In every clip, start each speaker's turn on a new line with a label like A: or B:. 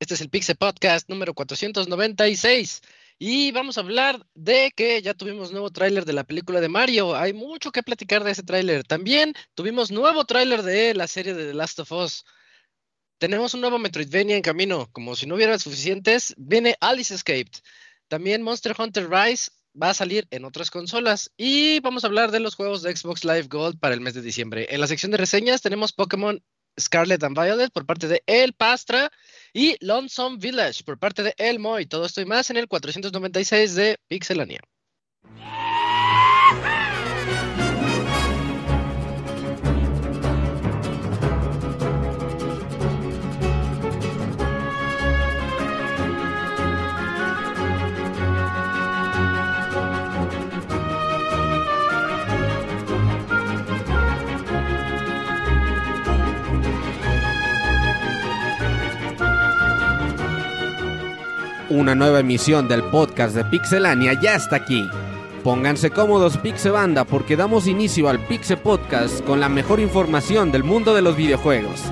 A: Este es el Pixel Podcast número 496 y vamos a hablar de que ya tuvimos nuevo tráiler de la película de Mario. Hay mucho que platicar de ese tráiler. También tuvimos nuevo tráiler de la serie de The Last of Us. Tenemos un nuevo Metroidvania en camino. Como si no hubiera suficientes, viene Alice Escaped. También Monster Hunter Rise va a salir en otras consolas. Y vamos a hablar de los juegos de Xbox Live Gold para el mes de diciembre. En la sección de reseñas tenemos Pokémon Scarlet and Violet por parte de El Pastra y Lonesome Village por parte de El Moy. Todo esto y más en el 496 de Pixelania.
B: Una nueva emisión del podcast de Pixelania ya está aquí. Pónganse cómodos Pixebanda porque damos inicio al Pixe Podcast con la mejor información del mundo de los videojuegos.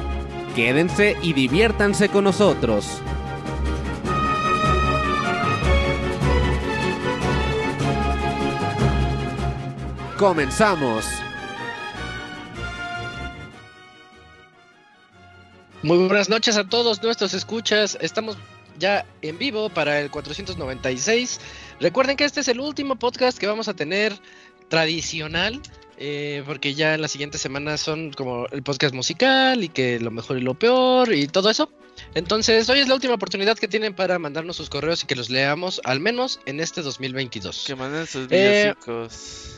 B: Quédense y diviértanse con nosotros. Comenzamos.
A: Muy buenas noches a todos nuestros escuchas. Estamos ya en vivo para el 496. Recuerden que este es el último podcast que vamos a tener tradicional. eh, porque ya en las siguientes semanas son como el podcast musical y que lo mejor y lo peor y todo eso. Entonces, hoy es la última oportunidad que tienen para mandarnos sus correos y que los leamos al menos en este 2022.
C: Que manden sus
A: Eh,
C: villancicos.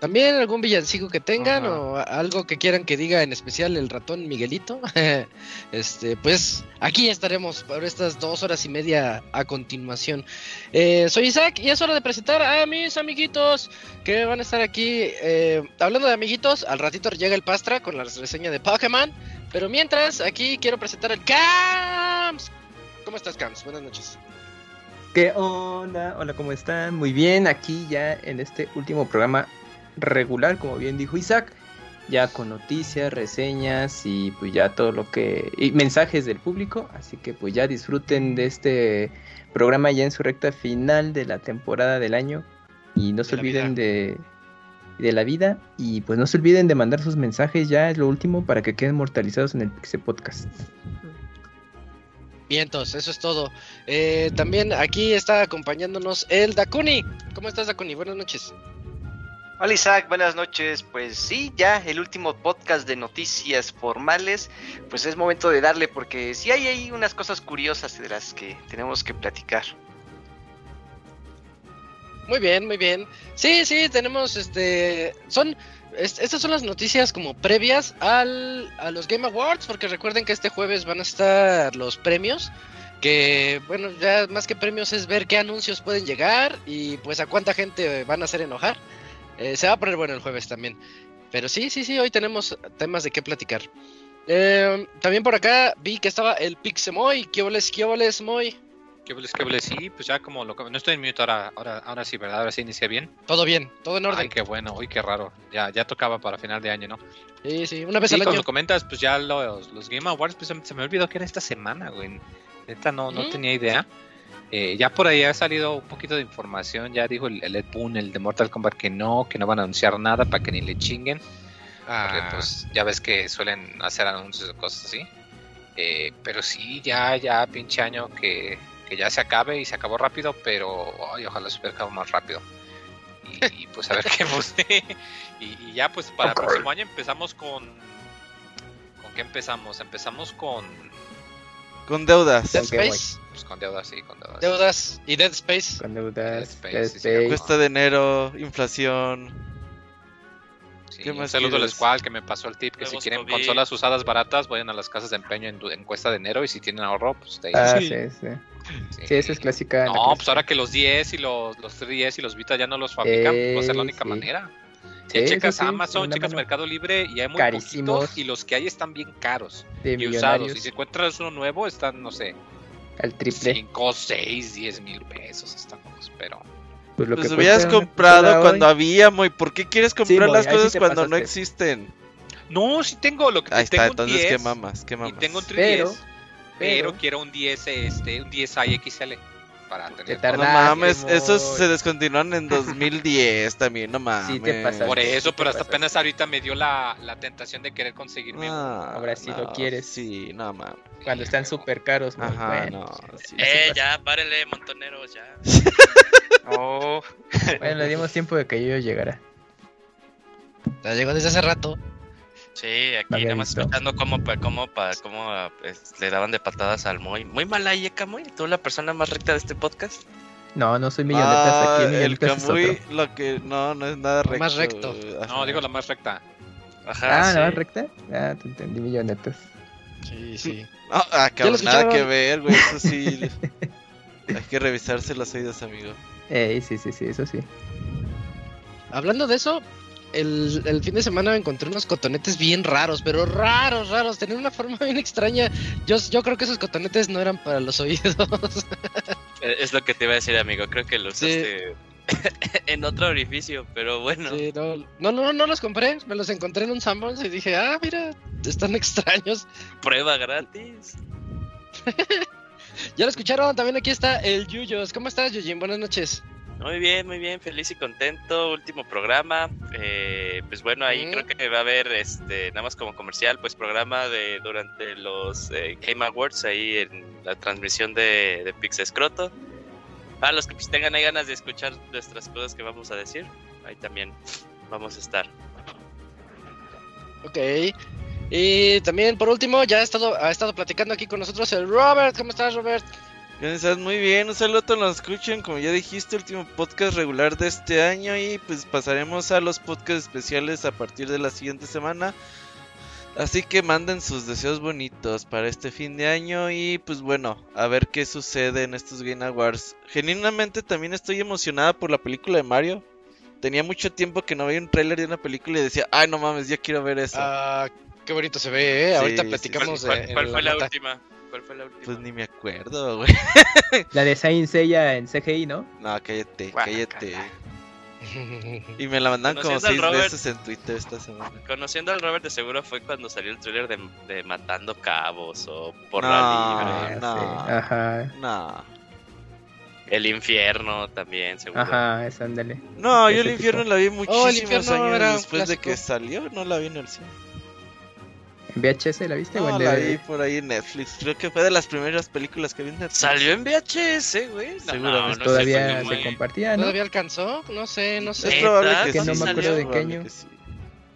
A: También algún villancico que tengan
C: Ajá.
A: o algo que quieran que diga en especial el ratón Miguelito. este, pues aquí estaremos por estas dos horas y media a continuación. Eh, soy Isaac y es hora de presentar a mis amiguitos que van a estar aquí. eh, hablando de amiguitos, al ratito llega el Pastra con la reseña de Pokémon. Pero mientras, aquí quiero presentar al Cams. ¿Cómo estás, Cams? Buenas noches.
D: ¿Qué onda? Hola, ¿cómo están? Muy bien, aquí ya en este último programa regular, como bien dijo Isaac, ya con noticias, reseñas y pues ya todo lo que... y mensajes del público, así que pues ya disfruten de este programa ya en su recta final de la temporada del año y no se
A: De
D: olviden de de la vida y pues no se olviden de mandar sus mensajes ya es lo último para que queden mortalizados en el Pixel Podcast.
A: Vientos, eso es todo. Eh, también aquí está acompañándonos el Dakuni. ¿Cómo estás, Dakuni? Buenas noches.
E: Hola Isaac, buenas noches. Pues sí, ya el último podcast de noticias formales, pues es momento de darle porque sí hay ahí unas cosas curiosas de las que tenemos que platicar.
A: Muy bien, muy bien. Sí, sí, tenemos este. Son. es- estas son las noticias como previas al, a los Game Awards, porque recuerden que este jueves van a estar los premios. Que, bueno, ya más que premios es ver qué anuncios pueden llegar y pues a cuánta gente van a hacer enojar. Eh, se va a poner bueno el jueves también. Pero sí, sí, sí, hoy tenemos temas de qué platicar. Eh, también por acá vi que estaba el Pixemoy. ¿Qué oles, qué oles, Moy?
F: ¿Qué? Sí, pues ya como lo... No estoy en mute ahora, ahora, ahora sí, ¿verdad? Ahora sí inicia bien.
A: Todo bien, todo en orden.
F: Ay, qué bueno, uy, qué raro. Ya, ya tocaba para final de año, ¿no?
A: Sí, sí, una vez
F: Sí,
A: al
F: cuando
A: año.
F: comentas, pues ya los, los Game Awards, pues se, me olvidó que era esta semana, güey. Neta, no, no tenía idea. Eh, ya por ahí ha salido un poquito de información. Ya dijo el, el Ed Boon, el de Mortal Kombat, que no, que no van a anunciar nada para que ni le chinguen. Porque
A: Ah,
F: pues ya ves que suelen hacer anuncios o cosas así. Eh, pero sí, ya, ya, pinche año que, que ya se acabe y se acabó rápido, pero ay, ojalá se hubiera acabado más rápido. Y, y, pues a ver qué pues, y, y ya pues para el próximo año empezamos con... ¿Con qué empezamos? Empezamos con...
C: Con deudas.
A: Dead. Space,
F: Pues con deudas, sí, con deudas.
A: deudas y Dead Space.
D: Con deudas,
F: Space,
D: Dead
F: sí, sí,
D: Space.
C: Cuesta de enero, inflación.
F: Sí,
C: ¿Qué
F: un saludo al? Squall que me pasó el tip que si quieren
G: COVID.
F: consolas usadas baratas vayan a las casas de empeño en, en cuesta de enero y si tienen ahorro pues de ahí.
D: Ah,
F: sí.
D: sí, sí. Sí, esa es clásica.
F: No,
D: clásica.
F: pues ahora que los 10 y los, los 3DS y los Vita ya no los fabrican, pues va a ser la
D: Eh,
F: única
D: sí.
F: manera.
D: Sí, eso
F: checas
D: sí,
F: Amazon, checas
D: mano.
F: Mercado Libre y hay muy
D: Carísimos.
F: poquitos y los que hay están bien caros
D: de
F: y usados. Y si encuentras uno nuevo están, no sé,
D: al triple.
F: 5, 6, 10 mil pesos, estamos, pero
D: Pues lo
C: Pues
D: que
C: hubieras comprado cuando
D: hoy.
C: había, muy. ¿Por qué quieres comprar
D: Moy,
C: las
D: sí
C: cosas cuando no
D: pasaste.
C: existen?
F: No, sí tengo lo que
C: Ahí
F: tengo
C: está,
F: un
C: entonces
F: 10,
C: qué mamas, qué
F: Y
C: mamas.
F: tengo un 3DS,
D: Pero,
F: pero,
D: pero-
F: quiero un 10 este, un 10i XL para tener.
D: Te
C: No mames, esos se descontinuaron en 2010 también, no mames.
D: Sí te pasaste.
F: Por eso,
D: ¿Qué
F: pero hasta
D: pasa?
F: apenas ahorita me dio la, la tentación de querer conseguirme. uno.
C: Ah,
D: Ahora sí lo
C: no,
D: quieres.
C: Sí, no mames.
D: Cuando están súper caros, muy
C: Ajá,
D: bueno.
C: no. sí.
G: Eh, ya, párenle, montoneros, ya.
E: Oh,
D: Bueno, le dimos tiempo de que yo llegara.
A: Ya llegó desde hace rato.
G: Sí, aquí nada más escuchando cómo, pa- cómo, pa- cómo pues, le daban de patadas al Moy. Muy mala Yeka, Moy. Tú la persona más recta de este podcast.
D: No, no soy millonetas
C: Ah,
D: aquí,
C: el Camuy, lo que no, no es nada recto.
A: Más recto.
C: Ajá.
F: No, digo la más recta.
G: Ajá,
D: Ah,
G: sí.
D: ¿no? ¿Recta? Ah, te entendí, millonetas.
A: Sí, sí.
C: No, ah, cabrón, nada que ver, güey, eso sí. Hay que revisarse los oídos, amigo.
D: Ey, sí, sí, sí, eso sí.
A: Hablando de eso, el, el fin de semana encontré unos cotonetes bien raros, pero raros, raros. Tenían una forma bien extraña. Yo, yo creo que esos cotonetes no eran para los oídos.
G: Eh, Es lo que te iba a decir, amigo. Creo que lo
A: Sí.
G: usaste en otro orificio, pero bueno.
A: Sí, no, no, no, no los compré. Me los encontré en un Sanborns y dije, ah, mira, están extraños.
G: Prueba gratis.
A: Ya lo escucharon, también aquí está el Yuyos. ¿Cómo estás, Yujin? Buenas noches.
G: Muy bien, muy bien, feliz y contento. Último programa. Eh, pues bueno, ahí
A: Mm.
G: creo que va a haber, este, nada más como comercial, pues programa de durante los eh, Game Awards, ahí en la transmisión de, de Pix Escroto. Para los que pues, tengan ahí ganas de escuchar nuestras cosas que vamos a decir, ahí también vamos a estar.
A: Ok. Y también, por último, ya ha estado, ha estado platicando aquí con nosotros el Robert. ¿Cómo estás, Robert?
C: Muy bien, un saludo a todos los que escuchen, como ya dijiste, último podcast regular de este año y pues pasaremos a los podcasts especiales a partir de la siguiente semana. Así que manden sus deseos bonitos para este fin de año y pues bueno, a ver qué sucede en estos Game Awards. Genuinamente también estoy emocionada por la película de Mario. Tenía mucho tiempo que no veía un tráiler de una película y decía, ay no mames, ya quiero ver eso.
A: Ah, qué bonito se ve, ¿eh?
C: Sí,
A: Ahorita
C: sí,
A: platicamos
G: ¿Cuál,
A: de.
G: cuál- fue la última? ¿Cuál fue la última?
C: Pues ni me acuerdo, güey.
D: La de Saint Seiya en CGI, ¿no?
C: No, cállate, cállate. Y me la mandan como seis
G: Robert.
C: veces en Twitter esta semana.
G: Conociendo al Robert de seguro fue cuando salió el tráiler de, de Matando Cabos o Por
C: No.
G: la Libre.
D: Ah,
C: no.
D: sí. Ajá.
C: No.
G: El Infierno también, seguro.
D: Ajá, es ándale.
C: No, yo el infierno
D: tipo.
C: la vi muchísimos
A: infierno
C: años después de que salió, no la vi en el cine.
D: ¿En VHS la viste
C: No, la vi por ahí en Netflix. Creo que fue de las primeras películas que vi en Netflix.
G: Salió en VHS, güey. No,
C: Seguramente.
G: no, no sé,
D: Todavía se
G: muy-
D: compartía, ¿no?
A: ¿Todavía alcanzó? No sé, no
C: Es
A: sé.
G: ¿Neta?
C: probable que,
G: Que
C: sí,
G: no me acuerdo
C: es
D: de qué
C: probable
D: año.
C: que sí.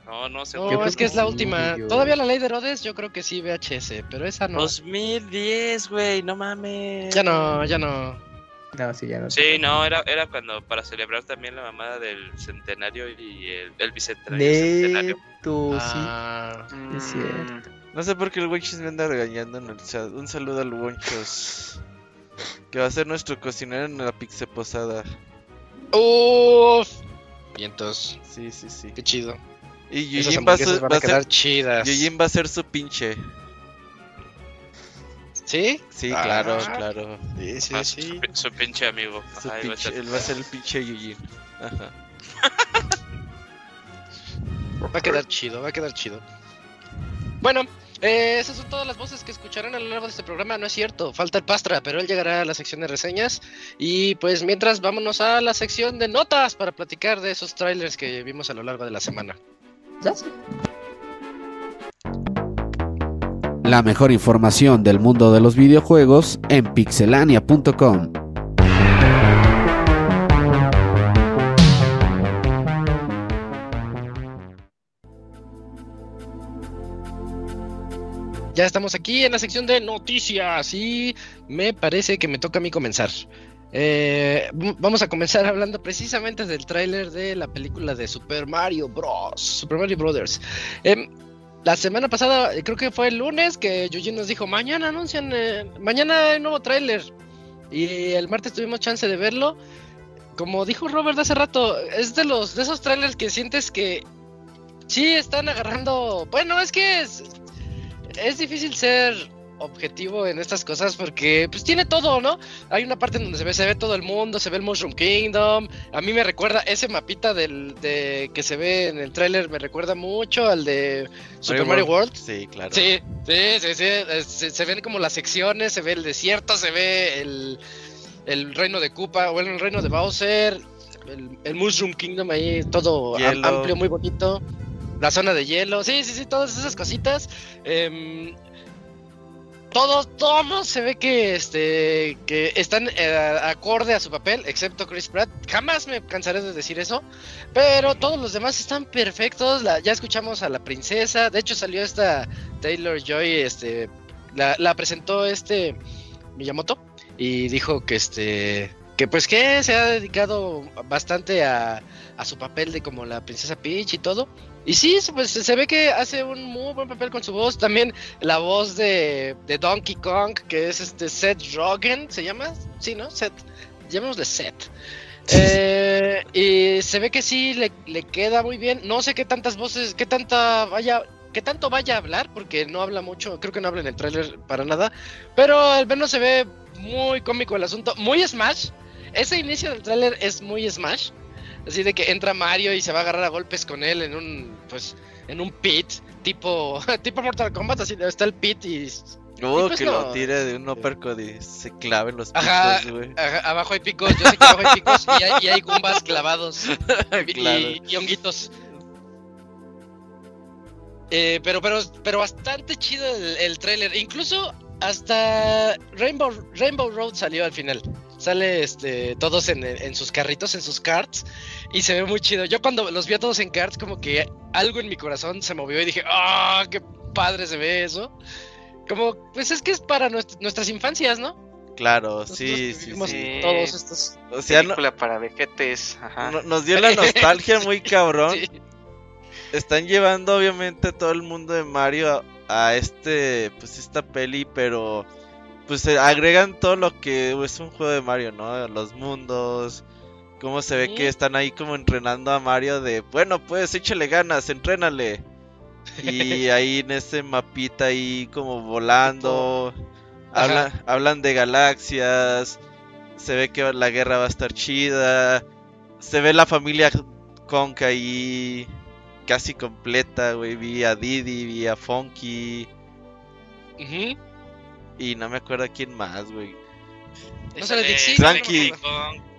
G: No, no,
A: No,
G: seguro.
D: creo
A: es que es la última.
D: yo-
A: Todavía la ley de Herodes, yo creo que sí, VHS, pero esa no.
G: 2010, güey, no mames.
A: Ya no, ya no.
D: No, sí, ya no.
G: Sí, no, era, era cuando para celebrar también la mamada del centenario y el, el bicentenario. centenario.
D: Neto,
A: Ah,
D: Es cierto.
C: No sé por qué el Wonchos me anda regañando en el chat. Un saludo al Wonchos. Que va a ser nuestro cocinero en la pizza posada.
A: Uf. Vientos.
C: Sí, sí, sí.
A: Qué chido.
C: Y Yujin va, a ser- va
A: a chidas.
C: Yujin va a ser su pinche.
A: ¿Sí?
C: Sí,
A: Ah.
C: claro, claro.
A: Sí, sí,
G: Ah,
A: sí.
G: Su, su pinche amigo.
C: Su
G: Ajá,
C: pinche-
G: ser-
C: él va a ser el pinche Yujin. Ajá.
A: Va a quedar chido, va a quedar chido. Bueno, eh, esas son todas las voces que escucharán a lo largo de este programa. No es cierto, falta el Pastra, pero él llegará a la sección de reseñas. Y pues mientras, vámonos a la sección de notas para platicar de esos trailers que vimos a lo largo de la semana.
D: Ya sé.
H: La mejor información del mundo de los videojuegos en pixelania.com.
A: Ya estamos aquí en la sección de noticias y me parece que me toca a mí comenzar. Eh, vamos a comenzar hablando precisamente del tráiler de la película de Super Mario Bros. Super Mario Brothers. Em, la semana pasada, creo que fue el lunes, que Yuji nos dijo, mañana anuncian, eh, mañana hay nuevo tráiler. Y el martes tuvimos chance de verlo. Como dijo Robert hace rato, es de los de esos trailers que sientes que sí están agarrando. Bueno, es que es difícil ser objetivo en estas cosas porque pues tiene todo, ¿no? Hay una parte en donde se ve, se ve todo el mundo, se ve el Mushroom Kingdom. A mí me recuerda ese mapita del de que se ve en el tráiler me recuerda mucho al de Super Mario World.
C: Sí, claro.
A: Sí, sí, sí, sí. Se, se ven como las secciones, se ve el desierto, se ve el, el reino de Koopa, bueno, el reino de Bowser, el, el Mushroom Kingdom ahí, todo
C: Hielo.
A: amplio, muy bonito. La zona de hielo, sí, sí, sí, todas esas cositas. Em, todo, todo se ve que este que están eh, acorde a su papel, excepto Chris Pratt. Jamás me cansaré de decir eso, pero todos los demás están perfectos. Ya escuchamos a la princesa, de hecho salió esta Taylor Joy, este, la, la presentó este Miyamoto y dijo que este que pues que se ha dedicado bastante a, a su papel de como la princesa Peach y todo. Y sí, pues se ve que hace un muy buen papel con su voz. También la voz de, de Donkey Kong, que es este Seth Rogen, ¿se llama? Sí, ¿no? Seth. Llamémosle Seth. Eh, y se ve que sí le, le queda muy bien. No sé qué tantas voces, qué tanta vaya, qué tanto vaya a hablar, porque no habla mucho, creo que no habla en el tráiler para nada. Pero al menos se ve muy cómico el asunto, muy Smash. Ese inicio del tráiler es muy Smash. Así de que entra Mario y se va a agarrar a golpes con él en un, pues, en un pit, tipo, tipo Mortal Kombat, así está el pit y
C: Uh,
A: pues
C: que
A: no.
C: lo tire de un uppercut y se clave en los picos,
A: ajá, abajo hay picos, yo sé que abajo hay picos y hay, y hay gumbas clavados y,
C: Claro.
A: y- y honguitos. Eh, pero, pero, pero bastante chido el, el tráiler. Incluso hasta Rainbow, Rainbow Road salió al final. Sale este, todos en, en sus carritos, en sus carts. Y se ve muy chido. Yo cuando los vi a todos en carts, como que algo en mi corazón se movió y dije, ¡ah! ¡Qué padre se ve eso! Como, pues es que es para nuest- nuestras infancias, ¿no?
C: Claro,
A: Nosotros
C: sí, sí.
A: Todos estos.
C: O sea, no-
E: Película para vejetes. Ajá.
C: no- nos dio la nostalgia muy cabrón.
A: Sí.
C: Están llevando obviamente todo el mundo de Mario a, a este, pues esta peli, pero pues se agregan todo lo que es un juego de Mario, ¿no? Los mundos, cómo se ve
A: Sí.
C: que están ahí como entrenando a Mario de, bueno, pues échale ganas, entrénale. Y ahí en ese mapita ahí como volando, habla- hablan de galaxias, se ve que la guerra va a estar chida, se ve la familia Kong ahí casi completa, güey, vi a Didi, vi a Funky. Y no me acuerdo a quién más, güey.
A: No sale Dixie,
C: Cranky.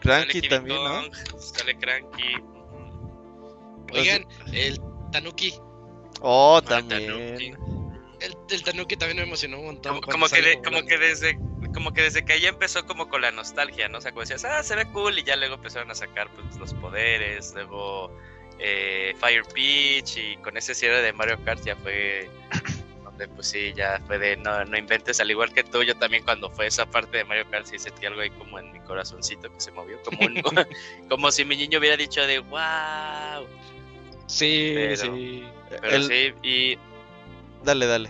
G: Cranky Kong,
C: también, ¿no?
G: Sale Cranky.
A: Oigan, el Tanuki.
C: Oh,
G: Ah,
C: también.
G: Tanuki.
A: El, el Tanuki también me emocionó un montón.
G: Como, como que de-
A: como
G: que desde como que desde que ella empezó como con la nostalgia, ¿no? O sea, como decías, ah, se ve cool y ya luego empezaron a sacar pues, los poderes, luego eh, Fire Peach y con ese cierre de Mario Kart ya fue donde pues sí, ya fue de no, no inventes, al igual que tú, yo también cuando fue esa parte de Mario Kart sí sentí algo ahí como en mi corazoncito que se movió, como, un- como si mi niño hubiera dicho de wow,
A: Sí,
G: Pero-
A: sí.
G: pero
C: El-
G: sí, y
C: Dale, dale.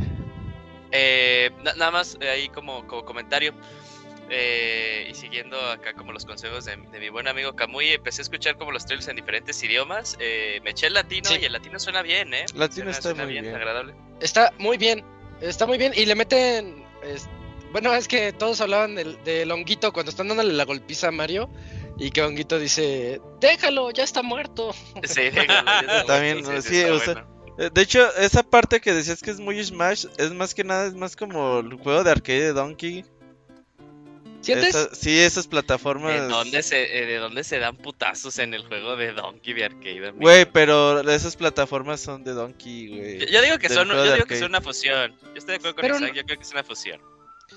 G: Eh, na- nada más ahí como, como comentario. Eh, y siguiendo acá como los consejos de, de mi buen amigo Kamui, empecé a escuchar como los trailers en diferentes idiomas. eh, me eché el latino
A: Sí.
G: y el latino suena bien, ¿eh?
C: Latino
G: Suena-
C: está
G: suena
C: muy bien.
G: agradable.
A: Está muy bien. Está muy bien. Y le meten. es- bueno, es que todos hablaban del, del honguito cuando están dándole la golpiza a Mario. Y que honguito dice: Déjalo, ya está muerto.
G: Sí, déjalo, ya está
C: También, sí,
G: está
C: o sea,
G: bueno.
C: Eh, De hecho, esa parte que decías que es muy Smash, es más que nada, es más como el juego de arcade de Donkey.
A: ¿Sientes?
C: Esa- sí, esas plataformas.
G: ¿De dónde, se, eh, ¿De dónde se dan putazos en el juego de Donkey de arcade? amigo?
C: Güey, pero esas plataformas son de Donkey, güey.
G: Yo, yo digo que son, yo digo que son una fusión. Yo estoy de acuerdo con
A: Pero
G: Isaac,
A: no-
G: yo creo que es una fusión.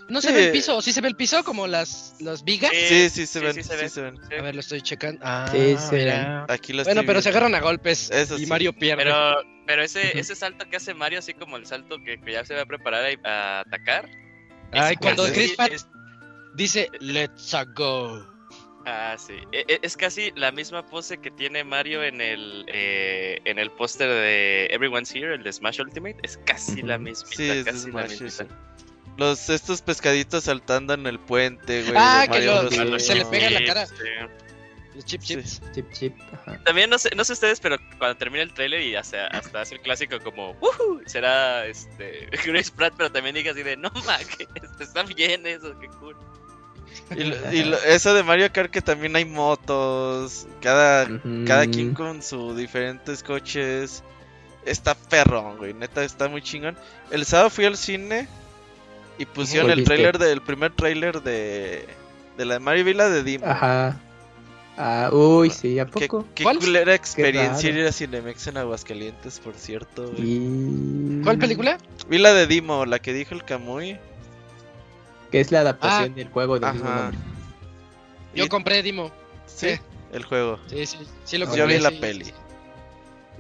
A: No se ve el piso. Sí se ve el piso, como las, las vigas.
C: Sí, sí se
G: sí,
C: ven,
G: sí
C: sí
G: se
C: se,
G: ven.
C: ven.
G: Sí.
A: A ver, lo estoy checando. Ah,
D: Sí, se
A: mira.
C: Aquí las
A: Bueno, pero se agarran a golpes.
C: Eso
A: y
C: sí.
A: Mario pierde.
G: Pero, pero ese, ese salto que hace Mario, así como el salto que, que ya se va a preparar a, a atacar.
A: Ay, cuando Chris
G: es-
A: dice: Let's a go.
G: ah, sí. E- e- Es, casi la misma pose que tiene Mario en el eh, en el póster de Everyone's Here, el de Smash Ultimate. Es casi la misma.
C: Sí, es
G: la
C: sí. Los, estos pescaditos saltando en el puente, güey.
A: Ah, que
C: Mario
A: los-
C: Bros.
A: se le pega en la cara.
G: Sí.
A: Los chip
C: Sí.
D: Chip, chip. Ajá.
G: También no sé, no sé ustedes, pero cuando termine el trailer y hasta, hasta hace el clásico como ¡Woohoo! será este Chris Pratt, pero también diga así de no ma, que está bien eso, qué cool.
C: Y, lo- y lo- eso de Mario Kart que también hay motos, cada, cada quien con sus diferentes coches. Está perrón, güey, neta está muy chingón. El sábado fui al cine y pusieron el trailer del primer trailer de, de la de Mario Vila de Dimo.
D: Ajá. Ah, uy, sí, ¿a
C: Qué,
D: poco?
C: qué
A: ¿Cuál?
C: culera experiencia ir a Cinemex en Aguascalientes, por cierto. güey.
D: Y...
A: ¿Cuál película?
C: Vi la de Dimo, la que dijo el Camuy.
D: Que es la adaptación
A: Ah.
D: del juego del mismo
C: Ajá.
D: nombre.
A: Yo compré Dimo.
C: Sí,
A: Sí.
C: el juego.
A: Sí, sí, sí lo
D: Yo
A: compré.
C: vi la
A: sí,
C: peli.
A: sí, sí.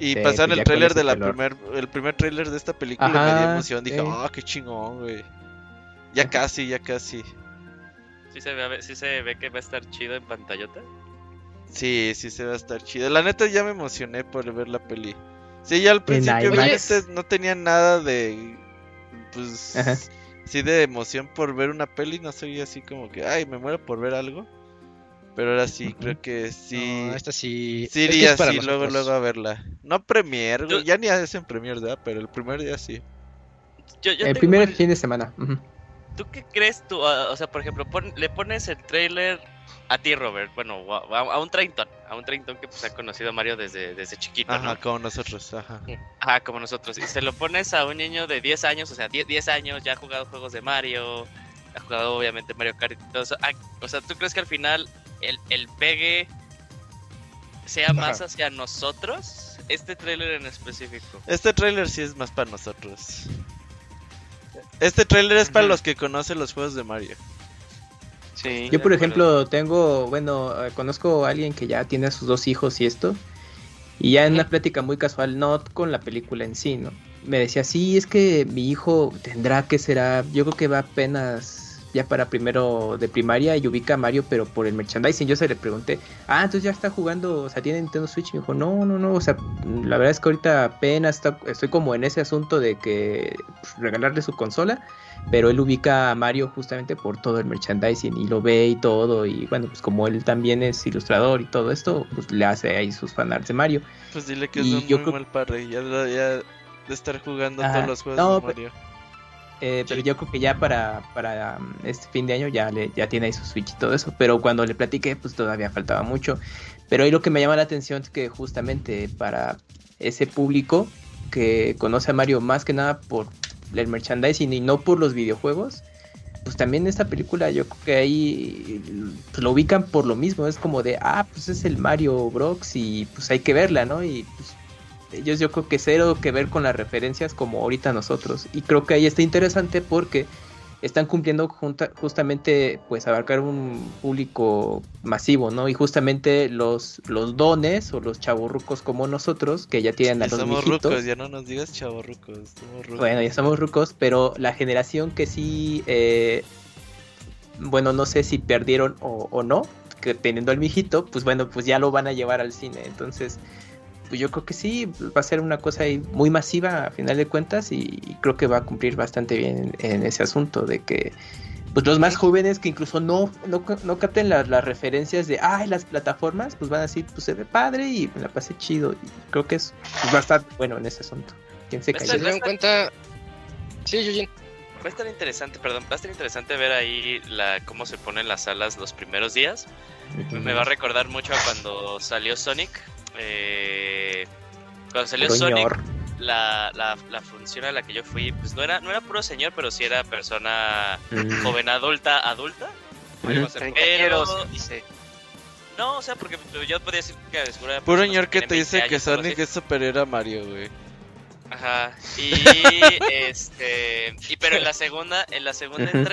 C: Y
D: Sí,
C: pasaron
D: pues
C: el tráiler de la
D: color.
C: primer, el primer tráiler de esta película y me
D: Ajá,
C: dio emoción. Dije, ah, qué chingón, güey. Ya casi, ya casi.
G: Sí se ve, sí se ve que va a estar chido en pantallota.
C: Sí, sí se va a estar chido. La neta ya me emocioné por ver la peli. Sí, ya al principio obviamente no tenía nada de pues
D: Ajá.
C: Sí de emoción por ver una peli, no soy así como que ay, me muero por ver algo. Pero ahora sí, creo que sí.
A: No, esta sí.
C: Sí iría
A: es para
C: así luego luego a verla. No premier,
G: Yo-
C: ya ni hacen premier, ¿verdad? Pero el primer día sí.
G: Yo, yo
D: El primer
G: el-
D: fin de semana.
G: ¿Tú qué crees tú? Ah, o sea, por ejemplo, pon- le pones el trailer a ti, Robert. Bueno, a, a un treintón. A un treintón que pues ha conocido a Mario desde, desde chiquito,
C: Ajá,
G: ¿no?
C: como nosotros, ajá.
G: Ajá, como nosotros. Y se lo pones a un niño de 10 años, o sea, 10, 10 años, ya ha jugado juegos de Mario, ha jugado obviamente Mario Kart y todo eso. Ah, o sea, ¿tú crees que al final el, el pegue sea más hacia nosotros? Este trailer en específico.
C: Este tráiler sí es más para nosotros. Este tráiler es para los que conocen los juegos de Mario.
E: Sí.
D: Yo, por ejemplo, tengo, bueno, eh, conozco a alguien que ya tiene a sus dos hijos y esto. Y ya en una plática muy casual, no con la película en sí, ¿no? Me decía, sí, es que mi hijo tendrá que será, yo creo que va apenas ya para primero de primaria y ubica a Mario, pero por el merchandising. Yo se le pregunté, ah, entonces ya está jugando, o sea, tiene Nintendo Switch. Y me dijo, no, no, no, o sea, la verdad es que ahorita apenas está- estoy como en ese asunto de que pues, regalarle su consola pero él ubica a Mario justamente por todo el merchandising y lo ve y todo y bueno pues como él también es ilustrador y todo esto pues le hace ahí sus fanarts de Mario
C: Pues dile que es
D: Y
C: un
D: yo
C: muy
D: creo-
C: mal padre. Ya, ya de estar jugando
D: Ajá.
C: todos los juegos
D: No,
C: de Mario.
D: Eh, pero yo creo que ya para, para um, este fin de año ya le, ya tiene ahí su Switch y todo eso pero cuando le platiqué pues todavía faltaba mucho. Pero ahí lo que me llama la atención es que justamente para ese público que conoce a Mario más que nada por el merchandising y no por los videojuegos pues también esta película yo creo que ahí pues, lo ubican por lo mismo, es como de, ah, pues es el Mario Bros. y pues hay que verla, ¿no? Y pues ellos yo creo que cero que ver con las referencias como ahorita nosotros. Y creo que ahí está interesante porque están cumpliendo junta- justamente pues abarcar un público masivo, ¿no? Y justamente los, los dones o los chavorrucos como nosotros, que ya tienen a
C: Ya
D: los
C: somos
D: viejitos,
C: rucos, ya no nos digas chavorrucos. Somos rucos.
D: bueno, ya somos rucos, pero la generación que sí, eh, bueno, no sé si perdieron o, o no, que teniendo al mijito, pues bueno, pues ya lo van a llevar al cine. Entonces, pues yo creo que sí, va a ser una cosa ahí muy masiva a final de cuentas y, y creo que va a cumplir bastante bien en, en ese asunto de que pues los más jóvenes que incluso no, no, no capten las, las referencias de, ay, las plataformas, pues van a decir, pues se ve padre y me la pasé chido. Y creo que es pues, va a estar bueno en ese asunto. ¿Quién se cayó?
A: dieron cuenta. Sí, Eugene.
G: Va a estar interesante, perdón, va a estar interesante ver ahí la, cómo se ponen las salas los primeros días. Me va a recordar mucho a cuando salió Sonic. Eh, cuando salió Sonic, la, la, la función a la que yo fui, pues no era, no era puro señor, pero sí era persona
D: Mm.
G: joven adulta, adulta.
E: Treintañeros,
G: Pero-
E: dice.
G: No, o sea, porque yo podría decir que era
C: Puro señor que te
G: 20
C: dice que
G: años
C: Sonic es superior a Mario, güey.
G: Ajá. Y este y pero en la segunda, en la segunda
D: Ujú.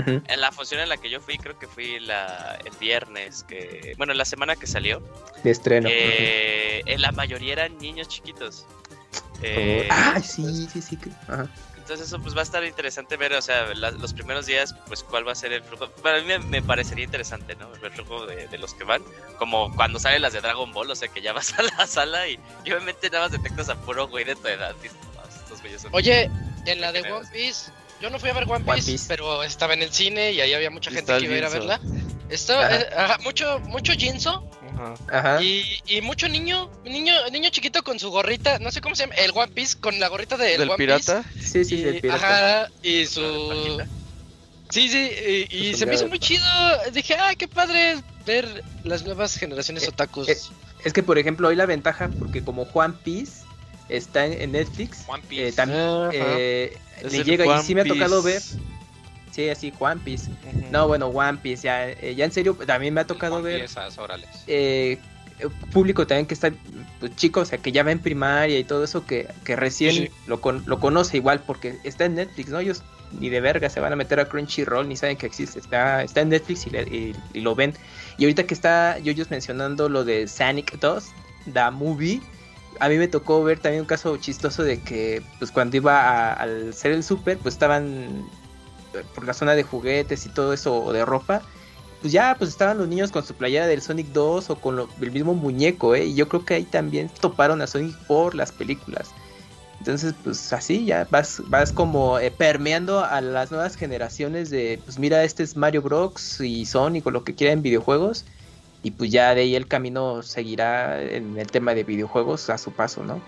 D: Ujú.
G: en la función en la que yo fui, creo que fui la el viernes que bueno, la semana que salió,
D: de estreno.
G: eh, en la mayoría eran niños chiquitos. Eh,
D: ah, sí, sí, sí. Ajá.
G: Entonces eso pues va a estar interesante ver, o sea, la- los primeros días, pues cuál va a ser el flujo. Para mí me, me parecería interesante, ¿no? El flujo de, de los que van, como cuando salen las de Dragon Ball, o sea, que ya vas a la sala y, y obviamente nada más detectas a puro güey de tu edad. Dices, "No, estos güeyes son-".
A: Oye, en la de. One Piece, yo no fui a ver One
D: One
A: Piece,
D: Piece.
A: pero estaba en el cine y ahí había mucha gente que iba a ir a verla. Estaba
D: Ajá.
A: eh, ajá, mucho, mucho Jinso
I: Ajá.
D: Ajá.
A: y, y mucho niño, niño, niño chiquito con su gorrita, no sé cómo se llama, el One Piece, con la gorrita del,
I: ¿Del
A: One
I: pirata?
D: Sí, sí,
A: Piece.
D: del
A: Y,
D: pirata.
A: ajá, y su. Sí, sí, y, y
D: Su
A: se me hizo muy chido. Dije, ah, qué padre ver las nuevas generaciones
D: Eh,
A: otakus.
D: eh, Es que, por ejemplo, hoy la ventaja, porque como One Piece está en, en Netflix,
J: One
D: eh, también eh, le
I: el
D: llega
I: One
D: y sí me ha tocado ver. Sí, así, One Piece. No, bueno, One Piece, ya, eh, ya en serio, también me ha tocado ver
J: Piezas, órales.
D: eh, público también que está, pues, chico, o sea, que ya va en primaria y todo eso, que, que recién
A: Sí.
D: Lo, con- lo conoce igual, porque está en Netflix, ¿no? Ellos ni de verga se van a meter a Crunchyroll, ni saben que existe, está, está en Netflix y, le- y- y lo ven. Y ahorita que está Yoyos mencionando lo de Sonic 2, The Movie, a mí me tocó ver también un caso chistoso de que, pues cuando iba a- al ser el super, pues estaban eh, por la zona de juguetes y todo eso, o de ropa, pues ya, pues estaban los niños con su playera del Sonic 2 o con el mismo muñeco, ¿eh? Y yo creo que ahí también toparon a Sonic por las películas. Entonces, pues así ya vas, vas como eh, permeando a las nuevas generaciones de, pues mira, este es Mario Bros. y Sonic o lo que quiera en videojuegos. Y pues ya de ahí el camino seguirá en el tema de videojuegos a su paso, ¿no?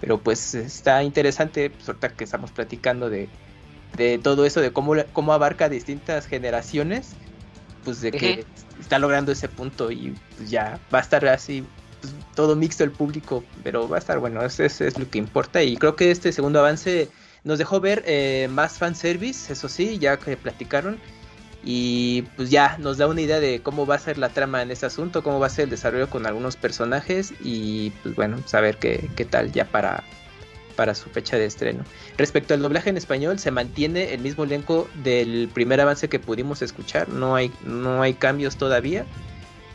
D: Pero pues está interesante, pues ahorita que estamos platicando de, de todo eso, de cómo, cómo abarca distintas generaciones, pues de que está logrando ese punto y pues ya va a estar así pues, todo mixto el público, pero va a estar bueno, eso es, es lo que importa y creo que este segundo avance nos dejó ver eh, más fanservice, eso sí, ya que platicaron y pues ya nos da una idea de cómo va a ser la trama en este asunto, cómo va a ser el desarrollo con algunos personajes y pues bueno, saber qué, qué tal ya para, para su fecha de estreno. Respecto al doblaje en español, se mantiene el mismo elenco del primer avance que pudimos escuchar, no hay, no hay cambios todavía.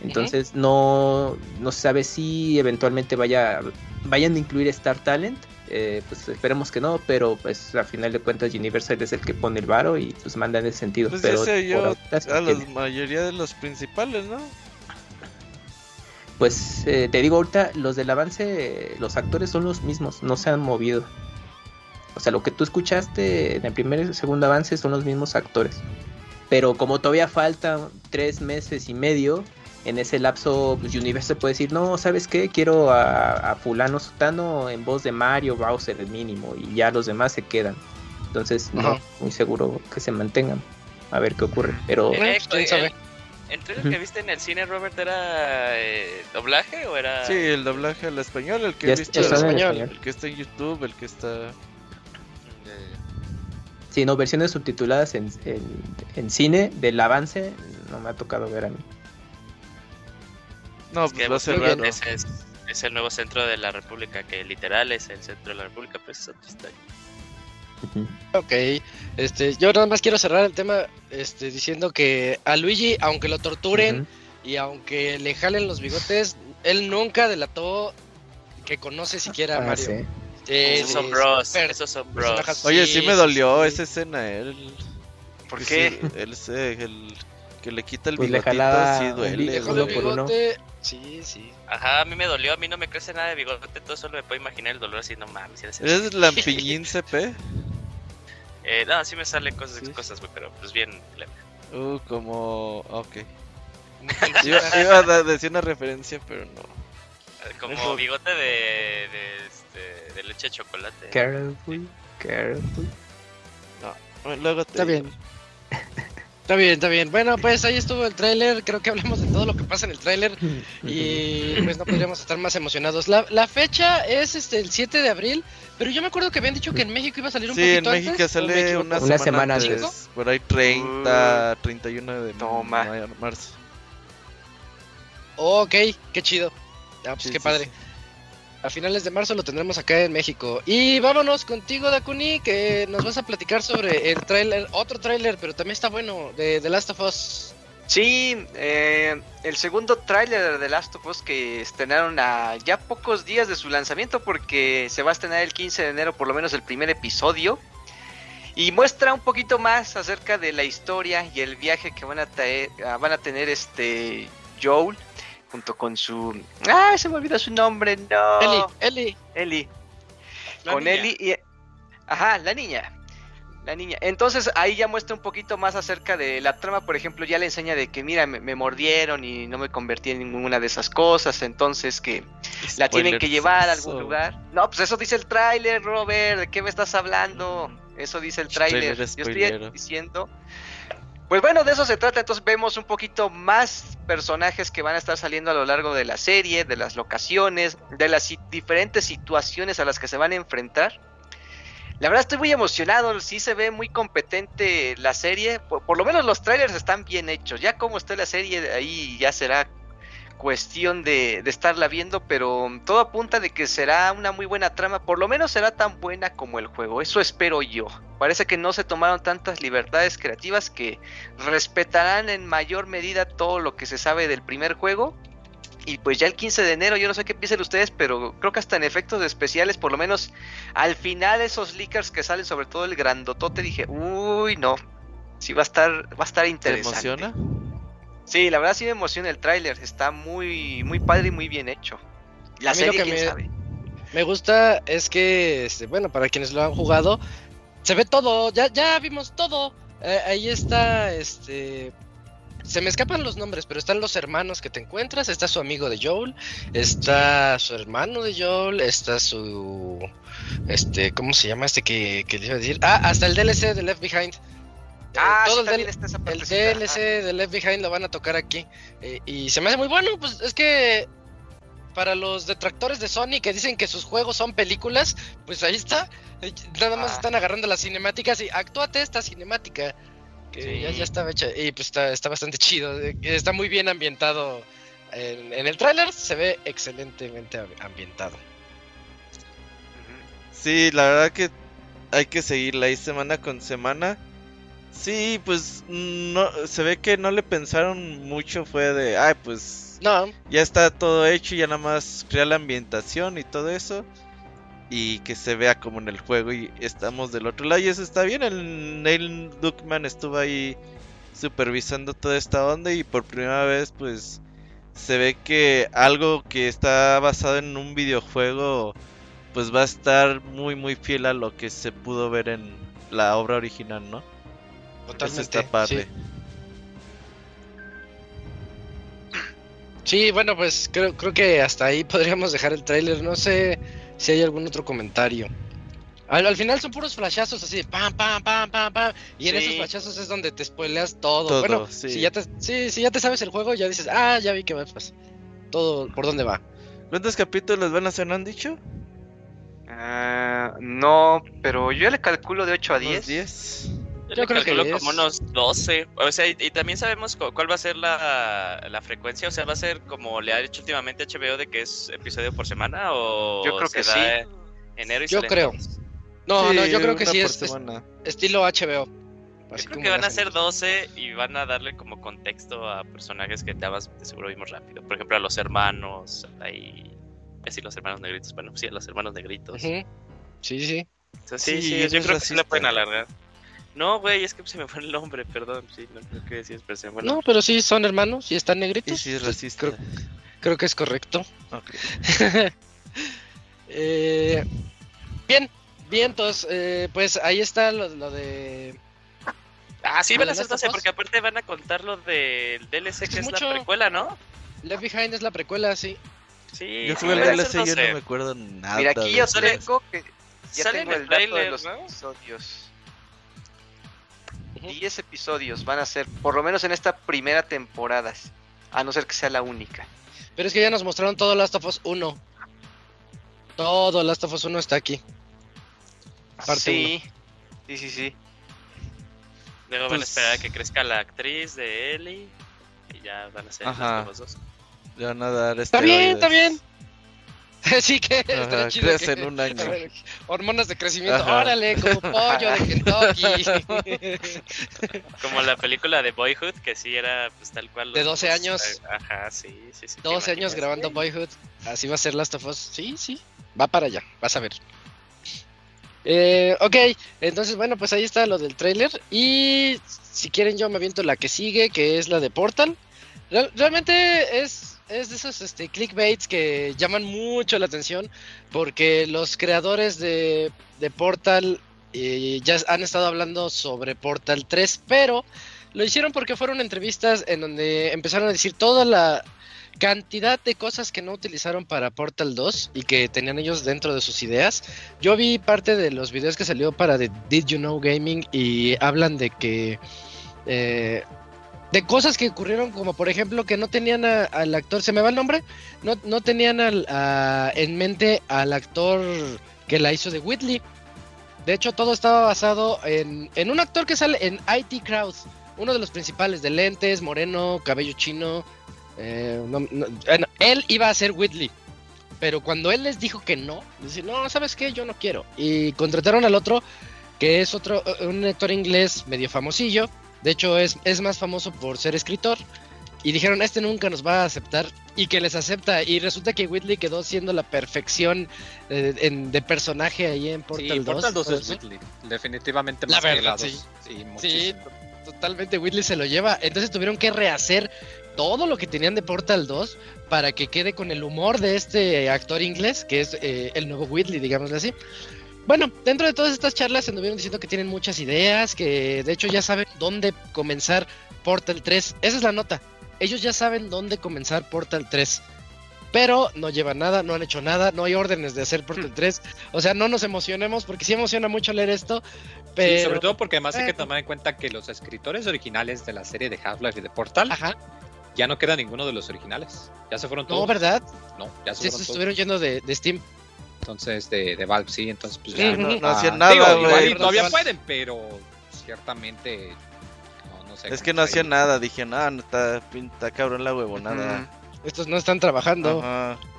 D: Entonces no, no se sabe si eventualmente vaya, vayan a incluir Star Talent. Eh, pues esperemos que no, pero pues a final de cuentas Universal es el que pone el varo y pues manda en ese sentido.
I: Pues
D: pero
I: se a la mayoría de los principales, ¿no?
D: Pues eh, te digo ahorita, los del avance, los actores son los mismos, no se han movido. O sea, lo que tú escuchaste en el primer y segundo avance son los mismos actores. Pero como todavía faltan tres meses y medio, en ese lapso pues, Universal puede decir, no, ¿sabes qué? Quiero a, a fulano sutano en voz de Mario Bowser el mínimo y ya los demás se quedan. Entonces, no, muy seguro que se mantengan. A ver qué ocurre. Pero
A: Bueno,
G: Eh,
A: quién
G: el-
A: sabe.
G: ¿El trailer que viste en el cine, Robert, era eh, doblaje o era...?
I: Sí, el doblaje al español, el que
D: ya
I: he visto,
D: está en
A: español.
D: español.
I: el que está en YouTube, el que está...
D: Sí, no, versiones subtituladas en, en, en cine del avance no me ha tocado ver a mí.
I: No,
G: es
I: pues
G: que
I: va a ser raro.
G: ese es, es el nuevo centro de la República, que literal es el centro de la República, pero es otra historia.
A: Ok, este, yo nada más quiero cerrar el tema este, diciendo que a Luigi, aunque lo torturen
D: Ujú.
A: y aunque le jalen los bigotes, él nunca delató que conoce siquiera a
D: Ah,
A: Mario.
D: sí.
A: Sí,
G: esos
A: sí,
G: son bros,
A: súper
G: esos son bros.
I: Oye,
A: Sí,
I: sí me dolió
A: sí.
I: esa escena, él...
E: ¿Por qué?
I: sí, él se, el que le quita el
D: Pues le
I: bigotito,
D: jalaba
I: sí duele.
A: Dejó
I: güey.
A: el
D: uno por uno.
A: Sí, sí.
G: Ajá, a mí me dolió, a mí no me crece nada de bigote, todo solo me puedo imaginar el dolor así, no mames. eres el-
I: ¿Eres lampiñín CP?
G: Eh, no, sí me salen cosas,
I: Sí.
G: cosas, güey, pero pues bien. leve.
I: Uh, como... Ok. Iba, iba a decir una referencia, pero no.
G: Eh, Como
I: Eso.
G: bigote de, de, este, de leche de chocolate.
D: Careful, careful.
I: Bueno, Luego te
A: Está
I: digo.
A: bien. Está bien, está bien. Bueno, pues ahí estuvo el tráiler. Creo que hablamos de todo lo que pasa en el tráiler. Y pues no podríamos estar más emocionados. La, la fecha es este el 7 de abril, pero yo me acuerdo que habían dicho que en México iba a salir un
I: Sí, en
A: poquito
I: México
A: antes. ¿o me
I: sale
A: equivoco?
I: una,
D: Una
I: semana, antes.
A: antes.
I: Por ahí 30, 31 de
E: Toma.
I: ma- marzo.
A: Ok, qué chido. Ah, pues
I: Sí,
A: qué
I: sí,
A: padre. A finales de marzo lo tendremos acá en México. Y vámonos contigo, Dakuni, que nos vas a platicar sobre el tráiler, otro tráiler, pero también está bueno, de The Last of Us.
E: Sí, eh, el segundo tráiler de The Last of Us que estrenaron a ya pocos días de su lanzamiento porque se va a estrenar el 15 de enero por lo menos el primer episodio y muestra un poquito más acerca de la historia y el viaje que van a, traer- ah, van a tener este Joel junto con su... ¡Ah! Se me olvidó su nombre, no.
A: Eli, Eli.
E: Eli.
G: La
E: con
G: niña.
E: Eli y... Ajá, la niña. La niña. Entonces ahí ya muestra un poquito más acerca de la trama. Por ejemplo, ya le enseña de que, mira, me, me mordieron y no me convertí en ninguna de esas cosas. Entonces que la tienen que llevar a algún lugar. No, pues eso dice el tráiler, Robert. ¿De qué me estás hablando? Eso dice el tráiler. Yo estoy diciendo. Pues bueno, de eso se trata. Entonces vemos un poquito más personajes que van a estar saliendo a lo largo de la serie, de las locaciones, de las diferentes situaciones a las que se van a enfrentar. La verdad estoy muy emocionado, sí se ve muy competente la serie, por, por lo menos los trailers están bien hechos, ya como está la serie ahí ya será cuestión de, de estarla viendo, pero todo apunta de que será una muy buena trama, por lo menos será tan buena como el juego, eso espero yo. Parece que no se tomaron tantas libertades creativas que respetarán en mayor medida todo lo que se sabe del primer juego. Y pues ya el 15 de enero, yo no sé qué piensen ustedes, pero creo que hasta en efectos especiales, por lo menos al final esos leakers que salen, sobre todo el grandotote, dije, uy, no, sí va a estar, va a estar
I: ¿Te
E: interesante.
I: emociona?
E: Sí, la verdad sí me emociona el tráiler, está muy, muy padre y muy bien hecho. La serie,
A: que
E: quién
A: me-
E: sabe.
A: Me gusta es que, este, bueno, para quienes lo han jugado, se ve todo, ya, ya vimos todo. Eh, ahí está, este... Se me escapan los nombres, pero están los hermanos que te encuentras. Está su amigo de Joel, está su hermano de Joel, está su... Este, ¿cómo se llama este que, que le iba a decir? Ah, hasta el DLC de Left Behind. Eh,
E: Ah,
A: todo
E: sí,
A: el,
E: está esa
A: el DLC de Left Behind lo van a tocar aquí. Eh, y se me hace muy bueno, pues es que para los detractores de Sony que dicen que sus juegos son películas, pues ahí está. Eh, Nada más
E: Ah.
A: están agarrando las cinemáticas y actúate esta cinemática. Que
E: Sí.
A: ya, ya estaba hecha. Y pues está, está bastante chido. Está muy bien ambientado. En, en el tráiler se ve excelentemente am- ambientado.
I: Sí, la verdad que hay que seguirla ahí semana con semana. Sí, pues no se ve que no le pensaron mucho, fue de, ay, pues
A: No,
I: ya está todo hecho, ya nada más crear la ambientación y todo eso y que se vea como en el juego y estamos del otro lado y eso está bien. El Neil Duckman estuvo ahí supervisando toda esta onda y por primera vez pues se ve que algo que está basado en un videojuego pues va a estar muy muy fiel a lo que se pudo ver en la obra original, ¿no? Eso
A: totalmente.
I: está padre.
A: sí. Sí, bueno, pues creo, creo que hasta ahí podríamos dejar el tráiler. No sé si hay algún otro comentario. Al, al final son puros flashazos así de pam, pam, pam, pam, pam. Y en
E: Sí.
A: esos flashazos es donde te spoileas todo.
I: Todo,
A: bueno,
I: sí.
A: si, ya te, sí, si ya te sabes el juego, ya dices, ah, ya vi que va, pues, todo por dónde va.
I: ¿Cuántos capítulos van a ser, no han dicho?
E: Ah, no, pero yo le calculo de 8 a
I: ¿Unos
E: 10.
I: 10?
G: Yo, le
A: creo que
G: calculo
A: diez.
G: como unos 12. O sea, y, y también sabemos cu- cuál va a ser la, la frecuencia. O sea, va a ser como le ha hecho últimamente HBO de que es episodio por semana. O
E: Yo creo que
G: será Enero y
A: Yo creo. No,
I: Sí,
A: no, yo creo que sí
I: por
A: es, es
I: semana.
A: estilo HBO.
G: Yo
A: Así
G: creo que van a ser 12 y van a darle como contexto a personajes que te vas- de seguro vimos rápido. Por ejemplo, a los hermanos. Ahí. Es decir, los hermanos negritos. Bueno, sí, a los hermanos negritos.
A: Sí, sí, sí.
G: Sí,
I: Sí,
G: sí, yo
I: es
G: creo que sí la pueden alargar. No, güey, es que se me fue el nombre, perdón. Sí, no creo que decir expresión. Bueno,
A: No, pero sí son hermanos y están negritos.
I: Y si es racista.
A: Creo, creo que es correcto.
I: Ok.
A: Eh, bien, vientos. eh, pues ahí está lo, lo de.
G: Ah, sí,
A: ¿Lo
G: van
A: de
G: a ser
A: Last of
G: 12
A: Us?
G: porque aparte van a contar lo del DLC
A: Es
G: que es
A: es
G: la
A: mucho.
G: precuela, ¿no?
A: Left Behind es la precuela, sí.
G: Sí,
I: Yo
G: sí,
I: jugué el DLC y yo
G: 12.
I: no me acuerdo nada.
E: Mira, aquí
I: de
E: yo tengo que. Ya
G: sale
E: tengo
G: en el
E: el dato de los
G: ¿no?
E: episodios.
A: Ujú.
E: 10 episodios van a ser, por lo menos en esta primera temporada. A no ser que sea la única.
A: Pero es que ya nos mostraron todo Last of Us 1. Todo Last of Us 1 está aquí. Parte
E: sí, sí, sí, sí.
G: Luego van a
I: Pues-
G: esperar a que crezca la actriz de Ellie. Y ya van a ser
I: Ajá.
G: los dos.
I: Le van a dar
A: Está bien, está bien. sí que
I: Ajá,
A: está chido.
I: crece
A: que-
I: en un año.
A: Hormonas de crecimiento.
I: Ajá.
A: Órale, como pollo de Kentucky.
G: Como la película de Boyhood, que sí era pues tal cual.
A: De
G: los
A: 12
G: dos,
A: años.
G: eh, Ajá, sí, sí, sí. ¿te
A: 12 años grabando Boyhood. Así va a ser Last of Us. Sí, sí. Va para allá. Vas a ver. Eh, ok, entonces bueno, pues ahí está lo del trailer. Y si quieren yo me aviento la que sigue, que es la de Portal. Real- realmente es, es de esos este, clickbaits que llaman mucho la atención porque los creadores de, de Portal y ya han estado hablando sobre Portal 3, pero lo hicieron porque fueron entrevistas en donde empezaron a decir toda la cantidad de cosas que no utilizaron para Portal 2 y que tenían ellos dentro de sus ideas. Yo vi parte de los videos que salió para de Did You Know Gaming y hablan de que eh, de cosas que ocurrieron como por ejemplo que no tenían a- al actor, se me va el nombre, no, no tenían al- a- en mente al actor que la hizo de Whitley. De hecho, todo estaba basado en, en un actor que sale en IT Crowd, uno de los principales, de lentes, moreno, cabello chino. eh, él iba a ser Whitley, pero cuando él les dijo que no, dice, no, ¿sabes qué? Yo no quiero. Y contrataron al otro, que es otro, un actor inglés medio famosillo. De hecho, es, es más famoso por ser escritor. Y dijeron, este nunca nos va a aceptar. Y que les acepta. Y resulta que Whitley quedó siendo la perfección eh, en- de personaje ahí en Portal
F: sí,
A: 2.
F: Portal 2
A: todo
F: es. Whitley. Definitivamente
A: La
F: más que
A: verdad,
F: la 2.
A: sí.
F: Sí,
A: Sí,
F: muchísimo.
A: totalmente Whitley se lo lleva. Entonces tuvieron que rehacer todo lo que tenían de Portal 2 para que quede con el humor de este actor inglés, que es eh, el nuevo Whitley, digámoslo así. Bueno, dentro de todas estas charlas se anduvieron diciendo que tienen muchas ideas, que de hecho ya saben dónde comenzar Portal 3. Esa es la nota. Ellos ya saben dónde comenzar Portal 3. Pero no llevan nada, no han hecho nada, no hay órdenes de hacer Portal 3. O sea, no nos emocionemos porque sí emociona mucho leer esto. Pero...
F: Sí, sobre todo porque además hay que tomar en cuenta que los escritores originales de la serie de Half-Life y de Portal
A: Ajá.
F: ya no queda ninguno de los originales. Ya se fueron todos.
A: No, ¿verdad?
F: No, ya se
A: Sí, se
F: fueron todos.
A: estuvieron yendo de, de Steam.
F: Entonces, de, de Valve, sí, entonces pues
A: Sí,
F: ya.
A: no-
C: no
F: ah,
C: hacían nada,
F: digo, igual y todavía
A: hacían-
F: pueden, pero ciertamente no, no sé.
C: Es que no hacían
F: ahí.
C: nada, dije, no, no está, está cabrón la huevonada.
A: Estos no están trabajando.
C: Ajá.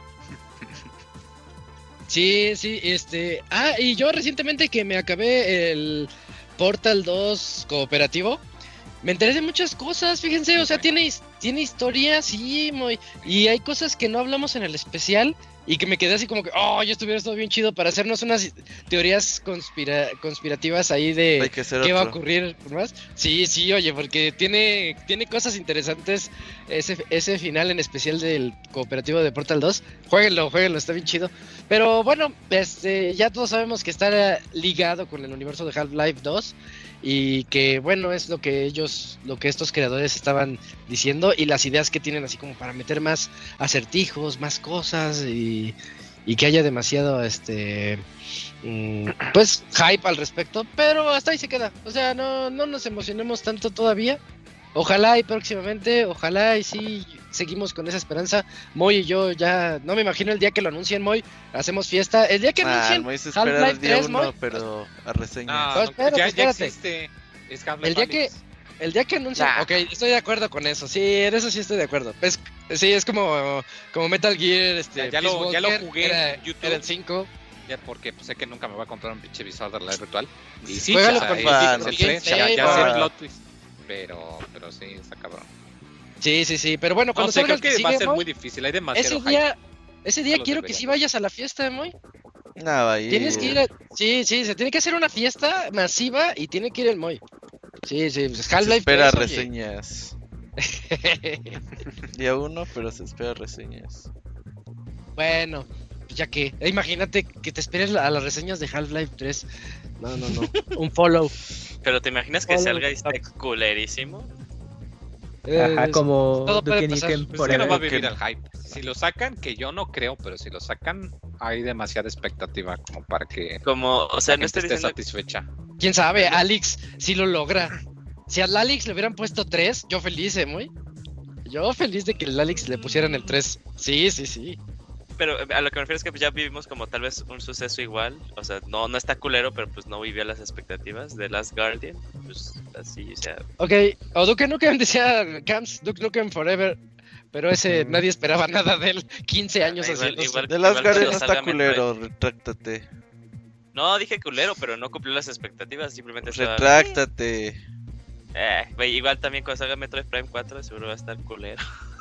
A: Sí, sí, este. Ah, y yo recientemente que me acabé el Portal 2 cooperativo, me enteré de muchas cosas, fíjense, o sea, tiene, tiene historia, sí, muy. Y hay cosas que no hablamos en el especial y que me quedé así como que, oh, ya estuviera estado bien chido para hacernos unas teorías conspira- conspirativas ahí de. ¿Qué va a
C: otro.
A: ocurrir más? Sí, sí, oye, porque tiene, tiene cosas interesantes ese, ese final en especial del cooperativo de Portal 2. Jueguenlo, jueguenlo, está bien chido. Pero bueno, este, ya todos sabemos que está ligado con el universo de Half-Life 2 y que bueno, es lo que ellos, lo que estos creadores estaban diciendo y las ideas que tienen así como para meter más acertijos, más cosas y, y que haya demasiado, este, mm, pues hype al respecto, pero hasta ahí se queda. O sea, no, no nos emocionemos tanto todavía. Ojalá y próximamente, ojalá y sí seguimos con esa esperanza. Moy y yo ya, no me imagino el día que lo anuncien, Moy, hacemos fiesta. El día que
C: Ah,
A: anuncien Half-Life
C: el día
A: 3,
C: uno,
A: Moy.
C: pero a reseña.
F: No,
A: No, espérate,
F: ya, existe. Es
A: El día que-. El día que anuncien,
K: Nah.
A: ok, estoy de acuerdo con eso, sí, en eso sí estoy de acuerdo. Es, sí, es como, como Metal Gear, este,
F: Ya- ya lo- ya jugué en
A: era,
F: YouTube.
A: era el 5.
F: Ya porque pues, sé que nunca me voy a comprar un pinche visor de realidad virtual. Y sí,
A: Juégalo
F: ya,
A: con
F: ya, ya Pero, pero sí, está cabrón.
A: Sí, sí, sí, pero bueno,
F: No
A: cuando
F: sé,
A: salga
F: creo
A: el
F: que
A: que
F: va a ser
A: Moy,
F: muy difícil. Hay demasiado
A: ese
F: hype.
A: día, ese día quiero que sí vayas a la fiesta, Moy.
C: No, ahí.
A: Tienes que ir a... Sí, sí, se tiene que hacer una fiesta masiva y tiene que ir el Moy. Sí, sí, pues
C: Se
A: Half-Life
C: espera
A: 3, oye.
C: reseñas. Día uno, pero se espera reseñas.
A: bueno, pues ya que, eh, imagínate que te esperes a las reseñas de Half-Life 3. No, no, no, un follow.
G: Pero te imaginas que salga y esté
A: Stop.
G: culerísimo.
D: Ajá, como
A: todo puede pasar.
F: Pues es que no va a vivir el hype. Si lo sacan, que yo no creo, pero si lo sacan, hay demasiada expectativa como para que
G: Como, o sea,
F: la
G: no
F: gente esté
G: diciendo
F: satisfecha.
A: ¿Quién sabe? Alex, si lo logra. Si al Alex le hubieran puesto 3, yo feliz, ¿eh, muy? Yo feliz de que el Alex le pusieran el 3. Sí, sí, sí.
G: Pero eh, a lo que me refiero es que pues, ya vivimos como tal vez un suceso igual. O sea, no, no está culero, pero pues no vivió las expectativas de Last Guardian. Pues así, o sea.
A: Ok, o Duke Nukem decía Camps, Duke Nukem Forever. Pero ese
D: Mm.
A: nadie esperaba nada de él. 15 años
G: Igual-
A: haciendo
C: De las
G: igual
C: Guardian no está culero, retráctate.
G: No, dije culero, pero no cumplió las expectativas. Simplemente estaba-
C: Retráctate.
G: Eh, güey, igual también cuando salga Metroid Prime 4 seguro va a estar culero.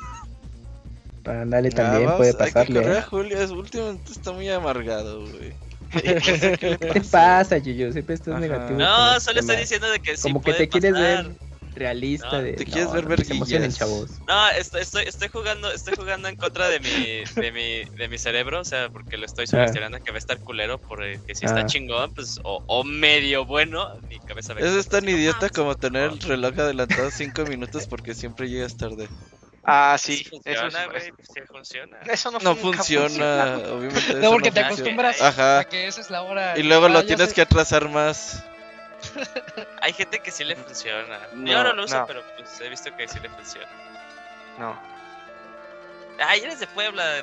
D: Ándale,
C: Ah,
D: también
C: vamos,
D: puede
C: Hay que
D: pasarle.
C: correr
D: ¿eh?
C: a Julio, es- últimamente está muy amargado, güey.
D: ¿Qué te pasa, Yuyo? Siempre estás
C: Ajá.
D: negativo.
G: No, solo estoy diciendo de que sí
D: Como que
G: puede
D: te quieres
G: pasar.
D: ver. realista
G: No,
D: de.
C: te quieres ver
D: no emocionen,
C: verguillas.
D: chavos.
G: No, estoy, estoy, estoy jugando, estoy jugando en contra de mi, de mi, de mi cerebro, o sea, porque lo estoy sugestionando que va a estar culero, porque si está
D: Ah.
G: chingón, pues, o, o medio bueno, mi cabeza va a
C: Eso es tan
G: "No
C: idiota
G: mames,
C: como
G: está
C: tener el
G: chingón".
C: reloj adelantado 5 minutos porque siempre llegas tarde.
E: Ah,
G: Sí,
E: sí, eso,
G: funciona,
E: es-
G: sí funciona.
E: eso no,
C: No
E: nunca
C: funciona, obviamente.
A: No, porque te
C: funciona.
A: acostumbras
C: Ajá.
A: a que esa es la hora.
C: Y luego
A: Ah,
C: lo tienes
A: sé.
C: que atrasar más.
G: Hay gente que sí le funciona.
E: No,
G: Yo no lo uso,
E: no.
G: pero pues he visto que sí le funciona.
E: No.
G: Ay, eres de Puebla,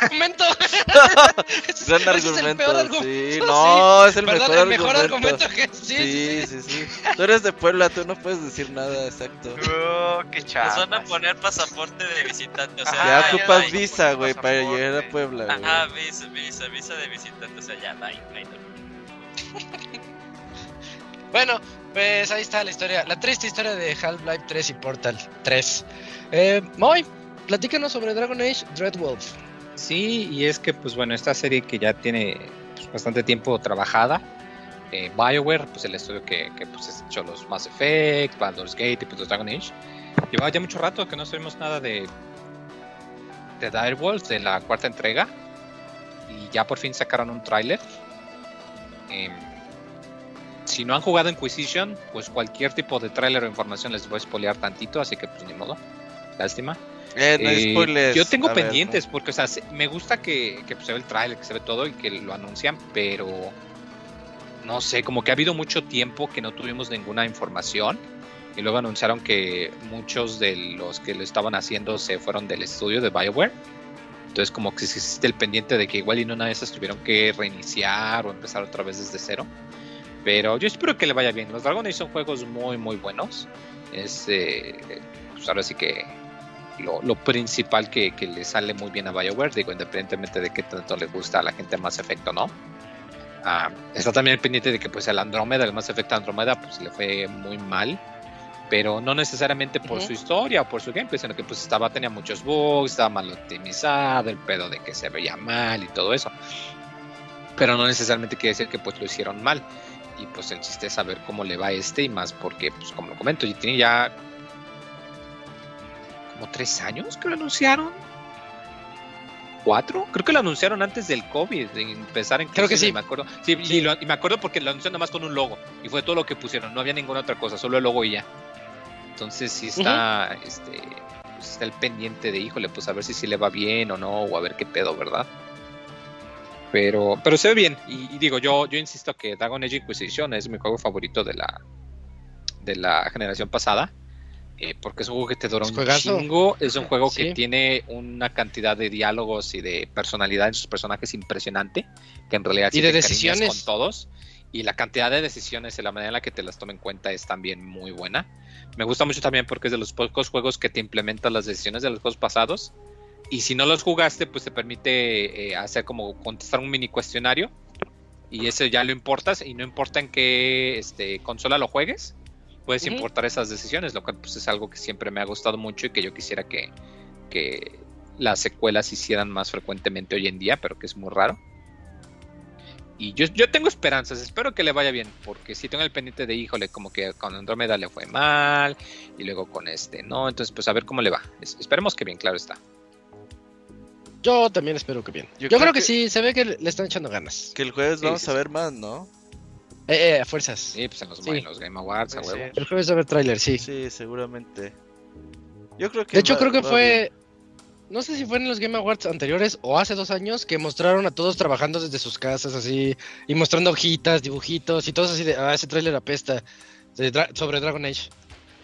A: argumento.
C: Gran
A: es el
C: argumento,
A: peor argumento,
C: sí. No, es el mejor,
A: el mejor
C: argumento.
A: argumento que sí, sí,
C: Sí, sí, sí. Tú eres de Puebla, tú no puedes decir nada, exacto.
E: Oh, qué
G: Nos van a
E: chaval.
G: poner pasaporte de visitante, o sea,
C: Ya
E: ya
C: ocupas
E: no hay
C: visa, güey, para llegar a Puebla, güey.
G: Ajá, visa, visa, visa de visitante, o sea, ya, bye, bye.
A: Bueno, pues ahí está la historia, la triste historia de Half-Life 3 y Portal 3. Eh, Moy, platícanos sobre Dragon Age Dreadwolf.
F: Sí, y es que, pues bueno, esta serie que ya tiene pues, bastante tiempo trabajada, eh, BioWare, pues el estudio que, que pues, ha hecho los Mass Effect, Baldur's Gate y pues los Dragon Age, llevaba ya mucho rato que no sabemos nada de, de Direwolf, de la cuarta entrega, y ya por fin sacaron un tráiler. Em, si no han jugado Inquisition, pues cualquier tipo de tráiler o información les voy a spoilear tantito, así que pues ni modo, lástima.
C: Eh, no
F: Eh,
C: spoilers.
F: yo tengo
C: ver,
F: pendientes porque, o sea, se- me gusta que, que pues, se ve el trailer, que se ve todo y que lo anuncian, pero no sé, como que ha habido mucho tiempo que no tuvimos ninguna información y luego anunciaron que muchos de los que lo estaban haciendo se fueron del estudio de BioWare. Entonces, como que existe el pendiente de que igual y en una de esas tuvieron que reiniciar o empezar otra vez desde cero. Pero yo espero que le vaya bien. Los Dragon Age son juegos muy, muy buenos. Es, eh, pues ahora sí que lo, lo principal que, que le sale muy bien a BioWare, digo, independientemente de qué tanto le gusta a la gente Mass Effect o no. Ah, está también pendiente de que pues el Andrómeda, el Mass Effect Andrómeda, pues le fue muy mal. Pero no necesariamente por
A: Ujú.
F: su historia o por su gameplay, sino que pues estaba, tenía muchos bugs, estaba mal optimizado, el pedo de que se veía mal y todo eso. Pero no necesariamente quiere decir que pues lo hicieron mal. Y pues el chiste es saber cómo le va a este y más porque, pues como lo comento, ya tiene ya como tres años que lo anunciaron. ¿Cuatro? Creo que lo anunciaron antes del COVID, de empezar en
A: Creo que sí.
F: Me acuerdo. Sí, Y, lo- y me acuerdo porque lo anunciaron nada más con un logo. Y fue todo lo que pusieron. No había ninguna otra cosa, solo el logo y ya. Entonces sí está, este, pues, está el pendiente de, híjole, pues a ver si sí le va bien o no, o a ver qué pedo, ¿verdad? Pero, pero se ve bien. Y, y digo, yo, yo insisto que Dragon Age Inquisition es mi juego favorito de la, de la generación pasada. eh, porque es un juego que te dura un
A: juegazo.
F: chingo. Es un juego
A: Sí.
F: que tiene una cantidad de diálogos y de personalidad en sus personajes impresionante. Que en realidad
A: Y
F: sí
A: de
F: te
A: decisiones.
F: con todos. Y la cantidad de decisiones y la manera en la que te las toma en cuenta es también muy buena. Me gusta mucho también porque es de los pocos juegos que te implementan las decisiones de los juegos pasados. Y si no los jugaste, pues te permite eh, hacer como contestar un mini cuestionario. Y eso ya lo importas. Y no importa en qué este, consola lo juegues, puedes
A: Ujú.
F: importar esas decisiones, lo cual pues, es algo que siempre me ha gustado mucho y que yo quisiera que, que las secuelas hicieran más frecuentemente hoy en día, pero que es muy raro. Y yo, yo tengo esperanzas, espero que le vaya bien, porque si tengo el pendiente de, híjole, como que con Andrómeda le fue mal, y luego con este, ¿no? Entonces, pues a ver cómo le va. Es- esperemos que bien, claro está.
A: Yo también espero que bien.
C: Yo
A: Yo,
C: creo
A: creo, que,
C: que-
A: sí, se ve que le están echando ganas.
C: Que el jueves
F: Sí,
C: vamos
F: sí,
C: a ver más, ¿no?
A: Eh, eh, a fuerzas.
F: Sí, pues en los,
A: Sí.
F: en los Game Awards, a huevo.
A: El jueves va a haber tráiler, sí.
C: Sí, seguramente. Yo creo que.
A: De hecho,
C: va-
A: creo que fue. No sé si fue en los Game Awards anteriores o hace dos años que mostraron a todos trabajando desde sus casas así y mostrando hojitas, dibujitos y todos así de, ah, ese tráiler apesta de Dra- sobre Dragon Age.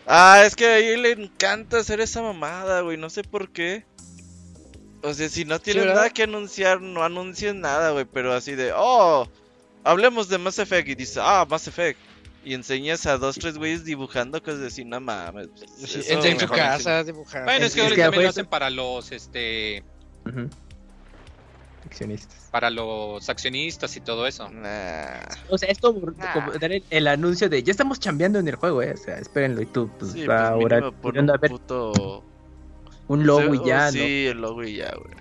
C: Ah, es que a ahí le encanta hacer esa mamada, güey. No sé por qué. O sea, si no tienen
A: ¿verdad?
C: nada que anunciar, no anuncien nada, güey. Pero así de, oh, hablemos de Mass Effect. Y dice, ah, Mass Effect. Y enseñas a dos, tres güeyes dibujando cosas así, no mames.
A: Sí,
C: eso
A: en, en su casa dibujando.
F: Bueno, es que
D: que
F: también lo hacen para los, este.
D: Accionistas.
F: para los accionistas y todo eso.
C: Nah.
D: O sea, es como,
E: Nah.
D: como dar el, el anuncio de ya estamos chambeando en el juego, eh. O sea, espérenlo y tú, pues
C: Sí,
D: va
C: pues
D: ahora a
C: un
D: ver
C: puto...
D: un logo
C: Sí,
D: y ya,
C: Sí, el logo y ya, güey.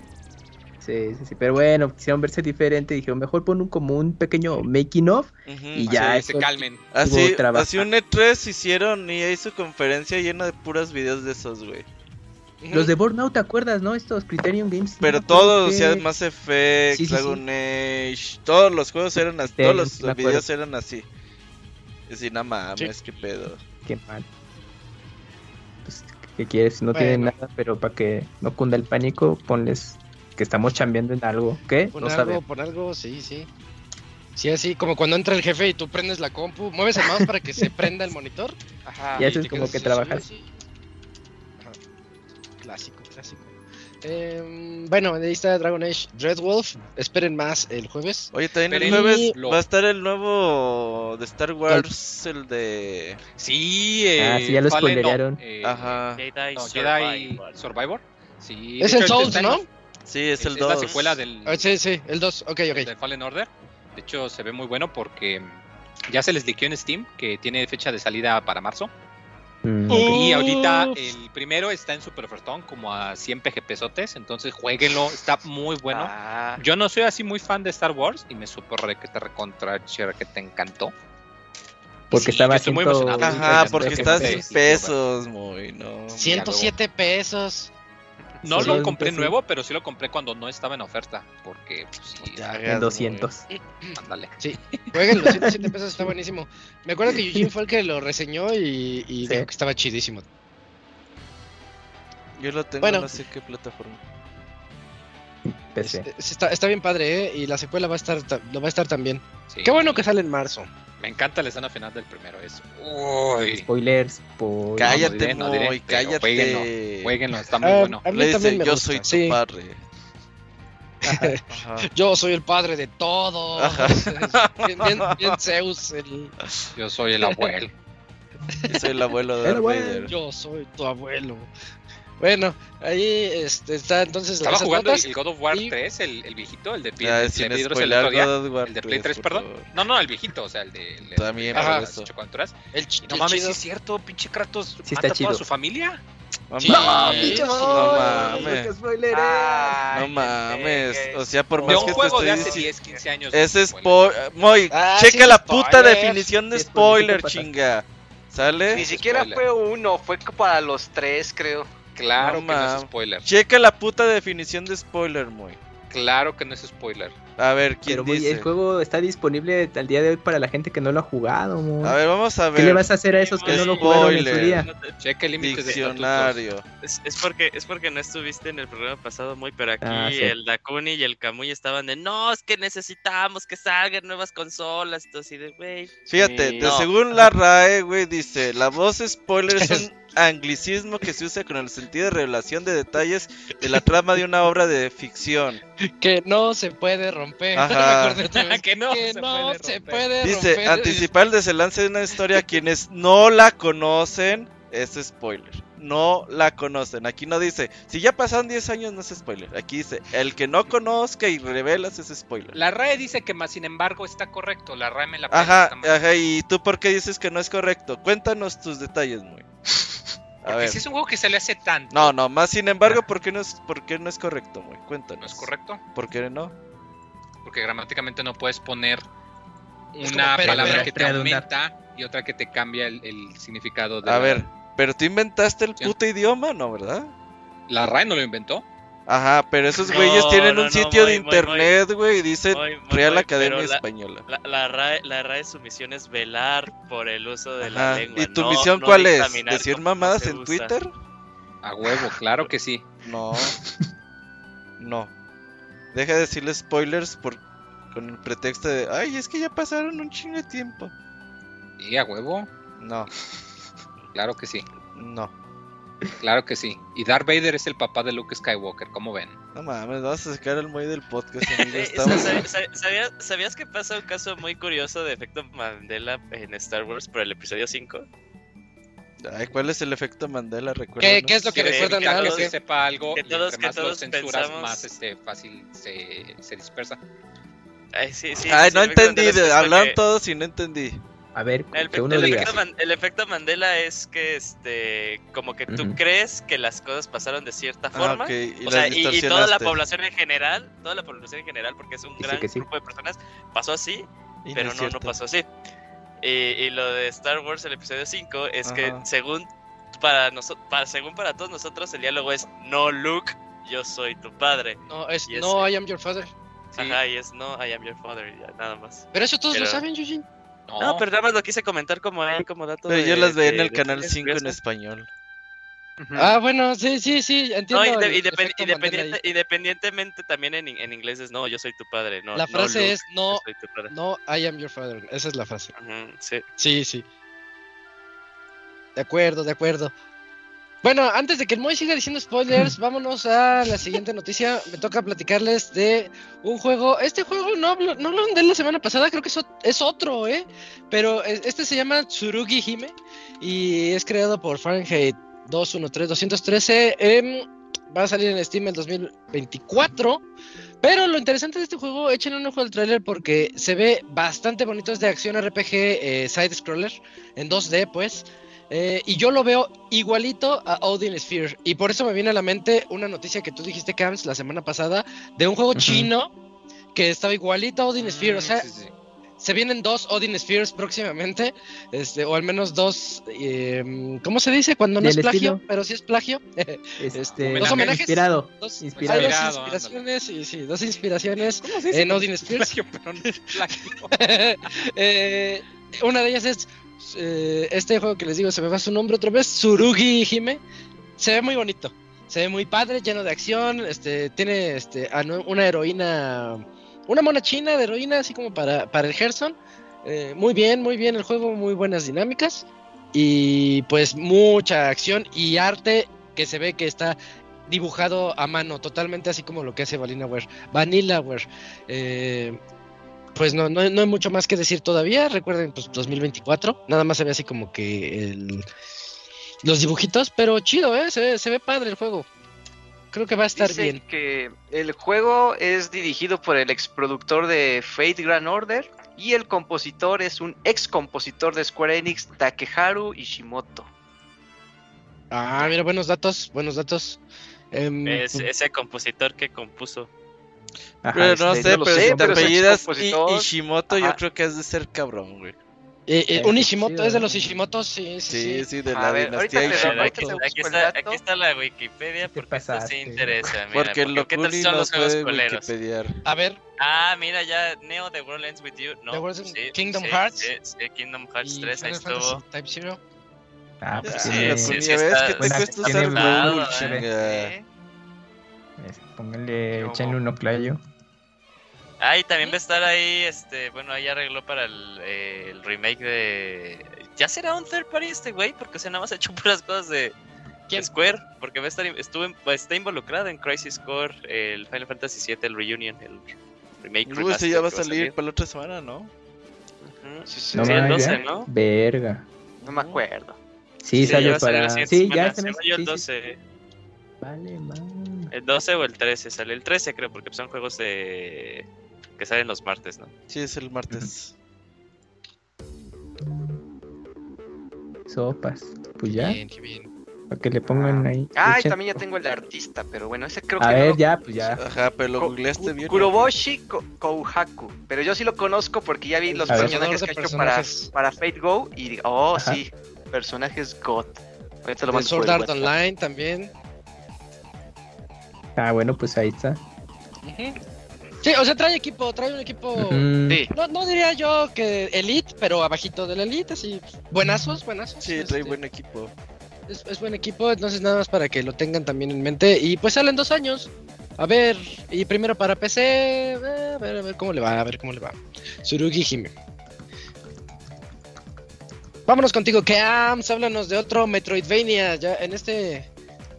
D: Sí, sí, sí, pero bueno, quisieron verse diferente, dijeron, mejor pon un como un pequeño making of y ya
F: se
D: eso-
F: calmen.
C: Así, así un E3 hicieron y ahí su conferencia llena de puras videos de esos, güey.
D: Los de Burnout, ¿te acuerdas, no? Estos Criterion Games.
C: Pero
D: no
C: todos, o
D: qué-
C: sea, Mass Effect,
D: Sí, sí, sí.
C: Dragon Age, todos los juegos eran así,
D: Sí,
C: todos los videos eran así. Y así, no mames, qué pedo.
D: Qué mal. ¿Qué quieres? No tienen nada, pero para que no cunda el pánico, ponles que estamos chambeando en algo. ¿Qué?
A: Por
D: no
A: algo,
D: sabemos.
A: por algo, sí, sí. Sí, así como cuando entra el jefe y tú prendes la compu, mueves el mouse para que se prenda el monitor. Ajá.
D: Y eso
A: te
D: es como que
A: así,
D: trabajas.
A: sí, Em, bueno, ahí está Dragon Age Dreadwolf. Esperen más el jueves.
C: Oye, también el jueves
F: y
C: va a estar el nuevo de Star Wars, el de...
F: Sí, eh,
D: Ah, sí, ya lo
F: Fallen, no,
D: spoilearon.
F: eh,
C: Ajá.
G: Jedi,
F: no,
G: Survivor.
F: Jedi Survivor. Sí,
A: Es el Souls, ¿no?
C: Sí, es,
F: Es,
C: el
F: es
C: 2.
F: la secuela del,
A: Ah, sí, sí, el 2. Ok, ok.
F: de Fallen Order. De hecho, se ve muy bueno porque ya se les liqueó en Steam que tiene fecha de salida para marzo.
D: Mm,
A: Uh.
F: Y ahorita el primero está en Super Ofertón como a 100 PG pesotes. Entonces jueguenlo, está muy bueno.
E: Ah,
F: Yo no soy así muy fan de Star Wars y me supo re que te recontra que te encantó.
D: Porque
F: Sí,
D: estaba
F: estoy muy emocionado.
C: Ajá, porque está
F: sí,
C: sin
F: sí,
C: pesos, muy, no.
A: 107 pesos.
F: No
D: Sí,
F: lo
D: sí,
F: compré
D: sí.
F: nuevo, pero sí lo compré cuando no estaba en oferta. Porque, pues sí,
C: Ya,
D: En 200.
F: ándale.
A: Jueguenlo, 107 pesos está buenísimo. Me acuerdo que Eugene fue el que lo reseñó y, y
D: Sí.
A: dijo que estaba chidísimo.
C: Yo lo tengo
A: Bueno.
C: en no sé qué plataforma.
D: PC.
A: Es- es- está, está bien padre, ¿eh? Y la secuela va a estar, ta- lo va a estar también.
F: Sí.
A: Qué bueno que sale en marzo.
F: Me encanta la escena final del primero. Es. Uy.
D: Spoilers, por...
C: Cállate,
F: diré, no diré, pero
C: cállate.
F: jueguenlo, Jueguenlo, está muy
A: Ah,
F: bueno.
A: a mí
C: Le dice, yo
A: gusta,
C: soy tu
A: sí.
C: padre. Ajá.
A: Yo soy el padre de todos. Bien, bien- bien Zeus, el-
F: Yo soy el abuelo.
C: Yo soy el abuelo de
D: El
C: Darth. Vader.
A: yo soy tu abuelo. Bueno, ahí este, está entonces
F: Estaba jugando
A: notas.
F: el God of War
A: y-
F: 3, el, el viejito, el de Play,
C: Ya,
F: el
C: sin
F: de Vidros el día.
C: God of War
F: El de Play 3,
C: por
F: perdón.
C: favor.
F: No, no, el viejito, o sea, el de. El
C: También
A: por
F: las.
A: El
F: Y no mames, sí es cierto, pinche Kratos
D: Sí
F: mata
D: está
F: a toda
D: chido.
F: su familia.
C: No
A: Sí.
C: mames,
A: pinche
C: no mames.
E: Ay,
C: No mames. O sea, por
F: De
C: más
F: un
C: que te
F: juego
C: estoy
F: de hace
C: diciendo.
F: 10, 15 años.
C: Ese
F: spoiler.
C: Moy,
A: Ah,
C: checa
A: sí,
C: la puta
A: spoilers.
C: definición de
D: spoiler,
C: chinga. ¿Sale?
E: Ni siquiera
F: spoiler.
E: fue uno, fue para los tres, creo.
F: Claro
C: No
F: que no es spoiler.
C: Checa la puta definición de spoiler, Moy.
F: Claro que no es spoiler.
C: A ver, ¿quién
D: Pero
C: dice?
D: el juego está disponible al día de hoy para la gente que no lo ha jugado. mo.
C: A ver, vamos a ver.
D: ¿Qué le vas a hacer a esos que no lo jugaron en su
C: Spoiler.
D: día?
G: No te-
F: Cheque límites de estatutos.
C: Diccionario.
G: Es, es porque es porque no estuviste en el programa pasado muy, pero aquí
D: Ah, sí.
G: el Dakuni y el Kamui estaban de no, es que necesitamos que salgan nuevas consolas, todo así de güey.
C: Fíjate,
G: Sí.
C: de
G: No.
C: según la RAE, güey, dice, la voz spoiler es un anglicismo que se usa con el sentido de revelación de detalles de la trama de una obra de ficción.
A: Que no se puede romper.
C: Ajá.
A: Vez.
F: Que no
A: Que
F: se
A: no
F: puede
A: se puede
C: Dice,
A: romper.
C: anticipar el desenlace de una historia a quienes no la conocen es spoiler. No la conocen. Aquí no dice, si ya pasaron 10 años no es spoiler. Aquí dice, el que no conozca y revelas es spoiler.
F: La RAE dice que más sin embargo está correcto. La RAE me la
C: Ajá, ajá, ¿y tú por qué dices que no es correcto? Cuéntanos tus detalles, muy. A
F: Porque
C: ver.
F: si es un juego que se le hace tanto.
C: No, no, más sin embargo, ¿por qué no es, por qué no es correcto, muy? Cuéntanos.
F: No es correcto.
C: ¿Por qué no?
F: Porque gramáticamente no puedes poner una
A: como,
F: palabra
D: pero,
F: que te aumenta y otra que te cambia el, el significado de
C: A
F: la-
C: ver, pero tú inventaste el
F: Sí.
C: puto idioma, ¿no, verdad?
F: La RAE no lo inventó.
C: Ajá, pero esos
G: No,
C: güeyes tienen
G: no,
C: un
G: no,
C: sitio de
G: muy,
C: internet, güey, y dice
G: Muy, muy,
C: Real Academia
G: la-
C: Española.
G: La, la, RAE, la RAE su misión es velar por el uso de
C: Ajá,
G: la lengua.
C: ¿Y tu
G: no-
C: misión
G: no
C: cuál es? ¿Decir mamadas en. Twitter?
F: A huevo, claro que sí.
C: No. no. Deja de decirle spoilers por con el pretexto de, ay, es que ya pasaron un chingo de tiempo.
F: Y a huevo,
C: No,
F: claro que sí.
C: no.
F: Claro que sí. Y Darth Vader es el papá de Luke Skywalker, ¿cómo ven?
C: No mames, vas a sacar el muy del podcast, amigo.
G: Eh,
C: Estamos...
G: sa- sa- ¿sabías, ¿Sabías que pasa un caso muy curioso de efecto Mandela en Star Wars por el episodio 5?
C: Ay, ¿cuál es el efecto Mandela? Recuerda.
A: ¿Qué, qué es lo que
G: Sí,
A: recuerdan
G: que
F: que se
A: que-
F: sepa algo
G: que
F: y
G: todos-
F: entre
G: que
F: más lo
G: todos
F: censuras,
G: pensamos-
F: más este, fácil se, se dispersa.
G: Ay, sí, sí,
C: Ay,
G: sí,
C: no entendí, hablaron todos y no entendí.
D: A ver,
G: El,
D: que uno
G: el
D: diga.
G: efecto, Man- el efecto Mandela es que este como que tú crees que las cosas pasaron de cierta
C: Ah,
G: forma
C: y
G: o sea, y, y toda la población en general, toda la población en general, porque es un
D: Dice
G: gran
D: sí.
G: grupo de personas, pasó así,
C: Y
G: pero no, no pasó así. Y, y lo de Star Wars, el episodio 5, es que según para, nosotros para, según para todos nosotros, el diálogo es no Luke, yo soy tu padre.
A: No, es no, I am your father.
G: Sí. Ajá, y es no, I am your father, y ya, nada más.
A: Pero eso todos lo saben, Yujin.
F: No,
G: No, pero nada más lo quise comentar como ahí, como dato.
C: Pero
G: de-
C: yo las veía en el
G: de-
C: canal
G: de-
C: 5 en español.
A: Ah, bueno, sí, sí, sí, entiendo.
G: No,
A: el
G: independ- independiente- independientemente también en, en inglés es no, yo soy tu padre. No,
A: La
G: no,
A: frase
G: Luke,
A: es no, no, I am your father. Esa es la frase.
G: Sí.
A: Sí, sí. De acuerdo, de acuerdo. Bueno, antes de que el Moy siga diciendo spoilers, vámonos a la siguiente noticia. Me toca platicarles de un juego. Este juego no, hablo- no lo andé la semana pasada, creo que es, ot- es otro, ¿eh? Pero es- este se llama Tsurugi Hime y es creado por Fahrenheit 213-213. em, va a salir en Steam el 2024. Pero lo interesante de este juego, echen un ojo al trailer porque se ve bastante bonito. Es de acción RPG eh, side-scroller en 2D, pues. Eh, y yo lo veo igualito a Odin Sphere. Y por eso me viene a la mente una noticia que tú dijiste, Camps, la semana pasada, de un juego chino que estaba igualito a Odin Sphere. O sea,
F: Mm, sí, sí.
A: se vienen dos Odin Spheres próximamente, este, o al menos dos, eh, ¿cómo se dice? Cuando no es plagio,
D: estilo.
A: pero sí es plagio.
D: Este,
A: Dos homenajes.
D: inspirado.
A: Dos,
D: Inspirado.
A: hay dos inspiraciones, y sí, dos inspiraciones
F: ¿Cómo se dice?
A: en Odin Spheres.
F: Plagio, pero no es plagio.
A: Eh, una de ellas es eh, este juego que les digo, se me va su nombre otra vez, Surugi Hime. Se ve muy bonito, se ve muy padre, lleno de acción. Este tiene este una heroína, una mona china de heroína, así como para, para el Gerson. Eh, muy bien, muy bien el juego, muy buenas dinámicas y pues mucha acción y arte que se ve que está dibujado a mano, totalmente así como lo que hace Vanillaware. Vanillaware. Eh, pues no, no, no hay mucho más que decir todavía. Recuerden, pues 2024. Nada más se ve así como que el- los dibujitos, pero chido, ¿eh? Se, ve- se ve padre el juego. Creo que va a estar
E: Dice
A: bien.
E: que el juego es dirigido por el ex productor de Fate Grand Order y el compositor es un ex compositor de Square Enix, Takeharu Ishimoto.
A: Ah, mira, buenos datos, buenos datos. Em,
G: Es ese compositor que compuso.
D: Ajá,
C: Pero no
D: este,
C: sé,
E: lo
C: pero
E: sé,
C: si te apellidas. Ishimoto, yo creo que has de ser cabrón, güey.
A: eh, eh,
D: Eh,
A: un Ishimoto es de los Ishimotos, sí, sí,
C: Sí,
A: sí.
C: sí, de la
E: ver,
C: dinastía
G: aquí,
C: Ishimoto.
G: aquí está, aquí está la Wikipedia porque esto sí interesa. Mira,
C: Porque el
G: ¿qué tal son
C: no
G: los juegos?
C: Wikipediar.
A: A ver,
G: Ah, mira ya, Neo The World Ends With You. No,
A: The World Ends-
G: sí,
A: Kingdom
G: sí,
A: Hearts.
G: Sí, sí, Kingdom Hearts
A: y
G: 3, ahí estuvo.
A: Type Zero.
D: Ah, pues
G: sí, sí, sí
C: que te cuesta usar Google.
D: Es- Pónganle, échenle un oclayo.
G: Ah, y también va a estar ahí, este, bueno, ahí arregló para el, eh, el remake de... ¿Ya será un third party este güey? Porque, o sea, nada más ha hecho puras cosas de
A: ¿Quién?
G: Square, porque va a estar, estuvo, en- está involucrado en Crisis Core, el Final Fantasy VII, el Reunion, el remake.
C: Uy, ese ya va a salir para la otra semana, ¿no?
E: Sí, sí,
D: No
G: Sí, el
D: mames,
G: 12,
D: ya.
G: ¿no?
D: Verga.
E: no me acuerdo.
D: Sí,
G: Sí, ya
D: salió
G: va a salir
D: para. Sí,
G: semana,
D: ya este mes.
G: según yo el
D: sí, sí.
G: 12.
D: Vale, man.
G: El 12 o el 13 sale. El 13 creo, porque son juegos de... que salen los martes, ¿no?
C: Sí, es el martes.
D: Sopas. Pues ya,
A: Bien, qué bien.
D: para que le pongan ahí.
E: Ah, y también ya tengo el artista, pero bueno, ese creo
D: A
E: que no
D: ver, ya, pues ya.
C: Ajá, pero lo googleaste bien.
E: Kuroboshi Ko- Kouhaku. Pero yo sí lo conozco porque ya vi los
D: A ver.
E: personajes que ha hecho para, para Fate Go y digo, oh,
D: Ajá.
E: sí, personajes God. Ahorita lo mando
A: Sword Art. Online también.
D: Ah, bueno, pues ahí está.
A: Sí, o sea, trae equipo, trae un equipo.
E: Sí,
A: No, no diría yo que Elite, pero abajito del Elite, así. Buenazos, buenazos.
C: Sí, trae
A: este,
C: buen equipo.
A: Es, es buen equipo, entonces nada más para que lo tengan también en mente. Y pues salen dos años. A ver, y primero para PC. eh, a ver, a ver cómo le va, a ver cómo le va. Surugi Hime. Vámonos contigo, Keams. Háblanos de otro Metroidvania. Ya en este.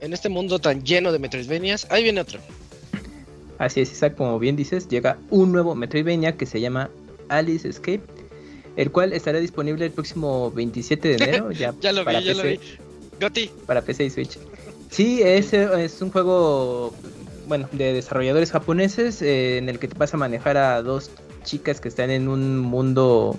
A: En este mundo tan lleno de Metroidvanias. Ahí viene otro.
D: Así es, Isaac, como bien dices, llega un nuevo Metroidvania que se llama Alice Escape, el cual estará disponible el próximo 27 de enero, ya,
A: Ya lo
D: para,
A: vi, ya lo
D: PC,
A: vi. Goti.
D: para PC y Switch. Sí, es, es un juego bueno, de desarrolladores japoneses eh, en el que te vas a manejar a dos chicas que están en un mundo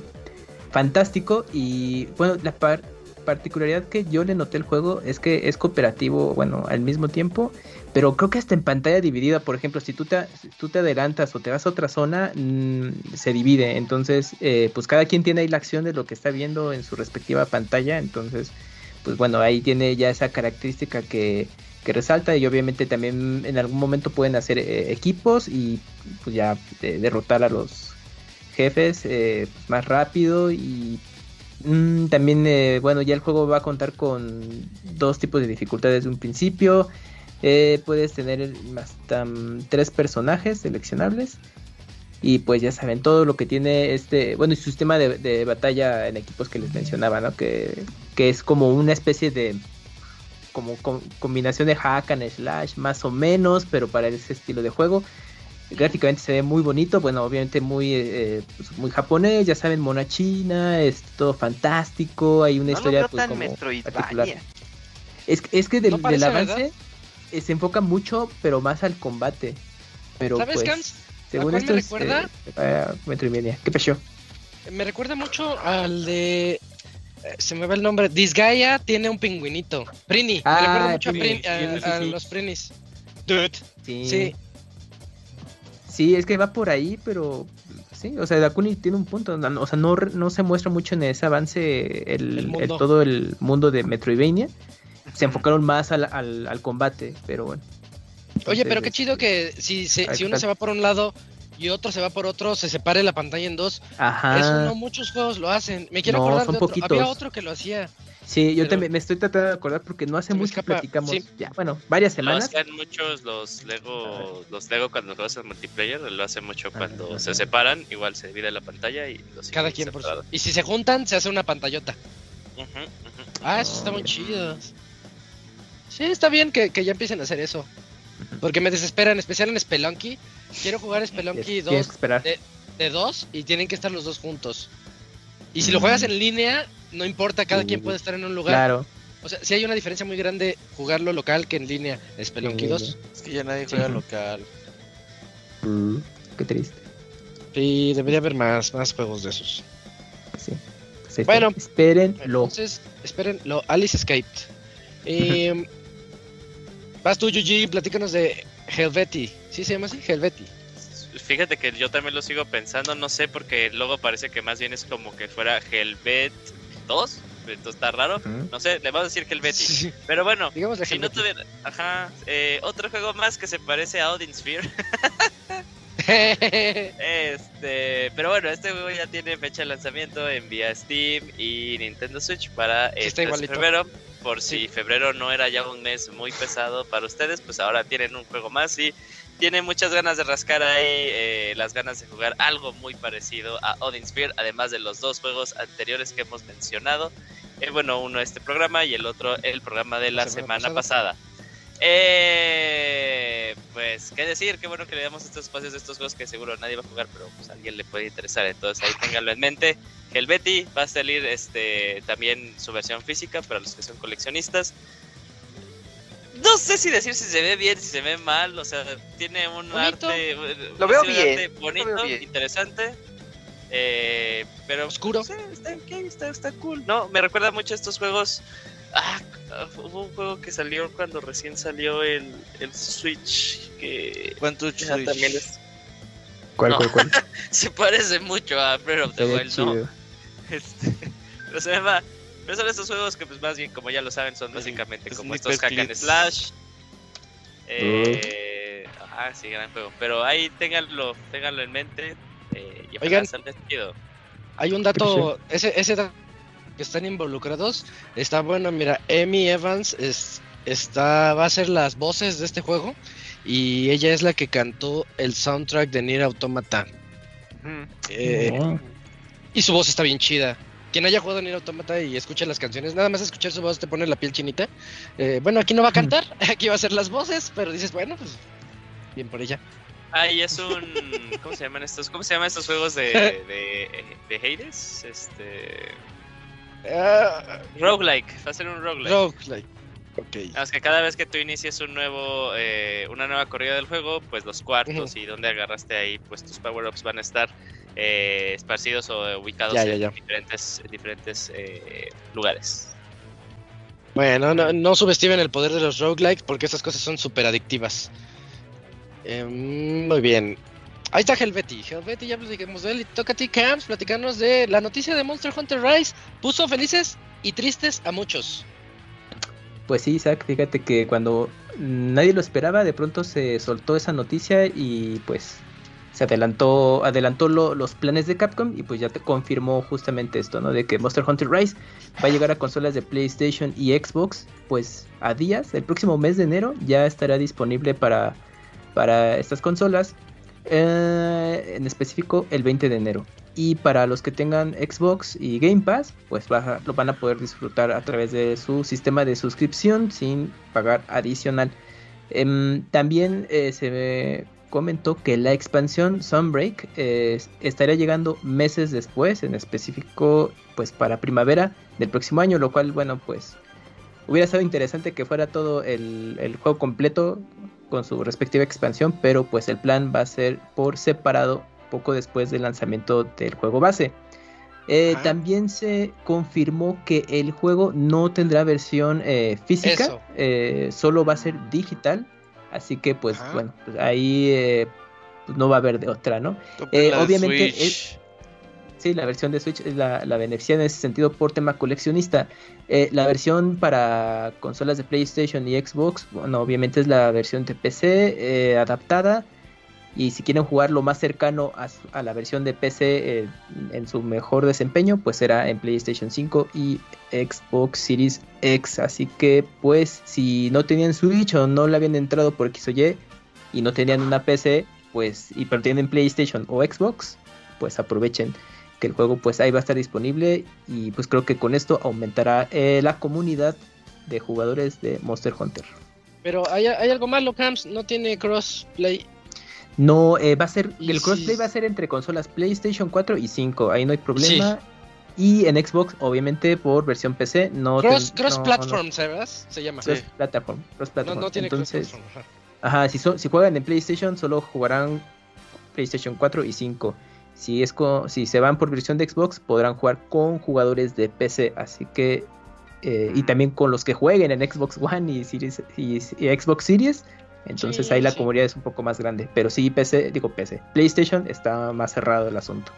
D: fantástico y bueno, la par- particularidad que yo le noté al juego es que es cooperativo, bueno, al mismo tiempo, pero creo que hasta en pantalla dividida, por ejemplo, si tú te, tú te adelantas o te vas a otra zona, mm, se divide, entonces, eh, pues cada quien tiene ahí la acción de lo que está viendo en su respectiva pantalla, entonces, pues bueno, ahí tiene ya esa característica que, que resalta y obviamente también en algún momento pueden hacer eh, equipos y pues ya derrotar a los jefes eh, más rápido y mm, también eh, bueno ya el juego va a contar con dos tipos de dificultades de un principio. Eh, puedes tener hasta mm, tres personajes seleccionables. Y pues ya saben todo lo que tiene este bueno y su sistema de, de batalla en equipos que les mencionaba no que, que es como una especie de como com- combinación de hack and slash más o menos pero para ese estilo de juego gráficamente se ve muy bonito, bueno, obviamente muy eh, pues, muy japonés, ya saben, mona china, es todo fantástico, hay una
E: No lo
D: historia
E: veo
D: pues
E: tan
D: como
E: Metroidvania.
D: particular. Es, es que del,
A: No
D: del avance eh, se enfoca mucho, pero más al combate. Pero
A: ¿Sabes,
D: pues,
A: Gans?
D: según esto
A: me
D: es
A: recuerda?
D: eh, ah, Metroidvania. ¿Qué pasó?
A: Me recuerda mucho al de. eh, Se me va el nombre. Disgaea tiene un pingüinito. Prini.
D: Ah,
A: me recuerda mucho a,
D: Prini,
A: Prin- a-
D: sí, sí,
A: a
D: sí.
A: los Prinis. Dude.
D: Sí.
A: Sí.
D: Sí, es que va por ahí, pero sí, o sea, Dakuni tiene un punto, no- o sea, no, no se muestra mucho en ese avance el,
A: El mundo.
D: el- todo el mundo de Metroidvania. Se enfocaron más al, al, al combate, pero bueno.
A: Oye, pero qué chido
D: este,
A: que si, se- si uno se va por un lado y otro se va por otro, se separe la pantalla en dos.
D: Ajá.
A: Eso no muchos juegos lo hacen. Me quiero
D: No,
A: acordar de otro.
D: poquitos.
A: Había otro que lo hacía.
D: Sí, yo
A: pero-
D: también me estoy tratando de acordar porque no hace mucho
A: escapa,
D: platicamos.
A: sí.
D: Ya, bueno, varias
G: Lo
D: semanas.
G: hacían muchos los Lego, los Lego cuando juegas en multiplayer, lo hace mucho cuando
D: Ajá.
G: se separan, igual se divide la pantalla y los
A: Cada quien por su. Y si se juntan, se hace una pantallota. Ah, eso está muy chido. Sí, está bien que, que ya empiecen a hacer eso. Porque me desesperan, en especial en Spelunky. Quiero jugar Spelunky
D: Tienes
A: 2
D: que esperar.
A: de- de dos y tienen que estar los dos juntos. Y si lo juegas en línea, no importa, cada quien puede estar en un lugar.
D: Claro.
A: O sea, sí hay una diferencia muy grande jugarlo local que en línea. Spelunky
D: En
A: 2.
C: Es que ya nadie
A: Sí.
C: juega local.
D: Mm, Qué triste.
A: Sí, debería haber más, más juegos de esos.
D: Sí. Sí,
A: Bueno.
D: espérenlo.
A: Entonces, esperen, lo Alice Escaped. Eh, vas tú, Yuji, platícanos de Helveti. ¿Sí se llama así? Helveti.
G: Fíjate que yo también lo sigo pensando, no sé, porque luego parece que más bien es como que fuera Helvet 2, entonces está raro. No sé, le vamos a decir Helveti.
A: Sí,
G: Pero bueno,
A: Digamos
G: si no tuviera. Ajá, eh, otro juego más que se parece a Odin Sphere. Este, pero bueno, este juego ya tiene fecha de lanzamiento en vía Steam y Nintendo Switch para el
A: está
G: 3 de
A: igualito.
G: febrero. Por si febrero no era ya un mes muy pesado para ustedes, pues ahora tienen un juego más y tienen muchas ganas de rascar ahí, eh, las ganas de jugar algo muy parecido a Odin Sphere, además de los dos juegos anteriores que hemos mencionado. Eh, bueno, uno este programa y el otro el programa de la,
A: La
G: semana,
A: semana
G: pasada. Eh, pues, qué decir, qué bueno que le damos estos espacios de estos juegos que seguro nadie va a jugar, pero pues a alguien le puede interesar. Entonces ahí ténganlo en mente. Helveti va a salir este también su versión física para los que son coleccionistas. No sé si decir si se ve bien, si se ve mal, o sea, tiene un
A: Bonito.
G: arte,
E: Lo veo
G: un
E: bien,
G: arte bonito,
E: veo bien.
G: interesante. Eh, pero
A: Oscuro.
G: no sé, está, ok, está, está cool. No, me recuerda mucho a estos juegos. Ah, hubo un juego que salió cuando recién salió el, el Switch que
C: ¿Cuánto
G: ya también es-
D: ¿Cuál,
G: No.
D: cuál, cuál?
G: se parece mucho a Breath of the Wild, ¿no? Este, pero se llama. Pero son estos juegos que, pues, más bien, como ya lo saben, son básicamente como estos hack and slash. Eh, ah, sí, gran juego. Pero ahí ténganlo, ténganlo en mente. Eh, y
A: Oigan.
G: chido.
A: Hay un dato, ese, ese dato que están involucrados, está bueno, mira, Amy Evans es, está, va a hacer las voces de este juego y ella es la que cantó el soundtrack de Nier Automata. Eh. Y su voz está bien chida. Quien haya jugado Nier Automata y escucha las canciones, nada más escuchar su voz te pone la piel chinita. Eh, bueno, aquí no va a cantar, aquí va a hacer las voces, pero dices, bueno, pues bien por ella.
G: Ah, y es un. ¿Cómo se llaman estos? ¿Cómo se llaman estos juegos de, de, de Hades? Este.
A: Ah,
G: Roguelike. Va a ser un roguelike.
A: roguelike. Ok.
G: Nada más que cada vez que tú inicies un nuevo, eh, una nueva corrida del juego, pues los cuartos y donde agarraste ahí, pues tus power-ups van a estar eh, esparcidos o ubicados
A: Ya, ya,
G: en
A: ya.
G: diferentes, en diferentes eh, lugares.
A: Bueno, no, no subestimen el poder de los roguelikes porque esas cosas son súper adictivas. Em, muy bien. Ahí está Helveti. Helveti, ya platicamos de él. Y toca a ti, Camps, platicarnos de la noticia de Monster Hunter Rise. Puso felices y tristes a muchos.
D: Pues sí, Isaac, fíjate que cuando nadie lo esperaba, de pronto se soltó esa noticia y pues se adelantó, adelantó lo- los planes de Capcom y pues ya te confirmó justamente esto, ¿no? De que Monster Hunter Rise va a llegar a consolas de PlayStation y Xbox, pues a días, el próximo mes de enero ya estará disponible para, para estas consolas, eh, en específico el 20 de enero. Y para los que tengan Xbox y Game Pass, pues lo van a poder disfrutar a través de su sistema de suscripción sin pagar adicional. Em, también eh, se comentó que la expansión Sunbreak eh, estaría llegando meses después, en específico pues para primavera del próximo año, lo cual bueno pues hubiera estado interesante que fuera todo el, el juego completo con su respectiva expansión, pero pues el plan va a ser por separado poco después del lanzamiento del juego base. Eh, también se confirmó que el juego no tendrá versión eh, física, eh, solo va a ser digital, así que pues
A: Ajá.
D: bueno, pues, ahí eh, pues, no va a haber de otra, ¿no? Eh, obviamente
C: Switch.
D: Sí, la versión de Switch es la, la beneficia en ese sentido por tema coleccionista. Eh, la versión para consolas de PlayStation y Xbox, bueno, obviamente es la versión de PC eh, adaptada. Y si quieren jugar lo más cercano a, la versión de PC eh, en su mejor desempeño, pues será en PlayStation 5 y Xbox Series X. Así que, pues, si no tenían Switch o no le habían entrado por X o Y y no tenían una PC, pues, y pero tienen PlayStation o Xbox, pues aprovechen que el juego pues ahí va a estar disponible y pues creo que con esto aumentará eh, la comunidad de jugadores de Monster Hunter.
A: Pero hay, hay algo malo, Camps. No tiene crossplay.
D: No, eh, va a ser, el crossplay va a ser entre consolas PlayStation 4 y 5, ahí no hay problema. Y en Xbox, obviamente, por versión PC, no...
A: Cross,
D: ten-
A: cross
D: no-
A: platform, ¿sabes? Se llama.
D: no- cross platform, cross
A: No,
D: platform.
A: no tiene cross
D: Entonces,
A: platform. ajá.
D: Si, son, si juegan en PlayStation, solo jugarán PlayStation 4 y 5. Si, es co- si se van por versión de Xbox, podrán jugar con jugadores de PC. Así que. eh, y también con los que jueguen en Xbox One y, Series, y, y Xbox Series. Entonces
A: Sí,
D: ahí la
A: sí.
D: comunidad es un poco más grande. Pero sí, PC, digo PC. PlayStation está más cerrado el asunto.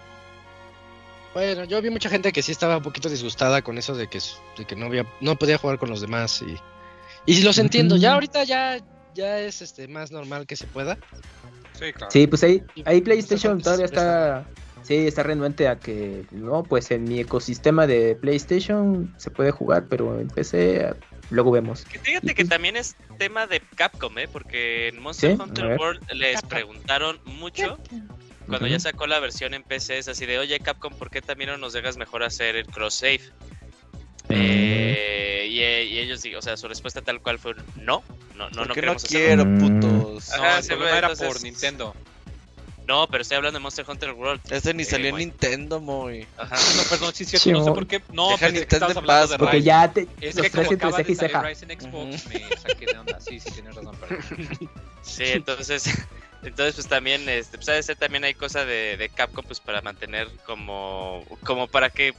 A: Bueno, yo vi mucha gente que sí estaba un poquito disgustada con eso de que, de que no había, no podía jugar con los demás y, y sí los entiendo. Ya ahorita ya, ya es este más normal que se pueda.
J: Sí, claro.
D: Sí, pues ahí, ahí PlayStation todavía está. Sí, está renuente a que. No, pues en mi ecosistema de PlayStation se puede jugar, pero en PC luego vemos.
G: Que fíjate que también es tema de Capcom, ¿eh? Porque en Monster Hunter. World les preguntaron mucho cuando ya sacó la versión en PC. Es así de, oye, Capcom, ¿por qué también no nos dejas mejor hacer el cross-save? Eh, y, y ellos, o sea, su respuesta tal cual fue no, no, no, no
C: no
G: queremos hacerlo.
C: quiero, putos.
G: Ajá,
J: No,
G: güey,
J: era
G: entonces-
J: por Nintendo.
G: No, pero estoy hablando de Monster Hunter World.
C: Este ni
G: Eh,
C: salió en. Nintendo, muy.
G: Ajá.
J: No, perdón, sí, sí,
D: Sí,
J: no sé por qué. No,
C: Deja Nintendo en paz,
J: de
D: Porque ya te,
J: Es
D: los
J: que
D: traes
J: como
D: entre
J: acaba
D: ceja
J: de
D: y
J: salir
D: ceja.
J: Rise en Xbox, me saqué de onda. Sí, sí, tienes razón, perdón.
G: Sí, entonces, entonces pues también, este, pues ser también hay cosa de, de Capcom pues para mantener como, como para que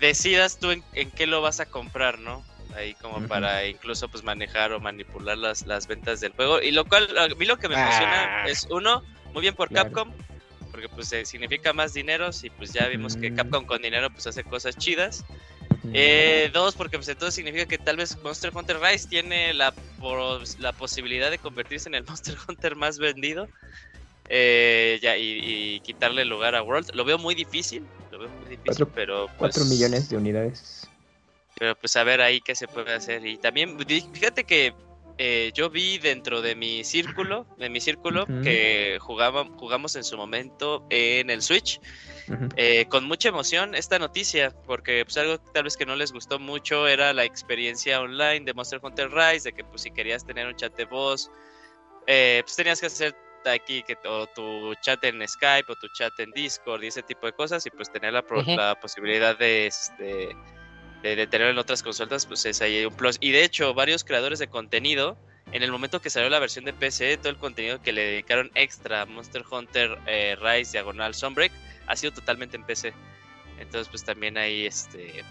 G: decidas tú en, en qué lo vas a comprar, ¿no? Ahí como para incluso pues manejar o manipular las, las ventas del juego. Y lo cual, a mí lo que me emociona
A: Ah.
G: es uno, muy bien por
D: Claro.
G: Capcom, porque pues eh, significa más dineros y pues ya vimos que
D: Mm.
G: Capcom con dinero pues hace cosas chidas. Eh, dos, porque pues entonces significa que tal vez Monster Hunter Rise tiene la, pos- la posibilidad de convertirse en el Monster Hunter más vendido. Eh, ya, y, y quitarle lugar a World. Lo veo muy difícil. Lo veo muy difícil,
D: Cuatro-
G: pero pues,
D: 4 millones de unidades.
G: Pero pues a ver ahí qué se puede hacer. Y también, fíjate que eh, yo vi dentro de mi círculo, de mi círculo, que jugaba, jugamos en su momento en el Switch eh, con mucha emoción esta noticia, porque pues algo tal vez que no les gustó mucho era la experiencia online de Monster Hunter Rise, de que pues si querías tener un chat de voz, eh, pues tenías que hacer aquí que o tu chat en Skype o tu chat en Discord y ese tipo de cosas y pues tener la, pro- la posibilidad de, este, de, de tenerlo en otras consolas, pues es ahí un plus. Y de hecho, varios creadores de contenido en el momento que salió la versión de PC, todo el contenido que le dedicaron extra Monster Hunter eh, Rise Diagonal Sunbreak ha sido totalmente en PC. Entonces, pues también ahí, este,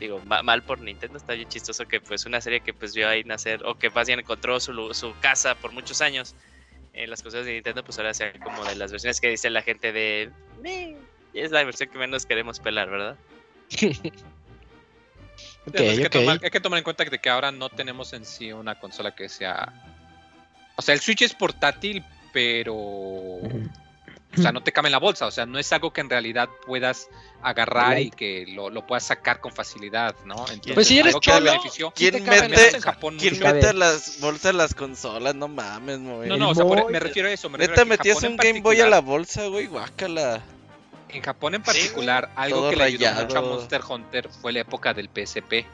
G: digo, ma- mal por Nintendo, está bien chistoso que pues una serie que pues vio ahí nacer, o que más bien encontró su, su casa por muchos años en las cosas de Nintendo, pues ahora sea como de las versiones que dice la gente de... Es la versión que menos queremos pelar, ¿verdad?
A: Ok,
F: Pero hay, que tomar, hay que tomar en cuenta de que ahora no tenemos en sí una consola que sea. O sea, el Switch es portátil, pero. O sea, no te cabe en la bolsa. O sea, no es algo que en realidad puedas agarrar y que lo, lo puedas sacar con facilidad, ¿no? Entonces,
A: Pues si eres cholo,
C: ¿Quién mete,
F: en Japón
C: ¿quién mete las bolsas las consolas? No mames, güey.
F: No, no, o sea, por-
D: Boy-
F: me refiero a eso. Me refiero
C: Neta,
F: a que en
C: metías
F: Japón en
C: un Game Boy a la bolsa, güey, guácala.
F: En Japón en particular, algo que le ayudó
C: rayado.
F: mucho a Monster Hunter fue la época del PSP.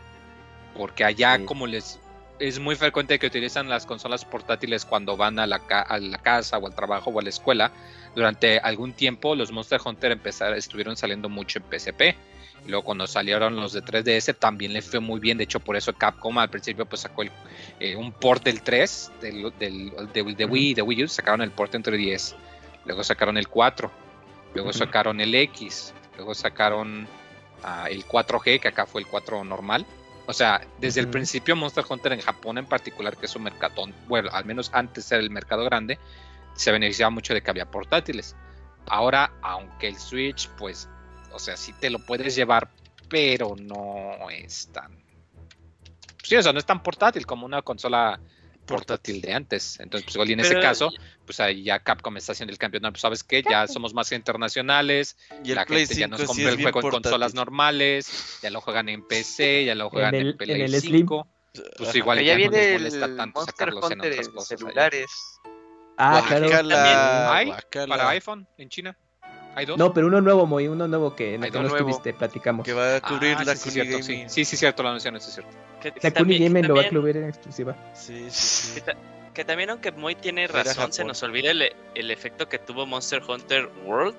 F: Porque allá,
D: Sí.
F: como les. Es muy frecuente que utilizan las consolas portátiles cuando van a la, ca- a la casa o al trabajo o a la escuela. Durante algún tiempo, los Monster Hunter empezaron, estuvieron saliendo mucho en PSP. Y luego, cuando salieron los de 3DS, también le fue muy bien. De hecho, por eso Capcom al principio pues, sacó el- eh, un port del 3, del, del, del- de Wii y de Wii U. Sacaron el port en 3DS. Luego sacaron el 4. Luego sacaron el X, luego sacaron ah, el 4G, que acá fue el 4 normal. O sea, desde el principio Monster Hunter en Japón en particular, que es un mercadón, bueno, al menos antes era el mercado grande, se beneficiaba mucho de que había portátiles. Ahora, aunque el Switch, pues, o sea, sí te lo puedes llevar, pero no es tan... Sí, o sea, no es tan portátil como una consola portátil de antes. Entonces, pues igual y en ese
G: Pero-
F: caso, pues ahí ya Capcom está haciendo el campeonato. Pues, ¿Sabes qué? Ya somos más internacionales,
C: Y
F: la
C: Play
F: gente ya
C: 5
F: nos
C: sí
F: compra
C: es
F: el juego en consolas normales, ya lo juegan en PC, ya lo juegan en,
D: el-
F: Play
D: en el
F: 5. Pues
C: Ajá.
F: igual
E: Pero
F: ya,
E: ya
F: no les
E: viene
F: molesta
E: el
F: tanto sacarlos en otras cosas.
E: celulares.
D: Ah, claro.
C: Guácala,
F: ¿Hay para iPhone en China? ¿Hay dos?
D: No, pero uno nuevo, muy uno nuevo que, en el que no estuviste, platicamos.
C: Que va a cubrir
F: Ah,
C: la
F: sí, sí,
C: Kuni
F: cierto, sí.
C: Gaming.
F: sí, sí, cierto, lo mencioné, sí, es cierto.
G: Que, también-
D: Kuni Game lo va a incluir en exclusiva.
C: Sí, sí, sí.
G: Que, que también, aunque Moy tiene razón, se nos olvida el, el efecto que tuvo Monster Hunter World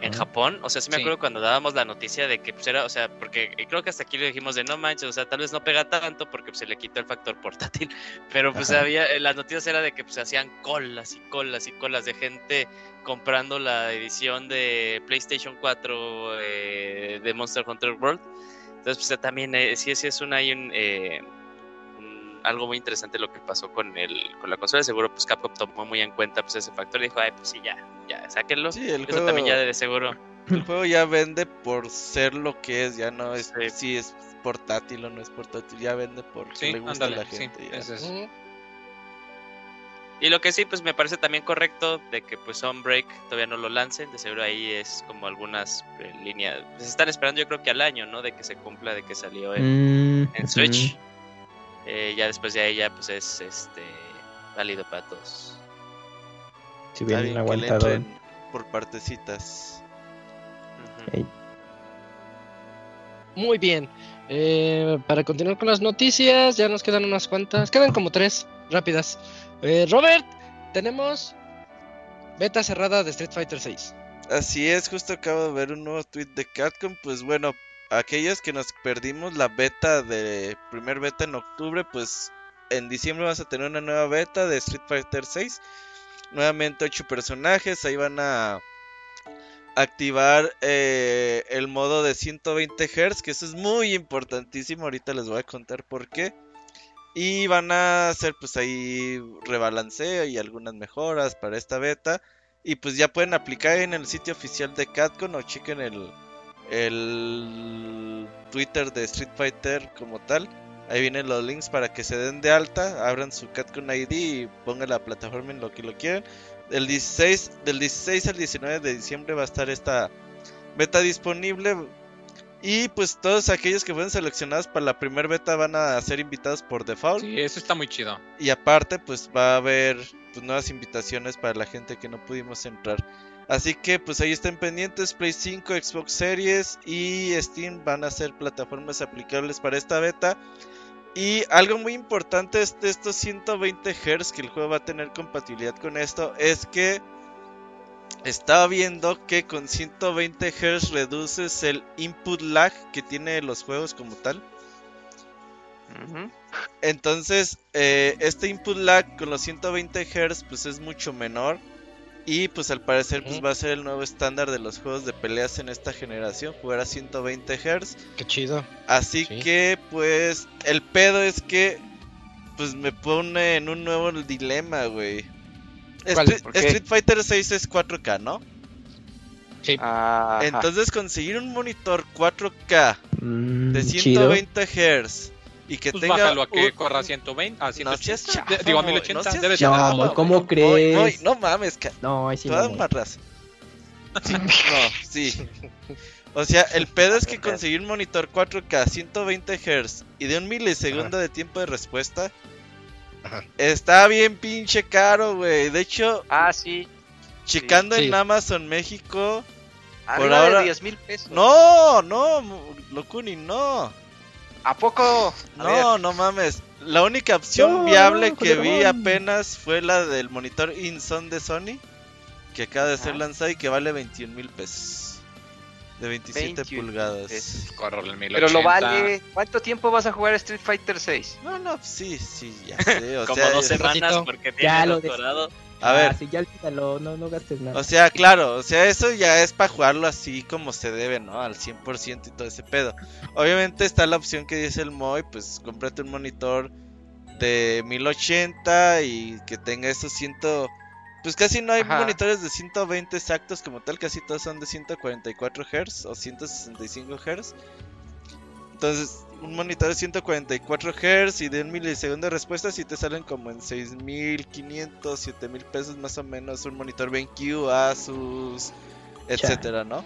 G: en. Japón. O sea, sí me
F: Sí.
G: acuerdo cuando dábamos la noticia de que pues era, o sea, porque y creo que hasta aquí le dijimos de no manches, o sea, tal vez no pega tanto porque pues, se le quitó el factor portátil. Pero pues
D: Ajá.
G: había, eh, las noticias era de que pues hacían colas y colas y colas de gente comprando la edición de PlayStation 4 eh, de Monster Hunter World. Entonces, pues también eh, sí, sí es un, hay un, eh, un- algo muy interesante lo que pasó con el con la consola. Seguro, pues Capcom tomó muy en cuenta pues ese factor y dijo, ay, pues sí, ya, ya, sáquenlo.
C: Sí, el
G: Eso
C: juego,
G: también ya de seguro.
C: el juego ya vende por ser lo que es, ya no es
G: Sí.
C: si es portátil o no es portátil, ya vende por
F: Sí,
C: le gusta a la
F: sí,
C: gente. ya.
F: es eso.
A: Ujú.
G: Y lo que sí, pues me parece también correcto de que pues Sunbreak todavía no lo lancen. De seguro ahí es como algunas eh, líneas. Se están esperando yo creo que al año, ¿no? De que se cumpla, de que salió en,
D: Mm,
G: en. Switch. Eh, ya después de ahí ya pues es este válido para todos.
D: Si bien
C: bien que le
D: aguantado.
C: entren por partecitas.
A: Muy bien. Eh, para continuar con las noticias, ya nos quedan unas cuantas. Quedan como tres rápidas. Eh, Robert, tenemos beta cerrada de Street Fighter 6.
C: Así es, justo acabo de ver un nuevo tweet de Capcom. Pues bueno, aquellos que nos perdimos la beta de primer beta en octubre, pues en diciembre vas a tener una nueva beta de Street Fighter 6. Nuevamente 8 personajes, ahí van a activar eh, el modo de 120 Hz, que eso es muy importantísimo. Ahorita les voy a contar por qué. Y van a hacer pues ahí rebalanceo y algunas mejoras para esta beta. Y pues ya pueden aplicar en el sitio oficial de Capcom o chequen el, el Twitter de Street Fighter como tal. Ahí vienen los links para que se den de alta, abran su Capcom ID y pongan la plataforma en lo que lo quieran. El 16, del 16 al 19 de diciembre va a estar esta beta disponible. Y pues todos aquellos que fueron seleccionados para la primera beta van a ser invitados por default.
F: Sí, eso está muy chido.
C: Y aparte, pues va a haber pues, nuevas invitaciones para la gente que no pudimos entrar. Así que pues ahí estén pendientes, Play 5, Xbox Series y Steam van a ser plataformas aplicables para esta beta. Y algo muy importante es de estos 120 Hz que el juego va a tener compatibilidad con esto es que estaba viendo que con 120 Hz reduces el input lag que tiene los juegos como tal. Entonces, eh, este input lag con los 120 Hz pues es mucho menor. Y pues al parecer pues va a ser el nuevo estándar de los juegos de peleas en esta generación, jugar a 120 Hz.
A: Qué chido.
C: Así
A: Sí.
C: que pues el pedo es que pues me pone en un nuevo dilema, güey. Street. Street Fighter 6 es 4K, ¿no?
A: Sí.
C: Entonces conseguir un monitor 4K
D: Mm,
C: de
D: chido.
C: 120 Hz y que
J: Pues
C: tenga
J: bájalo a que
C: un-
J: corra 120, a
C: No
J: 180.
C: seas chafa,
J: de- digo a
C: güey,
J: 1080,
C: no
J: debe ser
D: No,
C: güey.
D: ¿cómo crees?
C: no mames,
D: No, ahí sí
C: toda
D: no.
C: más raza. Sí, no, sí. O sea, el pedo es que conseguir un monitor 4K 120 Hz y de un milisegundo de tiempo de respuesta
A: Ajá.
C: está bien pinche caro, güey. De hecho,
E: Ah, sí.
C: checando
A: Sí.
C: en Amazon México,
E: Arriba
C: ahora-
E: de 10 mil pesos.
C: no, no, Locuni, no.
E: ¿A poco? A ver,
C: No, no mames. La única opción
D: No,
C: viable
D: no,
C: que vi apenas fue la del monitor InZone de Sony, que acaba de ser
E: Ajá.
C: lanzada y que vale 21 mil pesos. De 27
E: 21
C: pulgadas.
J: 1080.
E: Pero lo vale. ¿Cuánto tiempo vas a jugar Street Fighter 6?
C: No, no, sí, sí, ya sé. O
G: Como
C: sea,
G: dos
C: es-
G: semanas
A: ratito.
G: porque
D: Ya
G: tiene
D: lo
C: A ver,
D: Ah, sí, ya olvídalo, no, no gastes nada.
C: o sea, claro, o sea, eso ya es para jugarlo así como se debe, ¿no? Al 100% y todo ese pedo. Obviamente está la opción que dice el Moy, pues cómprate un monitor de 1080 y que tenga esos 100... Pues casi no hay
E: Ajá.
C: monitores de 120 exactos como tal, casi todos son de 144 Hz o 165 Hz. Entonces, un monitor de 144 Hz y de un milisegundo de respuesta si te salen como en 6500, 7000 pesos más o menos un monitor BenQ, Asus, etcétera, ¿no?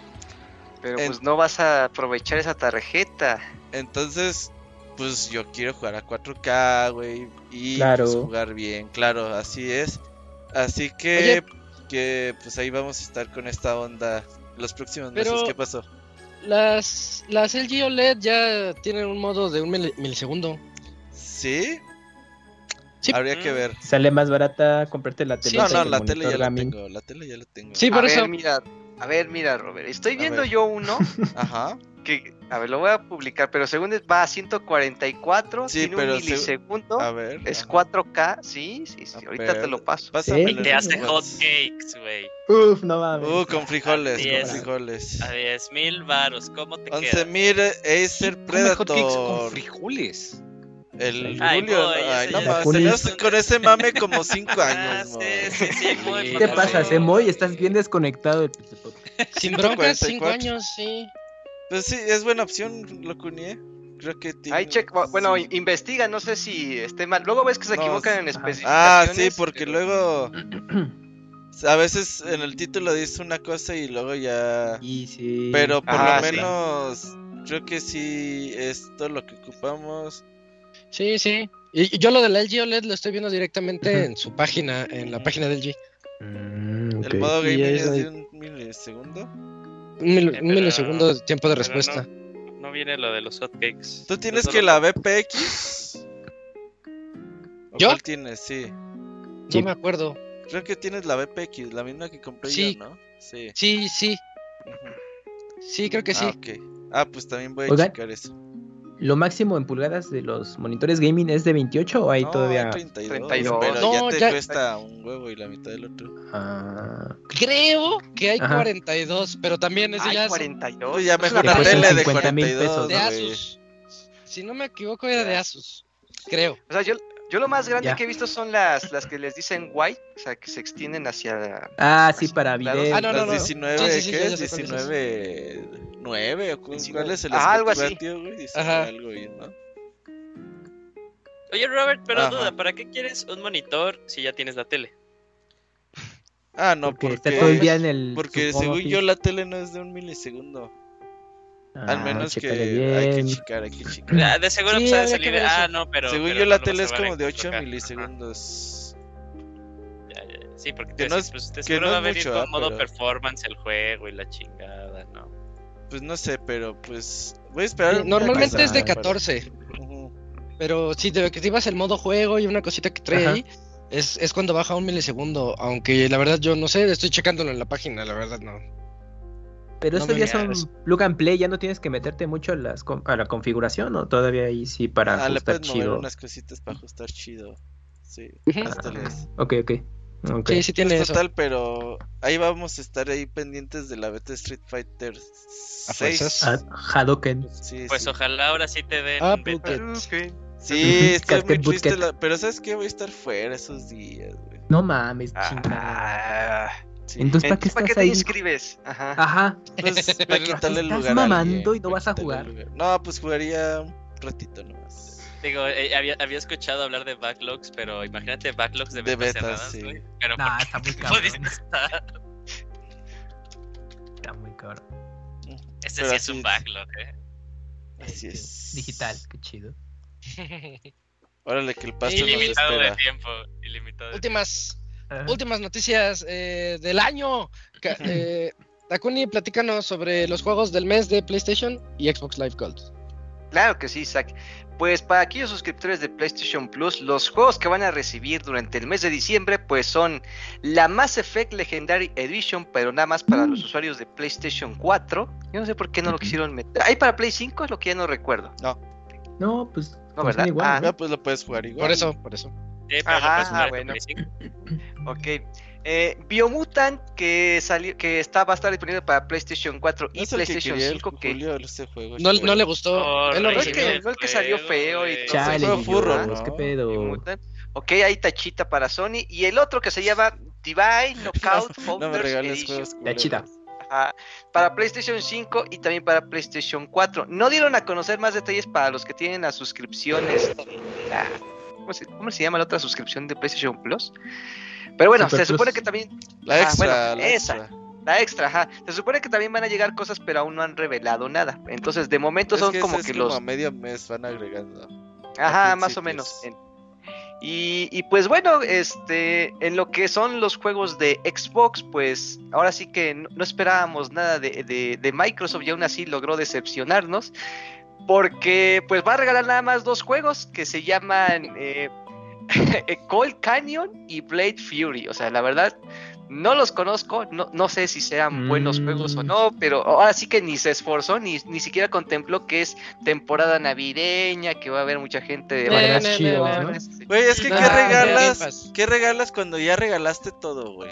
E: Pero
C: En-
E: pues no vas a aprovechar esa tarjeta.
C: Entonces, pues yo quiero jugar a 4K, güey, y
D: Claro.
C: pues, jugar bien, claro, así es. Así que, que pues ahí vamos a estar con esta onda los próximos meses. ¿Qué pasó?
A: Las, las LG OLED ya tienen un modo de un mil- milisegundo.
C: ¿Sí?
A: Sí.
C: Habría que
G: Mm.
C: ver.
D: Sale más barata comprarte la
A: Sí,
D: tele.
C: No,
D: que
C: no,
D: el
C: la tele ya la tengo, la tele ya la tengo.
A: Sí,
E: a
A: por
E: ver,
A: eso.
E: mira, a ver, mira, Robert. Estoy
C: A
E: viendo
C: ver.
E: yo uno
C: Ajá.
E: que, a ver, lo voy a publicar, pero según es- va a 144,
C: Sí,
E: tiene
C: pero
E: un
C: seg-
E: milisegundo,
C: A ver.
E: es
C: ajá.
E: 4K, sí, sí, sí,
C: A
E: ahorita
C: ver,
E: te lo paso.
C: Pásamelo en
G: Te hace hot cakes, güey.
D: Uf, no mames.
C: Uh, con frijoles,
G: Así
C: con
G: es.
C: frijoles.
G: A 10 mil varos, ¿cómo te
C: 11
G: queda?
C: mil Acer
J: Come hotcakes con
C: Predator.
J: frijoles.
C: El
G: Ay,
C: Julio,
G: boy,
C: no, ay, no mames,
D: Con
C: con ese mame como 5
G: Ah,
C: años, mo.
G: sí, sí, sí, muy
J: ¿Qué
D: ¿Qué te
J: no,
D: pasa,
J: sí.
D: Semoy? Estás bien desconectado.
A: Sin broncas, 5
C: 144.
A: años, sí.
C: Pues sí, es buena opción, lo cunie. Creo que tiene.
E: Ahí check, bueno,
C: sí.
E: investiga, no sé si esté mal. Luego ves que se
C: No,
E: equivocan en
C: sí.
E: especificaciones.
C: Ah, sí, porque
E: pero-
C: luego. A veces en el título dice una cosa y luego ya.
D: Y sí.
C: Pero por
E: Ah,
C: lo
E: sí.
C: menos. Creo que sí, esto lo que ocupamos.
A: Sí, sí. Y yo lo del LG OLED lo estoy viendo directamente en su página, en la página del G.
D: Mm.
C: El modo gaming
A: es
C: es de un milisegundo.
A: Un, mil-
G: Eh, pero-
A: milisegundo de tiempo de respuesta.
G: No, no viene lo de los hotcakes.
C: ¿Tú tienes que
G: lo-
C: la VPX? ¿O
A: ¿Yo?
C: ¿Cuál tienes? Sí.
D: Sí.
A: No me acuerdo.
C: Creo que tienes la VPX, la misma que compré
A: Sí.
C: yo, ¿no? Sí.
A: Sí, sí.
C: Ujú.
A: Sí, creo que sí.
C: Ah, ok. Ah, pues también voy a
D: Oigan.
C: checar eso.
D: ¿Lo máximo en pulgadas de los monitores gaming es de 28 o hay
C: no,
D: todavía?
C: hay 32,
E: 32.
C: pero
A: No,
C: ya te
A: ya-
C: cuesta un huevo y la mitad del otro.
D: Ah,
A: Creo que hay
D: Ajá.
A: 42, pero también ese ya es
E: 42.
C: Pues ya mejor
D: cuesta
C: tele de
D: 50,000
C: 42,
D: pesos,
A: de. Asus. Si no me equivoco, era de Asus. Creo.
E: O sea, yo, yo lo más grande
D: Ya.
E: que he visto son las, las que les dicen white, o sea, que se extienden hacia...
D: Ah, sí, para video.
A: Ah, no,
C: Las
A: no.
C: 19,
A: Sí, sí, sí,
C: ¿qué es?
A: sé cuáles
C: 19, 9 o cu-
E: 19.
C: cuál es el
E: Ah, algo así.
C: ratio, güey?
A: Ajá.
C: algo ahí, ¿no?
G: Oye, Robert, pero
C: Ajá.
G: duda, ¿para qué quieres un monitor si ya tienes la tele?
C: Ah, no,
D: porque,
C: porque,
D: está todo el día en el.
C: porque según yo la tele no es de un milisegundo. Al
D: Ah,
C: menos que hay que
D: bien.
C: checar, hay que checar.
G: Ah, De seguro
A: Sí,
G: pues, de salir. Ah, no, pero.
C: según
G: pero
C: yo la
G: no
C: tele es como de 8
G: 4K.
C: milisegundos.
G: Ya, ya, ya. Sí, porque
C: Que
G: te
C: no es-
G: pues,
C: que
G: seguro
C: no
G: va a
C: es
G: venir
C: mucho,
G: con
C: ah,
G: modo
C: pero-
G: performance el juego y la chingada, ¿no?
C: Pues no sé, pero pues voy a esperar.
A: Sí, normalmente es de
C: para-
A: 14,
C: Ujú.
A: pero si te activas el modo juego y una cosita que trae
D: Ajá.
A: ahí, es, es cuando baja un milisegundo. Aunque la verdad yo no sé, estoy checándolo en la página, la verdad no.
D: Pero
A: No
D: ya son plug and play, ya no tienes que meterte mucho a, las, a la configuración, ¿o todavía ahí sí para
C: Ah, le
D: ajustar
C: mover
D: chido?
C: unas cositas para ajustar chido. Sí,
A: Ujú.
C: esto
D: Ah,
C: es.
D: ok, ok. ok.
A: Sí, sí tiene
C: Pues
A: eso.
C: total, pero ahí vamos a estar ahí pendientes de la beta Street Fighter
A: A
C: 6.
A: fuerzas.
D: Ah, Hadoken.
C: Sí,
G: Pues
C: sí.
G: ojalá ahora sí te den
A: Ah,
G: beta.
A: Bucket.
C: Sí, estoy muy triste,
D: Bootcat.
C: la- pero ¿sabes qué? Voy a estar fuera esos días, güey.
D: No mames, chingada.
E: Ah,
C: Sí.
D: Entonces, ¿para qué
E: entonces, ¿para
D: estás
E: qué te
D: ahí?
E: inscribes? Ajá.
D: Ajá.
C: Pues para quitarle el
D: Estás
C: lugar a
D: mamando
C: alguien,
D: y no vas a jugar.
C: No, pues jugaría un ratito nomás.
G: Digo, eh, había, había escuchado hablar de backlogs, pero imagínate backlogs de
C: De
G: betas cerradas,
C: sí.
G: Pero
D: Nah,
G: ¿por qué
D: está muy
G: no
D: cabrón.
G: estar?
D: Está muy cabrón.
G: Este
C: Pero
G: sí es un backlog, eh.
C: Así es.
D: Digital, qué chido.
C: Órale, que el pasto nos
G: Ilimitado de tiempo. Ilimitado de
A: Últimas, Últimas noticias eh, del año. Eh, Dakuni, platícanos sobre los juegos del mes de PlayStation y Xbox Live Gold.
E: Claro que sí, Isaac. Pues para aquellos suscriptores de PlayStation Plus, los juegos que van a recibir durante el mes de diciembre, pues son la Mass Effect Legendary Edition, pero nada más para los usuarios de PlayStation 4. Yo no sé por qué no lo quisieron meter. ¿Hay para Play 5? Es lo que ya no recuerdo.
D: No, pues.
E: No,
D: funciona
E: ¿verdad?
D: igual,
E: Ah,
D: ¿no?
C: Ah, pues lo puedes jugar igual.
A: Por eso, por eso.
E: Ajá, bueno.
G: con Play 5.
E: Ok. Eh, Biomutant, que salió, que está, va a estar disponible para PlayStation 4 y
C: ¿No es el que
E: PlayStation
C: quería el
E: 5. Que,
C: Julio ese juego?
A: No, no le gustó. Lo
E: no, es que, no es que salió feo y todo.
D: Chale,
C: juego furro, ¿no?
D: ¿qué pedo?
E: Biomutant. Ok, hay tachita para Sony. Y el otro que se llama Divine Knockout Founders Edition.
C: juegos
D: La
C: culeros.
D: chita.
E: Ajá, para PlayStation 5 y también para PlayStation 4. No dieron a conocer más detalles para los que tienen las suscripciones. la- ¿cómo, se, cómo se llama la otra suscripción de PlayStation Plus? Pero bueno,
D: Super
E: se supone que también.
C: La
E: Ah,
C: extra,
E: bueno,
C: la
E: esa.
C: extra.
E: La extra, ajá. Se supone que también van a llegar cosas, pero aún no han revelado nada. Entonces, de momento
C: Es
E: son
C: que
E: como que los.
C: a medio mes van agregando.
E: Ajá, más o menos. En- Y, y pues bueno, este, en lo que son los juegos de Xbox, pues ahora sí que no, no esperábamos nada de, de- de Microsoft y aún así logró decepcionarnos. Porque pues va a regalar nada más dos juegos que se llaman eh, Cold Canyon y Blade Fury. O sea, la verdad, no los conozco, no, no sé si sean buenos
D: Mm.
E: juegos o no, pero ahora sí que ni se esforzó, ni, ni siquiera contempló que es temporada navideña, que va a haber mucha gente de naciones.
C: Güey, es que ¿qué regalas? ¿Qué regalas cuando ya regalaste todo, güey?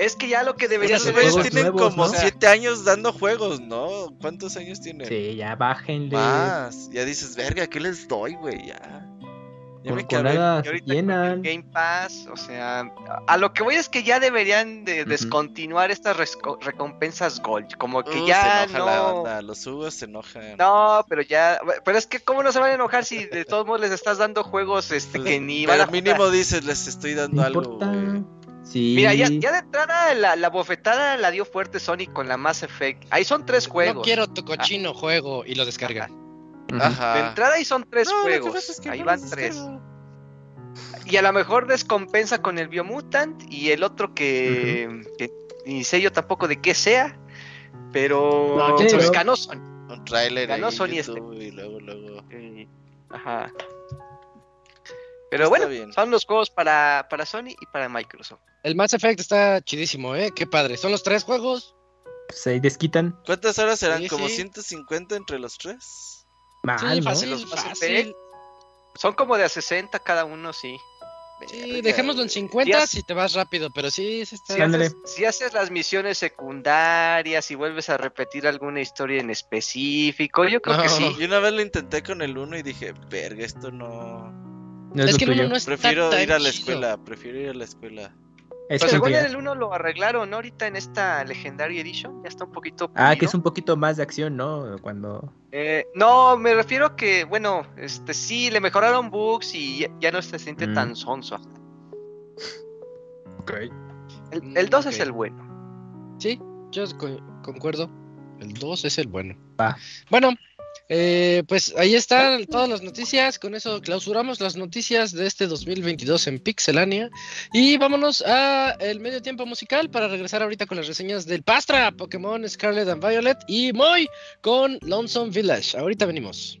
E: Es que ya lo que debería
C: Esos
E: ser
C: güeyes
D: juegos
C: tienen
D: nuevos,
C: como
D: ¿no?
C: 7 años dando juegos, ¿no? ¿Cuántos años tienen?
D: Sí, ya bájenle.
C: Más. Ya dices, verga, ¿qué les doy, güey? Ya. Ya me
D: se
E: ahorita
D: llenan.
E: Game Pass, o sea, a- a lo que voy es que ya deberían de descontinuar estas recompensas Gold, como que
C: Uh,
E: ya
C: se enoja la
E: no...
C: banda, los Hugos se enojan.
E: No, pero ya, pero es que cómo no se van a enojar si de todos modos les estás dando juegos este
C: Pues,
E: que ni van
C: Pero
E: a jugar?
C: mínimo dices, les estoy dando
D: No
C: algo,
D: importa. Sí.
E: Mira, ya, ya de entrada la, la bofetada la dio fuerte Sony con la Mass Effect. Ahí son tres juegos.
A: No quiero tu cochino juego y lo descargan.
D: Ujú.
C: Ajá.
E: De entrada ahí son tres
C: No,
E: juegos.
C: pasa es que
E: ahí
C: no
E: van tres. Y a lo mejor descompensa con el Biomutant y el otro que, que ni sé yo tampoco de qué sea. Pero
A: No,
E: pues ganó Sony.
C: Un
E: Ganó Sony este.
C: Y luego, luego.
E: Eh, Ajá. Pero
C: Está
E: bueno,
C: bien.
E: son los juegos para, para Sony y para Microsoft.
A: El Mass Effect está chidísimo, ¿eh? Qué padre. Son los tres juegos.
D: Ahí desquitan.
C: ¿Cuántas horas serán?
A: Sí,
C: ¿Como
A: sí.
C: 150 entre los tres?
D: Mal,
A: Sí,
D: ¿no?
A: fácil,
E: Los Mass
A: fácil.
E: Effect. Son como de a 60 cada uno, sí.
A: Sí, dejémoslo en
E: güey.
A: 50
E: Ya-
A: si te vas rápido, pero sí, sí está.
E: Si haces, si haces las misiones secundarias y vuelves a repetir alguna historia en específico, yo creo que
A: No.
E: sí.
C: Y una vez lo intenté con el 1 y dije, verga, esto no...
D: No es,
A: Es que el
D: tuyo.
A: uno no es
C: Prefiero
A: tan
C: ir a la
A: chido.
C: escuela, prefiero ir a la escuela.
D: Es
E: Pero según el 1 lo arreglaron, ¿no? Ahorita en esta Legendary Edition ya está un poquito.
D: Ah, que
E: pulido.
D: es un poquito más de acción, ¿no? Cuando.
E: Eh, no, me refiero a que, bueno, este sí, le mejoraron bugs y ya, ya no se siente
D: Mm.
E: tan sonso.
D: Ok.
E: El,
A: Mm,
E: el 2
A: ok.
E: es el bueno.
A: Sí, yo co- concuerdo. El 2 es el bueno.
D: Va.
A: Bueno, eh, pues ahí están todas las noticias. Con eso clausuramos las noticias de este 2022 en Pixelania. Y vámonos a el medio tiempo musical para regresar ahorita con las reseñas del Pastra, Pokémon Scarlet and Violet y Moy con Lonesome Village. Ahorita venimos.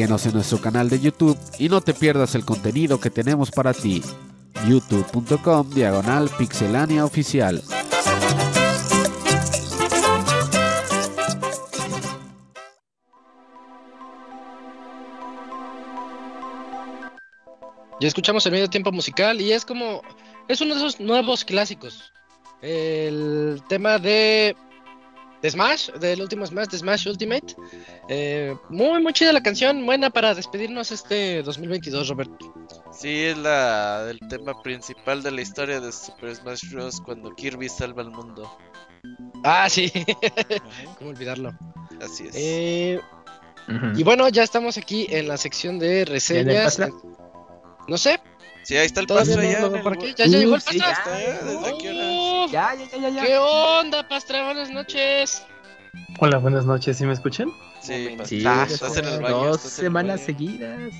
L: Síguenos en nuestro canal de YouTube y no te pierdas el contenido que tenemos para ti. youtube.com diagonal pixelania oficial.
A: Ya escuchamos el medio tiempo musical y es como. Es uno de esos nuevos clásicos. El tema de de Smash, del último Smash, de Smash Ultimate. Eh, muy, muy chida la canción, buena para despedirnos este 2022, Robert.
C: Sí, es la, el tema principal de la historia de Super Smash Bros. cuando Kirby salva al mundo.
A: Ah, sí, cómo olvidarlo.
C: Así es.
A: Eh. Y bueno, ya estamos aquí en la sección de reseñas. No sé.
C: Sí, ahí está el
A: paso.
C: No,
A: no,
C: ya,
A: ¿Ya, llegó el paso?
C: Sí, ya, ¿Desde qué hora?
D: Ya, ya, ya, ya,
A: ¿Qué onda, Pastra? Buenas noches.
M: Hola, buenas noches, ¿sí me escuchan?
C: Sí.
D: Sí,
C: estás en el baño.
D: dos
C: estás en el
D: semanas seguidas.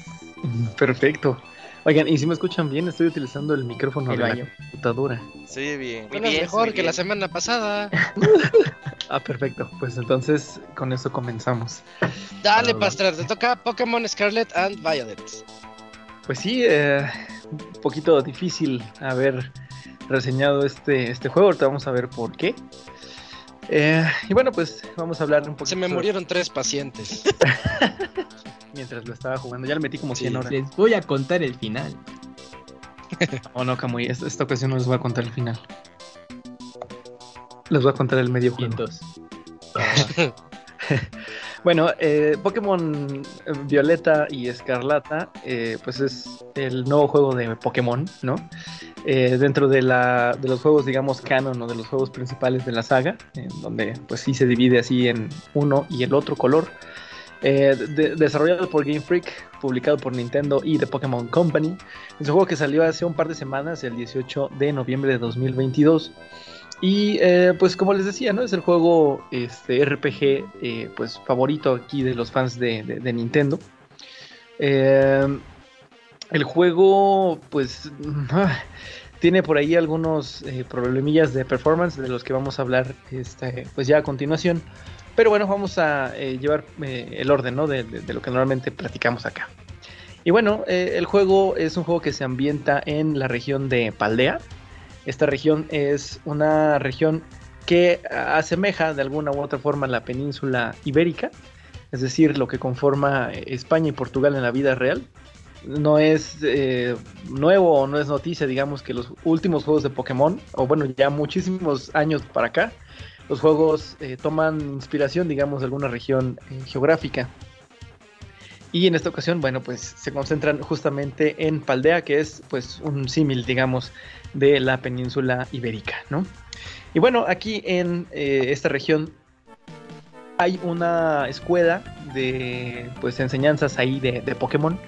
M: Perfecto. Oigan, y si me escuchan bien, estoy utilizando el micrófono
D: El
M: de
D: baño.
M: la computadora.
C: Oye bien.
E: Muy
A: Bueno, es
E: bien,
A: mejor
E: muy
A: que la semana pasada.
M: Ah, perfecto. Pues entonces con eso comenzamos.
A: Dale,
M: Ah.
A: Pastra, te toca Pokémon Scarlet and Violet.
M: Pues sí, eh, un poquito difícil haber reseñado este, este juego. Ahorita vamos a ver por qué. Eh, y bueno, pues vamos a hablar un poquito
A: Se me
M: sobre-
A: murieron tres pacientes.
M: mientras lo estaba jugando. Ya le metí como 100
A: Sí,
M: horas.
D: Les voy a contar el final.
M: Oh, no, Camuy, esta, esta ocasión no les voy a contar el final. Les voy a contar el medio juego. Bueno, eh, Pokémon eh, Violeta y Escarlata, eh, pues es el nuevo juego de Pokémon, ¿no? Eh, dentro de, la, de los juegos, digamos, canon o de los juegos principales de la saga, en donde pues sí se divide así en uno y el otro color. Eh, de- desarrollado por Game Freak, publicado por Nintendo y The Pokémon Company. Es un juego que salió hace un par de semanas, el 18 de noviembre de 2022. Y eh, pues como les decía, ¿no? Es el juego este, RPG pues favorito aquí de los fans de, de- de Nintendo. El juego pues tiene por ahí algunos eh, problemillas de performance de los que vamos a hablar este, pues ya a continuación. Pero bueno, vamos a eh, llevar eh, el orden de, lo que normalmente platicamos acá. Y bueno, el juego es un juego que se ambienta en la región de Paldea. Esta región es una región que asemeja de alguna u otra forma la península ibérica, es decir, lo que conforma España y Portugal en la vida real. No es eh, nuevo o no es noticia, digamos, que los últimos juegos de Pokémon, o bueno, ya muchísimos años para acá, los juegos eh, toman inspiración, digamos, de alguna región eh, geográfica. Y en esta ocasión, bueno, pues se concentran justamente en Paldea, que es pues un símil, digamos, de la península ibérica, ¿no? Y bueno, aquí en esta región hay una escuela de pues enseñanzas ahí de Pokémon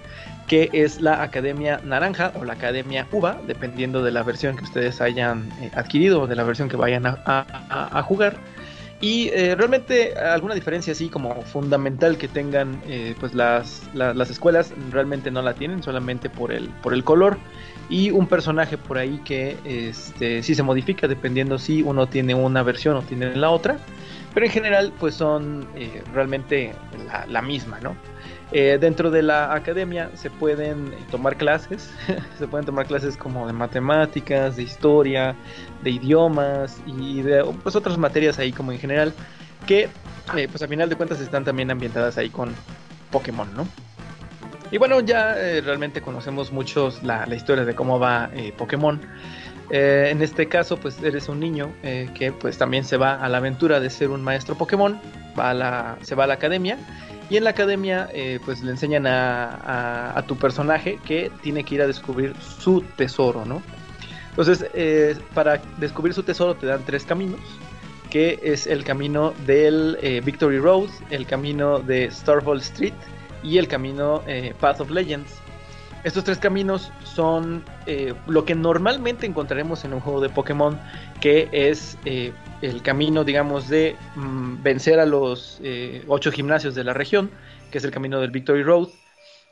M: que es la Academia Naranja o la Academia Uva, dependiendo de la versión que ustedes hayan eh, adquirido o de la versión que vayan a, jugar. Y eh, realmente alguna diferencia así como fundamental que tengan eh, pues las, la- las escuelas realmente no la tienen, solamente por el, por el color y un personaje por ahí que este, sí se modifica dependiendo si uno tiene una versión o tiene la otra. Pero en general pues son realmente la, la misma, ¿no? Eh, dentro de la academia se pueden tomar clases, se pueden tomar clases como de matemáticas, de historia, de idiomas y de pues, otras materias ahí como en general que eh, pues a final de cuentas están también ambientadas ahí con Pokémon, ¿no? Y bueno, ya eh, realmente conocemos muchos la, la historia de cómo va eh, Pokémon. En este caso, pues eres un niño que pues también se va a la aventura de ser un maestro Pokémon, va la, se va a la academia y en la academia eh, pues le enseñan a, a- tu personaje que tiene que ir a descubrir su tesoro, ¿no? Entonces, eh, para descubrir su tesoro te dan tres caminos, que es el camino del eh, Victory Road, el camino de Starfall Street y el camino Path of Legends. Estos tres caminos son lo que normalmente encontraremos en un juego de Pokémon, que es el camino, digamos, de mm, vencer a los eh, ocho gimnasios de la región, que es el camino del Victory Road.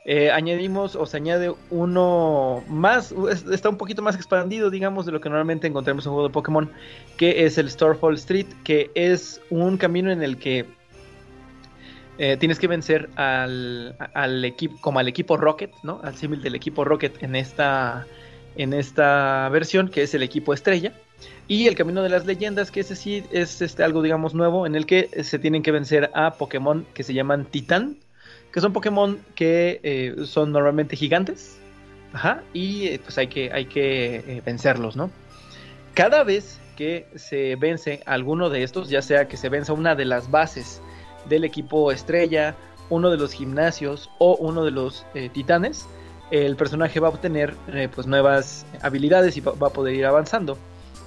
M: Eh, añadimos o se añade uno más, es- está un poquito más expandido, digamos, de lo que normalmente encontramos en un juego de Pokémon, que es el Starfall Street, que es un camino en el que eh, tienes que vencer al, al equipo, como al equipo Rocket, ¿no? Al símil del equipo Rocket en esta, en esta versión, que es el equipo estrella. Y el camino de las leyendas, que ese sí es este, algo, digamos, nuevo, en el que se tienen que vencer a Pokémon que se llaman Titán, que son Pokémon que eh, son normalmente gigantes. Ajá, y eh, pues hay que, hay que eh, vencerlos, ¿no? Cada vez que se vence alguno de estos, ya sea que se venza una de las bases del equipo estrella, uno de los gimnasios o uno de los eh, titanes, el personaje va a obtener eh, pues nuevas habilidades y va a poder ir avanzando.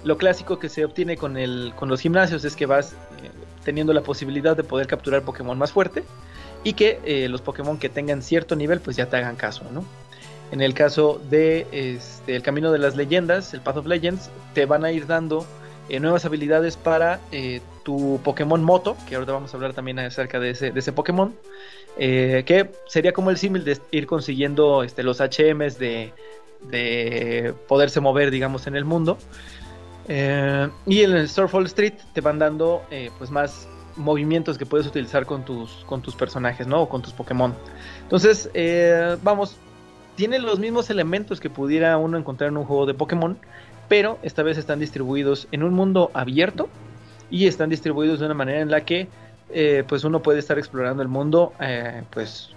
M: Lo clásico que se obtiene con, el, con los gimnasios es que vas eh, teniendo la posibilidad de poder capturar Pokémon más fuerte y que eh, los Pokémon que tengan cierto nivel pues ya te hagan caso, ¿no? En el caso de este, el camino de las leyendas, el Path of Legends, te van a ir dando eh, nuevas habilidades para tu Pokémon Moto, que ahorita vamos a hablar también acerca de ese, de ese Pokémon, que sería como el símil de ir consiguiendo este, los HMs de, de poderse mover, digamos, en el mundo. Eh, y en el Starfall Street te van dando eh, pues más movimientos que puedes utilizar con tus, con tus personajes, ¿no? O con tus Pokémon. Entonces, eh, vamos, tiene los mismos elementos que pudiera uno encontrar en un juego de Pokémon, pero esta vez están distribuidos en un mundo abierto y están distribuidos de una manera en la que pues uno puede estar explorando el mundo pues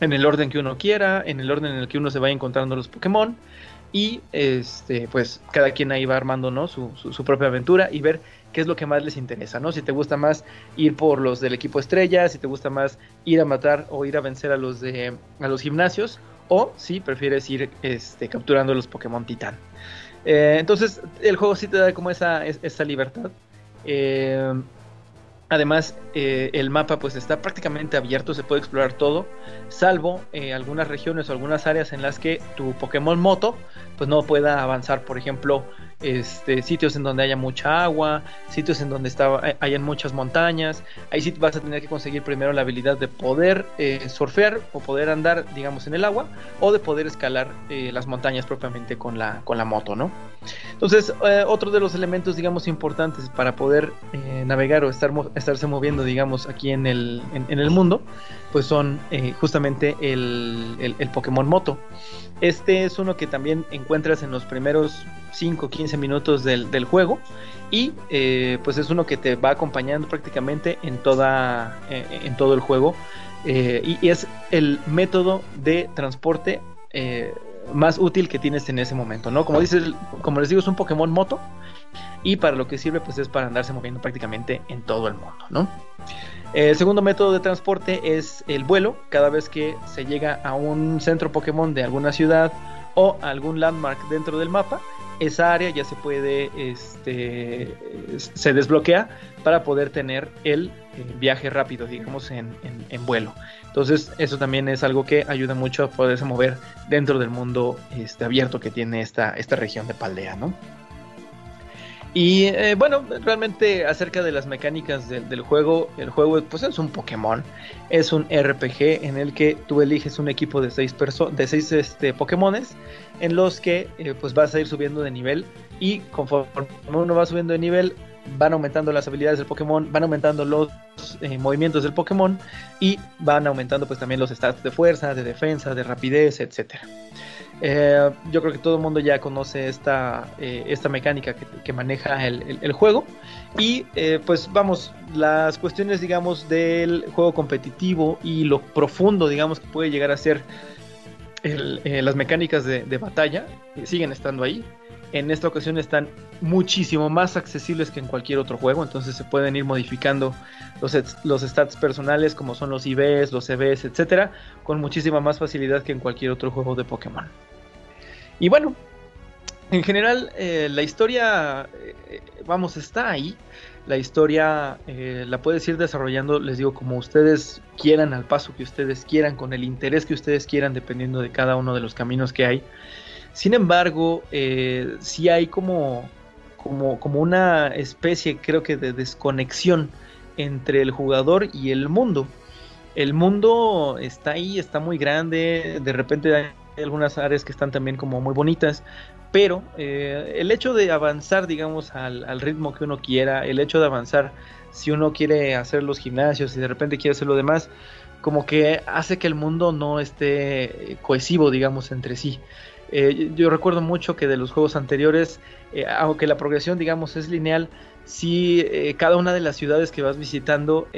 M: en el orden que uno quiera, en el orden en el que uno se vaya encontrando los Pokémon y este pues cada quien ahí va armando ¿no? su, su- propia aventura y ver qué es lo que más les interesa, ¿no? Si te gusta más ir por los del equipo estrella, si te gusta más ir a matar o ir a vencer a los de a los gimnasios o si prefieres ir este, capturando los Pokémon Titán. Eh, entonces el juego sí te da como esa, es- esa libertad. Eh, además eh, el mapa pues está prácticamente abierto, se puede explorar todo, salvo eh, algunas regiones o algunas áreas en las que tu Pokémon Moto pues no pueda avanzar, por ejemplo, este, sitios en donde haya mucha agua, sitios en donde está, hay- hayan muchas montañas, ahí sí vas a tener que conseguir primero la habilidad de poder eh, surfear o poder andar, digamos, en el agua, o de poder escalar eh, las montañas propiamente con la, con la moto, ¿no? Entonces, eh, otro de los elementos, digamos, importantes para poder eh, navegar o estar, estarse moviendo, digamos, aquí en el, en, el mundo, pues son eh, justamente el- el Pokémon Moto. Este es uno que también encuentras en los primeros 5 15 minutos del, juego. Y eh, pues es uno que te va acompañando prácticamente en, toda, eh, en todo el juego. Eh, y, es el método de transporte más útil que tienes en ese momento, ¿no? Como, dices, como les digo, es un Pokémon moto y para lo que sirve pues es para andarse moviendo prácticamente en todo el mundo, ¿no? El segundo método de transporte es el vuelo. Cada vez que se llega a un centro Pokémon de alguna ciudad o algún landmark dentro del mapa, esa área ya se puede, este, se desbloquea para poder tener el eh, viaje rápido, digamos, en, vuelo. Entonces, eso también es algo que ayuda mucho a poderse mover dentro del mundo este, abierto que tiene esta, esta región de Paldea, ¿no? Y eh, bueno, realmente acerca de las mecánicas del, del juego, el juego pues es un Pokémon, es un RPG en el que tú eliges un equipo de seis, perso- de seis este, Pokémones en los que eh, pues vas a ir subiendo de nivel y conforme uno va subiendo de nivel van aumentando las habilidades del Pokémon, van aumentando los eh, movimientos del Pokémon y van aumentando pues también los stats de fuerza, de defensa, de rapidez, etcétera. Eh, yo creo que todo el mundo ya conoce esta, eh, esta mecánica que, maneja el, juego. Y eh, pues vamos, las cuestiones digamos del juego competitivo y lo profundo digamos que puede llegar a ser las mecánicas de, batalla siguen estando ahí. En esta ocasión están muchísimo más accesibles que en cualquier otro juego, entonces se pueden ir modificando los, los stats personales como son los IVs, los EVs, etcétera, con muchísima más facilidad que en cualquier otro juego de Pokémon. Y bueno, en general eh, la historia, eh, vamos, está ahí. La historia eh, la puedes ir desarrollando, les digo, como ustedes quieran, al paso que ustedes quieran, con el interés que ustedes quieran, dependiendo de cada uno de los caminos que hay. Sin embargo, eh, sí hay como, como, como una especie, creo que, de desconexión entre el jugador y el mundo. El mundo está ahí, está muy grande, de repente hay algunas áreas que están también como muy bonitas, pero eh, el hecho de avanzar, digamos, al, al ritmo que uno quiera, el hecho de avanzar, si uno quiere hacer los gimnasios y de repente quiere hacer lo demás, como que hace que el mundo no esté cohesivo, digamos, entre sí. Eh, yo recuerdo mucho que de los juegos anteriores, eh, aunque la progresión, digamos, es lineal, sí, eh, cada una de las ciudades que vas visitando,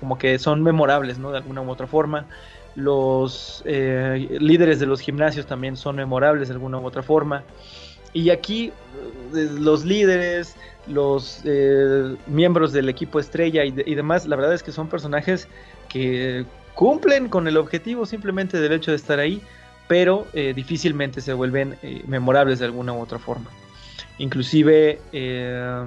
M: como que son memorables. De alguna u otra forma. Los líderes de los gimnasios también son memorables de alguna u otra forma. Y aquí los líderes, los miembros del equipo estrella y demás, la verdad es que son personajes que cumplen con el objetivo simplemente del hecho de estar ahí, pero eh, difícilmente se vuelven eh, memorables de alguna u otra forma. Inclusive, eh,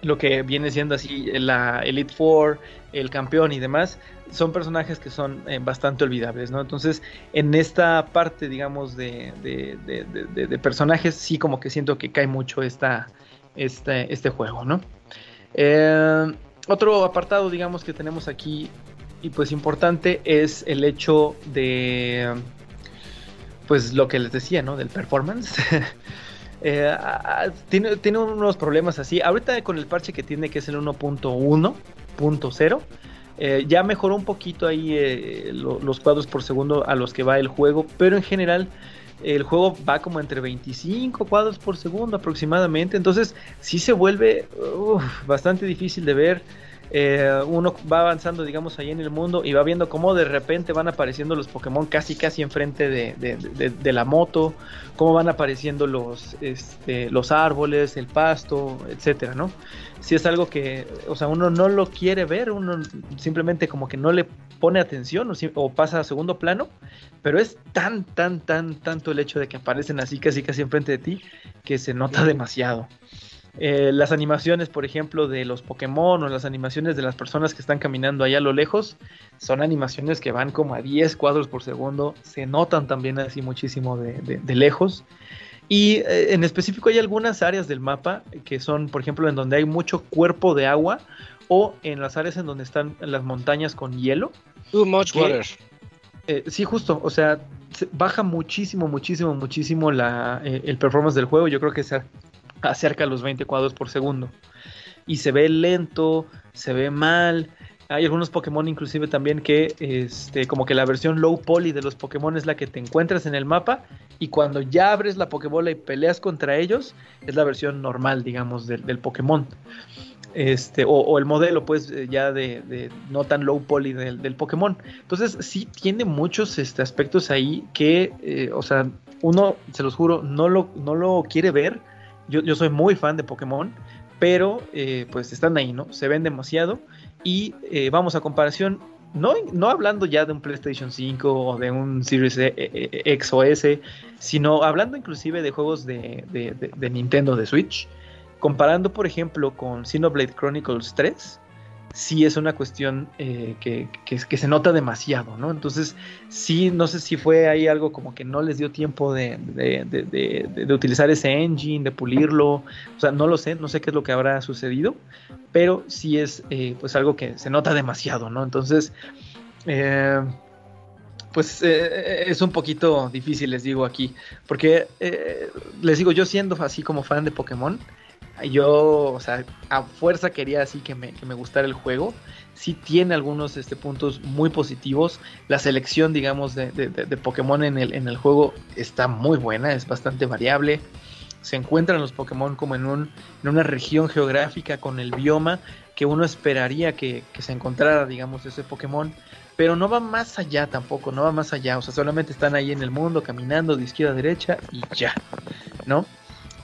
M: lo que viene siendo así la Elite Four, el campeón y demás, son personajes que son bastante olvidables, ¿no? Entonces, en esta parte, digamos, de, de, personajes, sí como que siento que cae mucho esta, este, este juego, ¿no? Otro apartado, digamos, que tenemos aquí, y pues importante, es el hecho de, pues lo que les decía, ¿no? Del performance. Eh, tiene, tiene unos problemas así. Ahorita con el parche que tiene, que es el 1.1.0, eh, ya mejoró un poquito ahí eh, lo- los cuadros por segundo a los que va el juego, pero en general el juego va como entre 25 cuadros por segundo aproximadamente, entonces sí se vuelve bastante difícil de ver. Eh, uno va avanzando, digamos, ahí en el mundo y va viendo cómo de repente van apareciendo los Pokémon casi casi enfrente de, de- de- de la moto, cómo van apareciendo los, este, los árboles, el pasto, etcétera, ¿no? Si es algo que, o sea, uno no lo quiere ver, uno simplemente como que no le pone atención o pasa a segundo plano, pero es tan, tan, tan, tanto el hecho de que aparecen así casi casi enfrente de ti que se nota demasiado. Eh, las animaciones, por ejemplo, de los Pokémon o las animaciones de las personas que están caminando allá a lo lejos, son animaciones que van como a 10 cuadros por segundo, se notan también así muchísimo de, de- de lejos. Y eh, en específico hay algunas áreas del mapa que son, por ejemplo, en donde hay mucho cuerpo de agua o en las áreas en donde están las montañas con hielo.
A: Too much water.
M: Eh, sí, justo, o sea, se- baja muchísimo, muchísimo, muchísimo la, eh, el performance del juego. Yo creo que se acerca a los 20 cuadros por segundo. Y se ve lento, se ve mal. Hay algunos Pokémon inclusive también que este, como que la versión low poly de los Pokémon es la que te encuentras en el mapa y cuando ya abres la Pokébola y peleas contra ellos es la versión normal, digamos, del, Pokémon. Este, o, el modelo, pues, eh, ya de, no tan low poly del, del Pokémon. Entonces, sí tiene muchos este, aspectos ahí que, eh, o sea, uno, se los juro, no lo, no lo quiere ver. Yo, soy muy fan de Pokémon, pero eh, pues están ahí, ¿no? Se ven demasiado. Y eh, vamos a comparación, no, no hablando ya de un PlayStation 5 o de un Series E- E- E- X o S, sino hablando inclusive de juegos de, de- de- de Nintendo de Switch, comparando por ejemplo con Xenoblade Chronicles 3, sí es una cuestión eh, que, que- se nota demasiado, ¿no? Entonces, sí, no sé si fue ahí algo como que no les dio tiempo de, de- de- utilizar ese engine, de pulirlo, o sea, no lo sé, no sé qué es lo que habrá sucedido, pero sí es eh, pues algo que se nota demasiado, ¿no? Entonces, eh, pues es un poquito difícil, les digo aquí, porque les digo, yo siendo así como fan de Pokémon, yo, o sea, a fuerza quería así que me, que me gustara el juego. Sí tiene algunos este, puntos muy positivos. La selección, digamos, de, de- Pokémon en el, en el juego está muy buena, es bastante variable. Se encuentran los Pokémon como en, un, en una región geográfica con el bioma que uno esperaría que, que se encontrara, digamos, ese Pokémon. Pero no va más allá tampoco, no va más allá. O sea, solamente están ahí en el mundo, caminando de izquierda a derecha y ya, ¿no?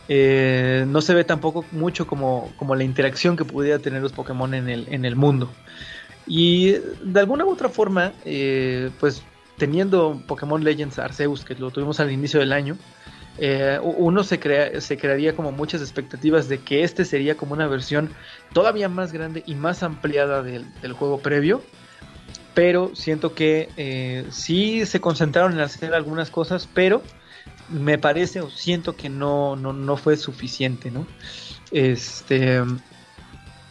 M: Eh, no se ve tampoco mucho como, como la interacción que pudiera tener los Pokémon en el, en el mundo. Y de alguna u otra forma, eh, pues teniendo Pokémon Legends Arceus, que lo tuvimos al inicio del año, eh, uno se, crea, se crearía como muchas expectativas de que este sería como una versión todavía más grande y más ampliada del, del juego previo. Pero siento que sí se concentraron en hacer algunas cosas, pero me parece o siento que no, no, no fue suficiente, ¿no? Este,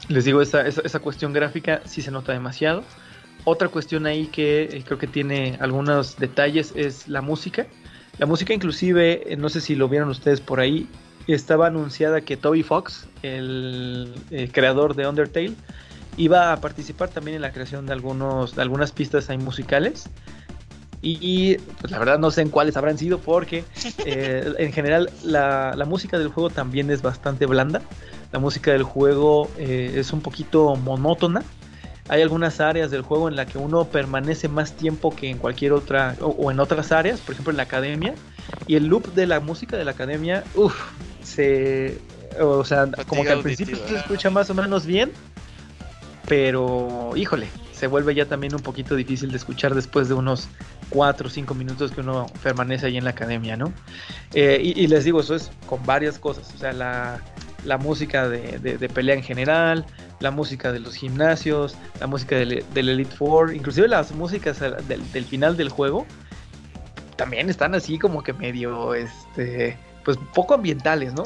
M: les digo, esa, esa, cuestión gráfica sí se nota demasiado. Otra cuestión ahí que eh, creo que tiene algunos detalles es la música. La música inclusive, eh, no sé si lo vieron ustedes por ahí, estaba anunciada que Toby Fox, el eh, creador de Undertale, iba a participar también en la creación de, algunos, de algunas pistas ahí musicales. Y pues la verdad no sé en cuáles habrán sido porque eh, en general la, la música del juego también es bastante blanda. La música del juego eh, es un poquito monótona. Hay algunas áreas del juego en la que uno permanece más tiempo que en cualquier otra o, o en otras áreas, por ejemplo en la academia. Y el loop de la música de la academia, uff, se... O sea, como que al principio
C: auditiva.
M: se escucha más o menos bien, pero híjole, se vuelve ya también un poquito difícil de escuchar después de unos 4 o 5 minutos que uno permanece ahí en la academia, ¿no? Eh, y, les digo, eso es con varias cosas, o sea, la, la música de, de- de pelea en general, la música de los gimnasios, la música del, del Elite Four, inclusive las músicas del final del juego, también están así como que medio, este, pues poco ambientales, ¿no?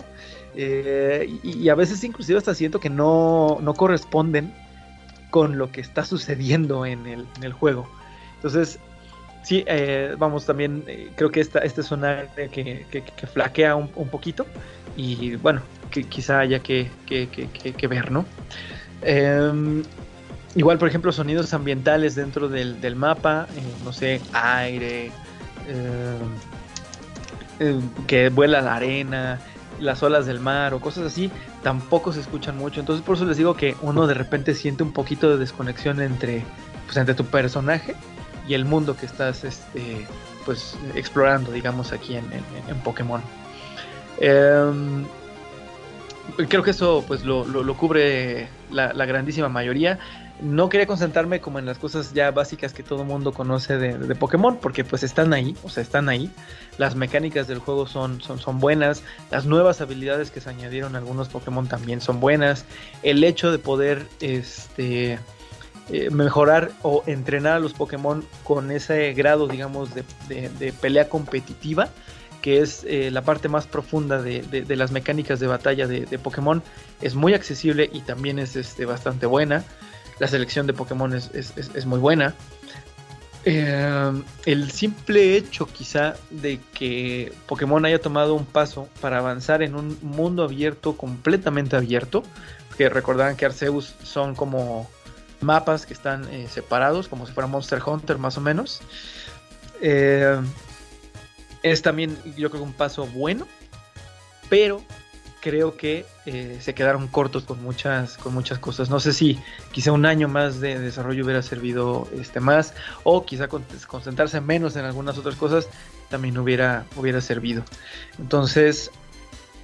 M: Eh, y, y a veces inclusive hasta siento que no, no corresponden con lo que está sucediendo en el, juego. Entonces, sí, eh, vamos, también eh, creo que esta, este es un área que, que- que flaquea un, poquito y bueno, que quizá haya que, que- ver, ¿no? Em, igual, por ejemplo, sonidos ambientales dentro del, del mapa, eh, no sé, aire, em, eh, que vuela la arena, las olas del mar o cosas así, tampoco se escuchan mucho. Entonces por eso les digo que uno de repente siente un poquito de desconexión entre, pues, entre tu personaje y el mundo que estás este, pues, explorando, digamos, aquí en, en- Pokémon. Em, creo que eso pues lo, lo- lo cubre la, la grandísima mayoría. No quería concentrarme como en las cosas ya básicas que todo mundo conoce de, Pokémon, porque pues están ahí, o sea, están ahí. Las mecánicas del juego son, son, son buenas, las nuevas habilidades que se añadieron a algunos Pokémon también son buenas. El hecho de poder este, eh, mejorar o entrenar a los Pokémon con ese grado, digamos, de, de- pelea competitiva, que es eh, la parte más profunda de, de- de las mecánicas de batalla de, de Pokémon, es muy accesible y también es este, bastante buena. La selección de Pokémon es, es- es- muy buena. Eh, el simple hecho quizá de que Pokémon haya tomado un paso para avanzar en un mundo abierto, completamente abierto, que recordarán que Arceus son como mapas que están eh, separados, como si fuera Monster Hunter más o menos. Eh, es también yo creo un paso bueno, pero creo que eh, se quedaron cortos con muchas, con muchas cosas. No sé si quizá un año más de desarrollo hubiera servido este más, o quizá con- concentrarse menos en algunas otras cosas también hubiera, hubiera servido. Entonces,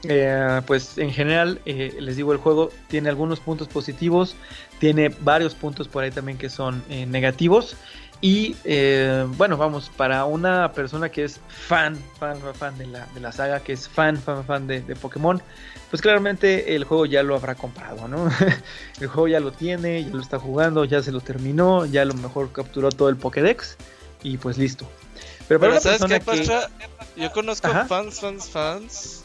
M: eh, pues en general, eh, les digo, el juego tiene algunos puntos positivos, tiene varios puntos por ahí también que son negativos. Y eh, bueno, vamos, para una persona que es fan, fan, fan, fan de la, de la saga, que es fan, fan, fan de, de Pokémon, pues claramente el juego ya lo habrá comprado, ¿no? el juego ya lo tiene, ya lo está jugando, ya se lo terminó, ya a lo mejor capturó todo el Pokédex y pues listo. Pero para
C: Pero
M: una
C: ¿sabes qué,
M: persona que...
C: Yo conozco
M: Ajá.
C: fans, fans, fans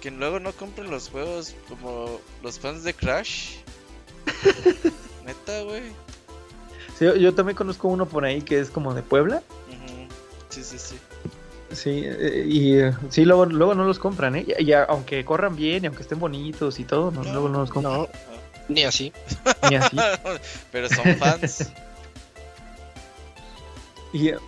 C: que luego no compran los juegos como los fans de Crash. Neta, güey.
M: Sí, yo, también conozco uno por ahí que es como de Puebla.
C: Sí, sí, sí.
M: Sí, eh, y eh, sí, luego, luego no los compran, ¿eh? Y, y aunque corran bien y aunque estén bonitos y todo, no, luego no los compran.
A: No, ni así.
M: Ni así.
C: Pero son fans.
M: Y eh,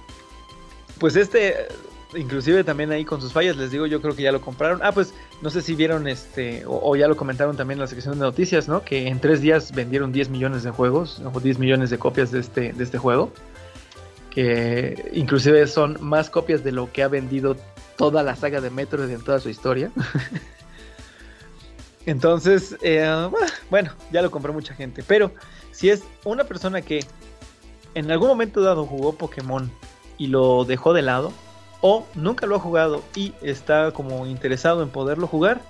M: pues este, inclusive también ahí con sus fallas, les digo, yo creo que ya lo compraron. Ah, pues no sé si vieron este, o, ya lo comentaron también en la sección de noticias, ¿no? Que en tres días vendieron 10 millones de juegos, o 10 millones de copias de este, de este juego. Que inclusive son más copias de lo que ha vendido toda la saga de Metroid en toda su historia. Entonces, eh, bueno, ya lo compró mucha gente. Pero si es una persona que en algún momento dado jugó Pokémon y lo dejó de lado, o nunca lo ha jugado y está como interesado en poderlo jugar,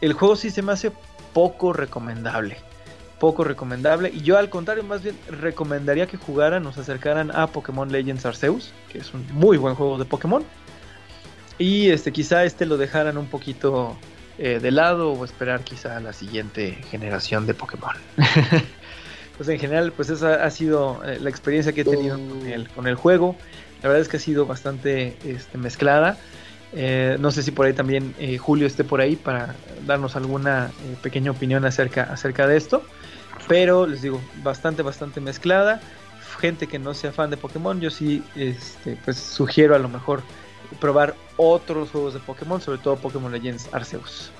M: el juego sí se me hace poco recomendable. Poco recomendable. Y yo al contrario, más bien recomendaría que jugaran o se acercaran a Pokémon Legends Arceus, que es un muy buen juego de Pokémon. Y este, quizá este lo dejaran un poquito eh, de lado o esperar quizá a la siguiente generación de Pokémon. pues en general, pues esa ha sido eh, la experiencia que he tenido con, el, con el juego. La verdad es que ha sido bastante este, mezclada. Eh, no sé si por ahí también eh, Julio esté por ahí para darnos alguna eh, pequeña opinión acerca, acerca de esto. Pero les digo, bastante, bastante mezclada. Gente que no sea fan de Pokémon, yo sí este, pues sugiero a lo mejor probar otros juegos de Pokémon, sobre todo Pokémon Legends Arceus.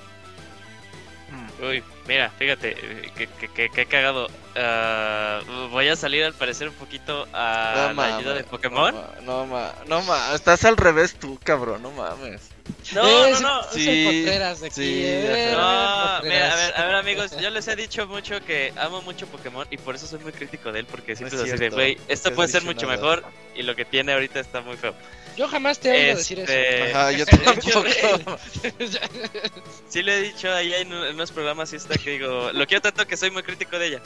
G: Uy, Mira, fíjate, eh, que, que, que, que cagado. Ah, voy a salir al parecer un poquito a
C: No
G: la ayuda de Pokémon.
C: No mames, no mames, estás al revés tú, cabrón, no mames.
G: No, no,
A: Es-
G: no.
A: es
C: Sí,
A: aquí, eh,
G: No, mira, a ver, a ver amigos, yo les he dicho mucho que amo mucho Pokémon y por eso soy muy crítico de él, porque
C: No
G: siempre
C: es
G: es así de, güey,
C: no
G: esto puede ser mucho
C: nada.
G: mejor y lo que tiene ahorita está muy feo.
A: Yo jamás te he oído decir eso.
G: Este,
C: Ajá, yo tampoco.
G: Sí le he dicho ahí en, unos programas y está que digo, lo quiero tanto que soy muy crítico de ella.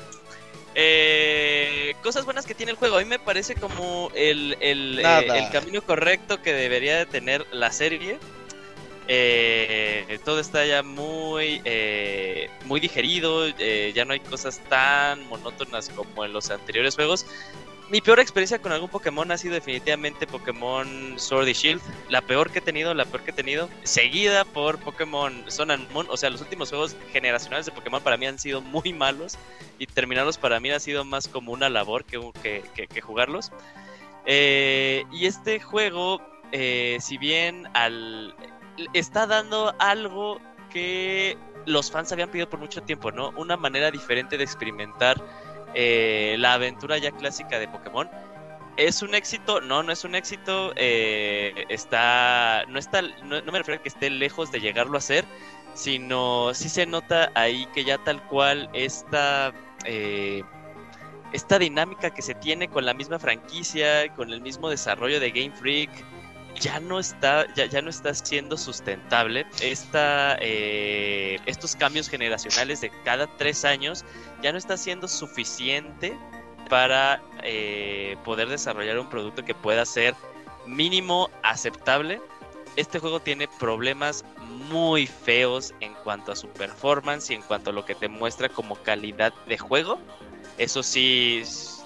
G: Eh, cosas buenas que tiene el juego. A mí me parece como el, el, eh, el camino correcto que debería de tener la serie. Eh, todo está ya muy, eh, muy digerido. eh, ya no hay cosas tan monótonas como en los anteriores juegos. Mi peor experiencia con algún Pokémon ha sido definitivamente Pokémon Sword y Shield. La peor que he tenido, la peor que he tenido. Seguida por Pokémon Sun and Moon. O sea, los últimos juegos generacionales de Pokémon para mí han sido muy malos. Y terminarlos para mí ha sido más como una labor que, que, que- jugarlos. Eh, y este juego, eh, si bien al, está dando algo que los fans habían pedido por mucho tiempo, ¿no? Una manera diferente de experimentar eh, la aventura ya clásica de Pokémon. ¿Es un éxito? No, no es un éxito. eh, está. No está. No, me refiero a que esté lejos de llegarlo a ser. Sino sí se nota ahí que ya tal cual esta. eh, esta dinámica que se tiene con la misma franquicia, con el mismo desarrollo de Game Freak, ya no está, ya, ya no está siendo sustentable. Esta, eh, estos cambios generacionales de cada tres años ya no está siendo suficiente para eh, poder desarrollar un producto que pueda ser mínimo aceptable. Este juego tiene problemas muy feos en cuanto a su performance y en cuanto a lo que te muestra como calidad de juego. Eso sí,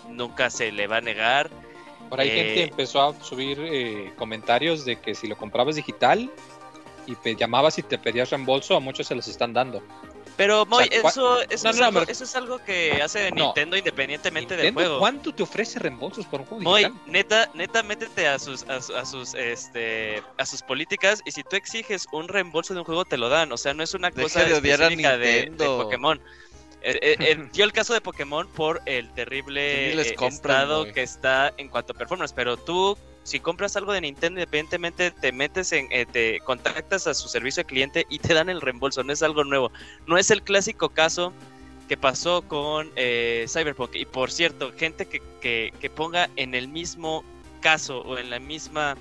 G: nunca se le va a negar.
F: Por ahí
G: Eh,
F: gente empezó a subir eh, comentarios de que si lo comprabas digital y te llamabas y te pedías reembolso, a muchos se los están dando.
G: Pero Moy,
F: O sea, cua-
G: eso, eso,
F: No,
G: es
F: no,
G: algo,
F: me-
G: eso es algo que hace
F: No.
G: Nintendo independientemente del juego.
F: ¿Cuánto te ofrece reembolsos por un juego
G: Moy,
F: digital?
G: neta, neta, métete a sus, a, a sus, este, a sus políticas y si tú exiges un reembolso de un juego te lo dan. O sea, no es una
C: Deja
G: cosa
C: de odiar a
G: específica de. Pokémon. Eh, eh, eh, dio el caso de Pokémon por el terrible
C: les
G: eh,
C: compran,
G: estado que está en cuanto a performance. Pero tú, si compras algo de Nintendo, independientemente te metes en, eh, te contactas a su servicio de cliente y te dan el reembolso. No es algo nuevo. No es el clásico caso que pasó con eh, Cyberpunk. Y por cierto, gente que, que, que ponga en el mismo caso o en la misma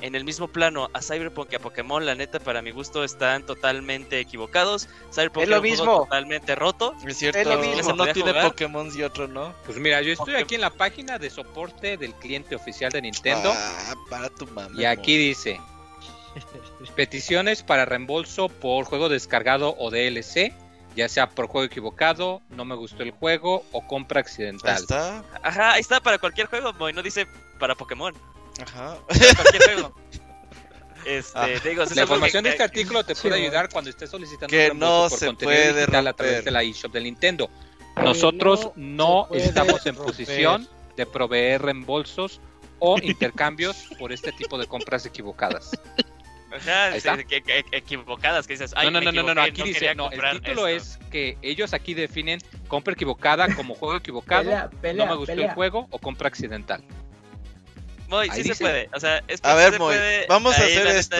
G: en el mismo plano a Cyberpunk y a Pokémon, la neta para mi gusto están totalmente equivocados. Cyberpunk
E: Es lo
G: juego
E: mismo.
G: totalmente roto.
C: Es cierto,
E: Es lo mismo.
C: uno
G: ¿Podría
C: tiene? Pokémon y otro no.
F: Pues mira, yo estoy
G: Pokémon.
F: aquí en la página de soporte del cliente oficial de Nintendo
C: Ah, para tu mamá.
F: y aquí dice peticiones para reembolso por juego descargado o DLC, ya sea por juego equivocado, no me gustó el juego o compra
C: Ahí
F: accidental.
C: está.
G: Ajá, ahí está para cualquier juego, Moy, no dice para Pokémon,
C: Ajá.
G: para cualquier juego. Este,
C: Ah.
G: te digo,
F: La información
G: que-
F: de este artículo te puede
M: Sí,
F: ayudar cuando estés solicitando
C: Que
F: un
C: no
F: por
C: se
F: contenido
C: puede
F: digital a través de la eShop del Nintendo. Nosotros
A: no
F: estamos en
A: romper.
F: posición de proveer reembolsos o intercambios por este tipo de compras equivocadas.
G: Que- que- equivocadas, que dices, ay,
F: no, no, no, no, aquí dice, no, el título
G: esto".
F: es que ellos aquí definen compra equivocada como juego equivocado,
D: Pelea, pelea,
F: no me gustó
D: pelea.
F: el juego o compra accidental.
G: Moy, sí se puede, o sea, es
C: A
G: sí
C: ver,
G: se
C: Moy,
G: puede,
C: vamos a
G: ahí
C: hacer esto.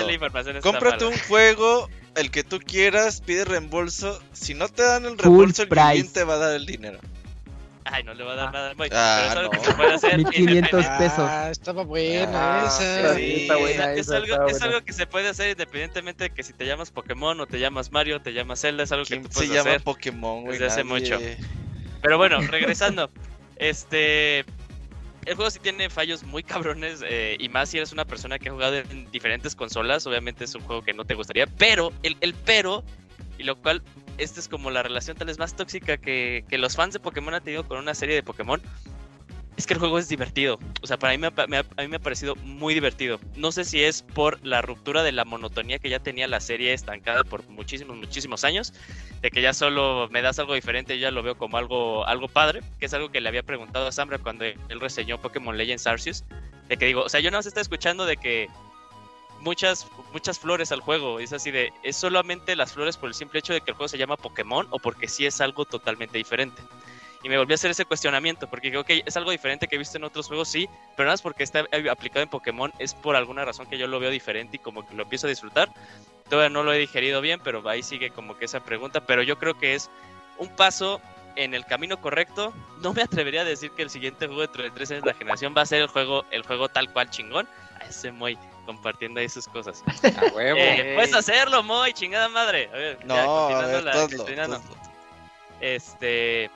C: Cómprate un juego, el que tú quieras, pide reembolso. Si no te dan el reembolso, el
D: price.
C: cliente va a dar el dinero.
G: Ay, no le va a dar
D: Ah.
G: nada, Moy,
C: Ah,
G: pero es algo
C: no.
G: que se puede hacer
D: 1500
G: independiente-
D: pesos.
A: Ah, estaba buena
C: Ah,
A: esa.
C: sí,
D: está buena.
G: Es,
D: esa
G: algo,
D: está
G: es
D: buena.
G: algo que se puede hacer independientemente de que si te llamas Pokémon o te llamas Mario, te llamas Zelda, es algo que
C: ¿Quién
G: tú
C: se
G: puedes
C: llama
G: hacer.
C: Pokémon, güey?
G: desde hace mucho. Pero bueno, regresando. este. El juego sí tiene fallos muy cabrones. eh, y más si eres una persona que ha jugado en diferentes consolas. Obviamente es un juego que no te gustaría. Pero, el, el pero. Y lo cual. Esta es como la relación tal vez más tóxica que, que los fans de Pokémon han tenido con una serie de Pokémon. Es que el juego es divertido. O sea, para mí me, ha parecido muy divertido. No sé si es por la ruptura de la monotonía que ya tenía la serie estancada por muchísimos, muchísimos años. De que ya solo me das algo diferente, yo ya lo veo como algo, algo padre. Que es algo que le había preguntado a Samra cuando él reseñó Pokémon Legends Arceus. De que digo, o sea, yo no se está escuchando de que muchas, muchas flores al juego. Es así de, ¿es solamente las flores por el simple hecho de que el juego se llama Pokémon o porque sí es algo totalmente diferente? Y me volví a hacer ese cuestionamiento, porque digo, ok, es algo diferente que he visto en otros juegos, sí, pero nada más porque está eh, aplicado en Pokémon es por alguna razón que yo lo veo diferente y como que lo empiezo a disfrutar. Todavía no lo he digerido bien, pero ahí sigue como que esa pregunta, pero yo creo que es un paso en el camino correcto. No me atrevería a decir que el siguiente juego dentro de tres años de la generación va a ser el juego, el juego tal cual chingón. A ese Moy compartiendo ahí sus cosas.
F: A huevo.
G: Eh, puedes hacerlo, Moy, chingada madre. A ver,
C: No,
G: ya,
C: a
G: continuando
C: ver,
G: la-. Este.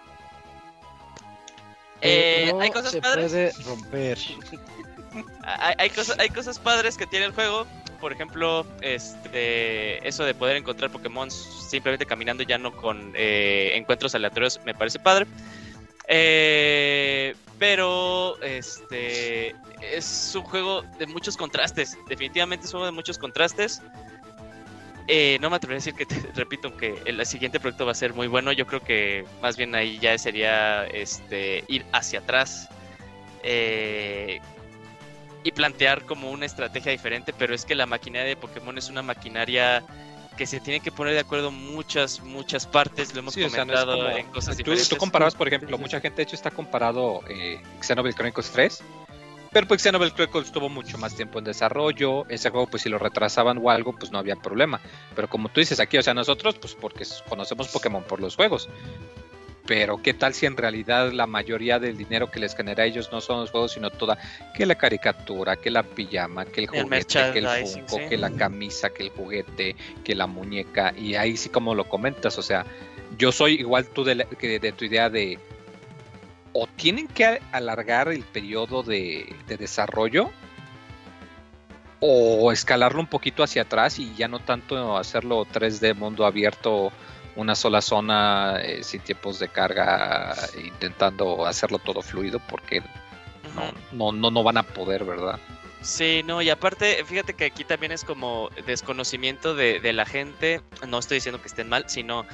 G: Eh,
A: no
G: hay cosas
A: se
G: padres.
A: puede romper.
G: Hay, hay cosas, hay cosas padres que tiene el juego. Por ejemplo, este, eso de poder encontrar Pokémon simplemente caminando ya no con eh, encuentros aleatorios me parece padre. Eh, pero este es un juego de muchos contrastes. Definitivamente es un juego de muchos contrastes. Eh, no me atrevería a decir que, te, repito, que el siguiente proyecto va a ser muy bueno. Yo creo que más bien ahí ya sería este, ir hacia atrás eh, y plantear como una estrategia diferente. Pero es que la maquinaria de Pokémon es una maquinaria que se tiene que poner de acuerdo muchas, muchas partes. Lo hemos
F: Sí, o sea, no es
G: comentado
F: como-
G: en cosas
F: Tú,
G: diferentes.
F: tú comparabas, por ejemplo, mucha gente de hecho está comparado eh, Xenoblade Chronicles 3, pero pues Xenoblade Chronicles tuvo mucho más tiempo en desarrollo, ese juego pues si lo retrasaban o algo pues no había problema, pero como tú dices aquí, o sea, nosotros pues porque conocemos Pokémon por los juegos, pero qué tal si en realidad la mayoría del dinero que les genera a ellos no son los juegos, sino toda, que la caricatura, que la pijama, que el
G: El
F: juguete, que el Funko,
G: sí.
F: que la camisa, que el juguete, que la muñeca, y ahí sí como lo comentas, o sea, yo soy igual tú de, la- que de tu idea de o tienen que alargar el periodo de, de desarrollo o escalarlo un poquito hacia atrás y ya no tanto hacerlo 3D mundo abierto una sola zona eh, sin tiempos de carga intentando hacerlo todo fluido porque no, no, no, no van a poder, ¿verdad?
G: Sí, no, y aparte, fíjate que aquí también es como desconocimiento de, de la gente. No estoy diciendo que estén mal, sino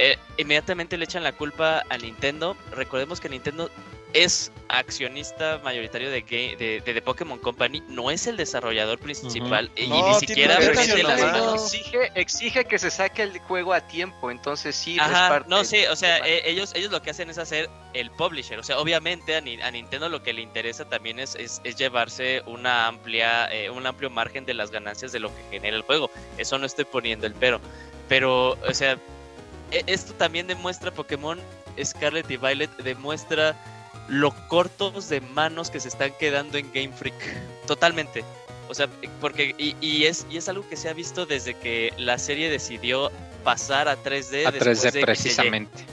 G: eh, inmediatamente le echan la culpa a Nintendo. Recordemos que Nintendo es accionista mayoritario de, Ga- de, de The Pokémon Company, no es el desarrollador principal y
C: No,
G: ni siquiera
C: versión
G: las manos.
E: exige, exige que se saque el juego a tiempo, entonces sí, no es
G: Ajá,
E: parte
G: no, sí, o sea,
E: de-
G: eh, ellos, ellos lo que hacen es hacer el publisher. O sea, obviamente a, Ni- a Nintendo lo que le interesa también es, es, es llevarse una amplia, eh, un amplio margen de las ganancias de lo que genera el juego. Eso no estoy poniendo el pero. Pero, o sea, esto también demuestra Pokémon Scarlet y Violet, demuestra lo cortos de manos que se están quedando en Game Freak. Totalmente. O sea, porque y, y es y es algo que se ha visto desde que la serie decidió pasar a 3D
F: A
G: después
F: 3D
G: de
F: precisamente.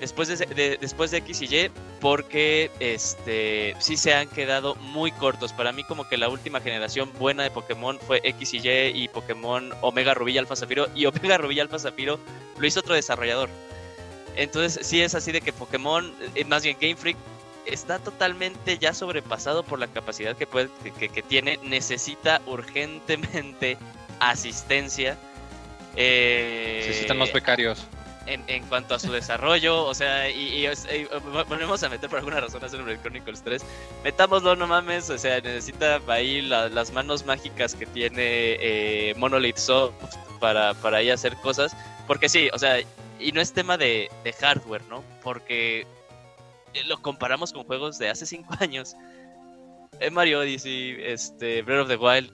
G: Después de, X y Y, porque este sí se han quedado muy cortos. Para mí, como que la última generación buena de Pokémon fue X y Y y Pokémon Omega Rubí y Alfa Zafiro. Y Omega Rubí Alfa Zafiro lo hizo otro desarrollador. Entonces, sí es así de que Pokémon, eh, más bien Game Freak, está totalmente ya sobrepasado por la capacidad que, puede, que- que, tiene. Necesita urgentemente asistencia. Eh,
F: Necesitan más becarios.
G: En, en cuanto a su desarrollo, o sea, y, y, volvemos a meter por alguna razón a Xenoblade Chronicles 3. Metámoslo, no mames, o sea, necesita ahí la- las manos mágicas que tiene eh, Monolith Soft para, para ahí hacer cosas. Porque sí, o sea, y no es tema de, hardware, ¿no? Porque eh, lo comparamos con juegos de hace 5 años. Eh, Mario Odyssey, este, Breath of the Wild,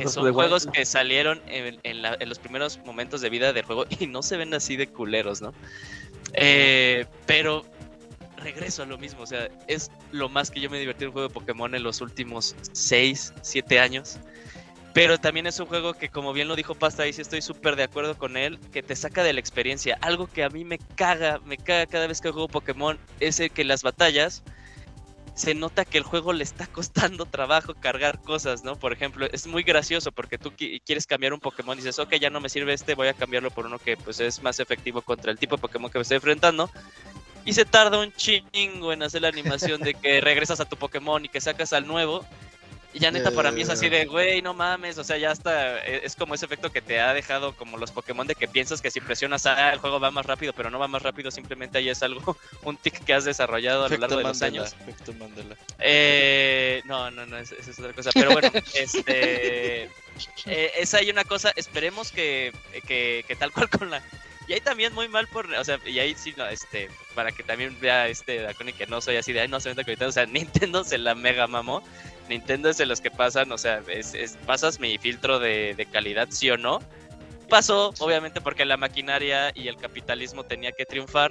G: que son juegos que salieron en, en la- en los primeros momentos de vida del juego y no se ven así de culeros, ¿no? Eh, pero regreso a lo mismo, o sea, es lo más que yo me divertí en un juego de Pokémon en los últimos 6, 7 años. Pero también es un juego que, como bien lo dijo Pasta, y sí estoy súper de acuerdo con él, que te saca de la experiencia. Algo que a mí me caga, me caga cada vez que juego Pokémon, es el que las batallas se nota que el juego le está costando trabajo cargar cosas, ¿no? Por ejemplo, es muy gracioso porque tú qui- quieres cambiar un Pokémon y dices, ok, ya no me sirve este, voy a cambiarlo por uno que pues es más efectivo contra el tipo de Pokémon que me estoy enfrentando. Y se tarda un chingo en hacer la animación de que regresas a tu Pokémon y que sacas al nuevo. Y ya neta para mí es así
C: Eh.
G: de, güey, no mames, o sea, ya está, e- es como ese efecto que te ha dejado como los Pokémon de que piensas que si presionas A el juego va más rápido, pero no va más rápido, simplemente ahí es algo, un tic que has desarrollado a lo largo de los
C: Mandela,
G: años. Eh, no, no, no, es- esa es otra cosa. Pero bueno, este. eh, esa hay una cosa, esperemos que, que, que tal cual con la. Y ahí también muy mal por. O sea, y ahí sí, no, este. Para que también vea este Daconi que no soy así de. Ay, no se vende con O sea, Nintendo se la mega mamó. Nintendo es de los que pasan, o sea, es, es- pasas mi filtro de, de calidad, sí o no. Pasó, obviamente, porque la maquinaria y el capitalismo tenía que triunfar.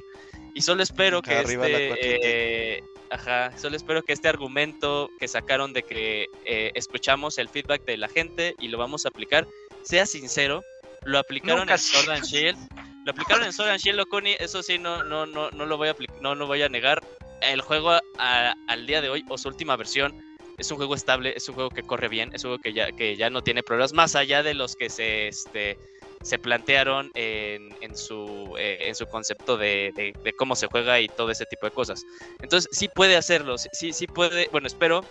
G: Y solo espero que
C: Arriba la 4T.
G: este. eh, ajá, solo espero que este argumento que sacaron de que eh, escuchamos el feedback de la gente y lo vamos a aplicar, sea sincero. Lo aplicaron
E: Nunca
G: en Sword and Shield. Lo aplicaron en Sword and Shield, Okuni, eso sí, no, no, no, no lo voy a no, no voy a negar. El juego a- al día de hoy, o su última versión, es un juego estable, es un juego que corre bien, es un juego que ya, que ya no tiene problemas, más allá de los que se, este, se plantearon en, en su, eh, en su concepto de, de- cómo se juega y todo ese tipo de cosas. Entonces, sí puede hacerlo, sí- sí, sí puede, bueno, espero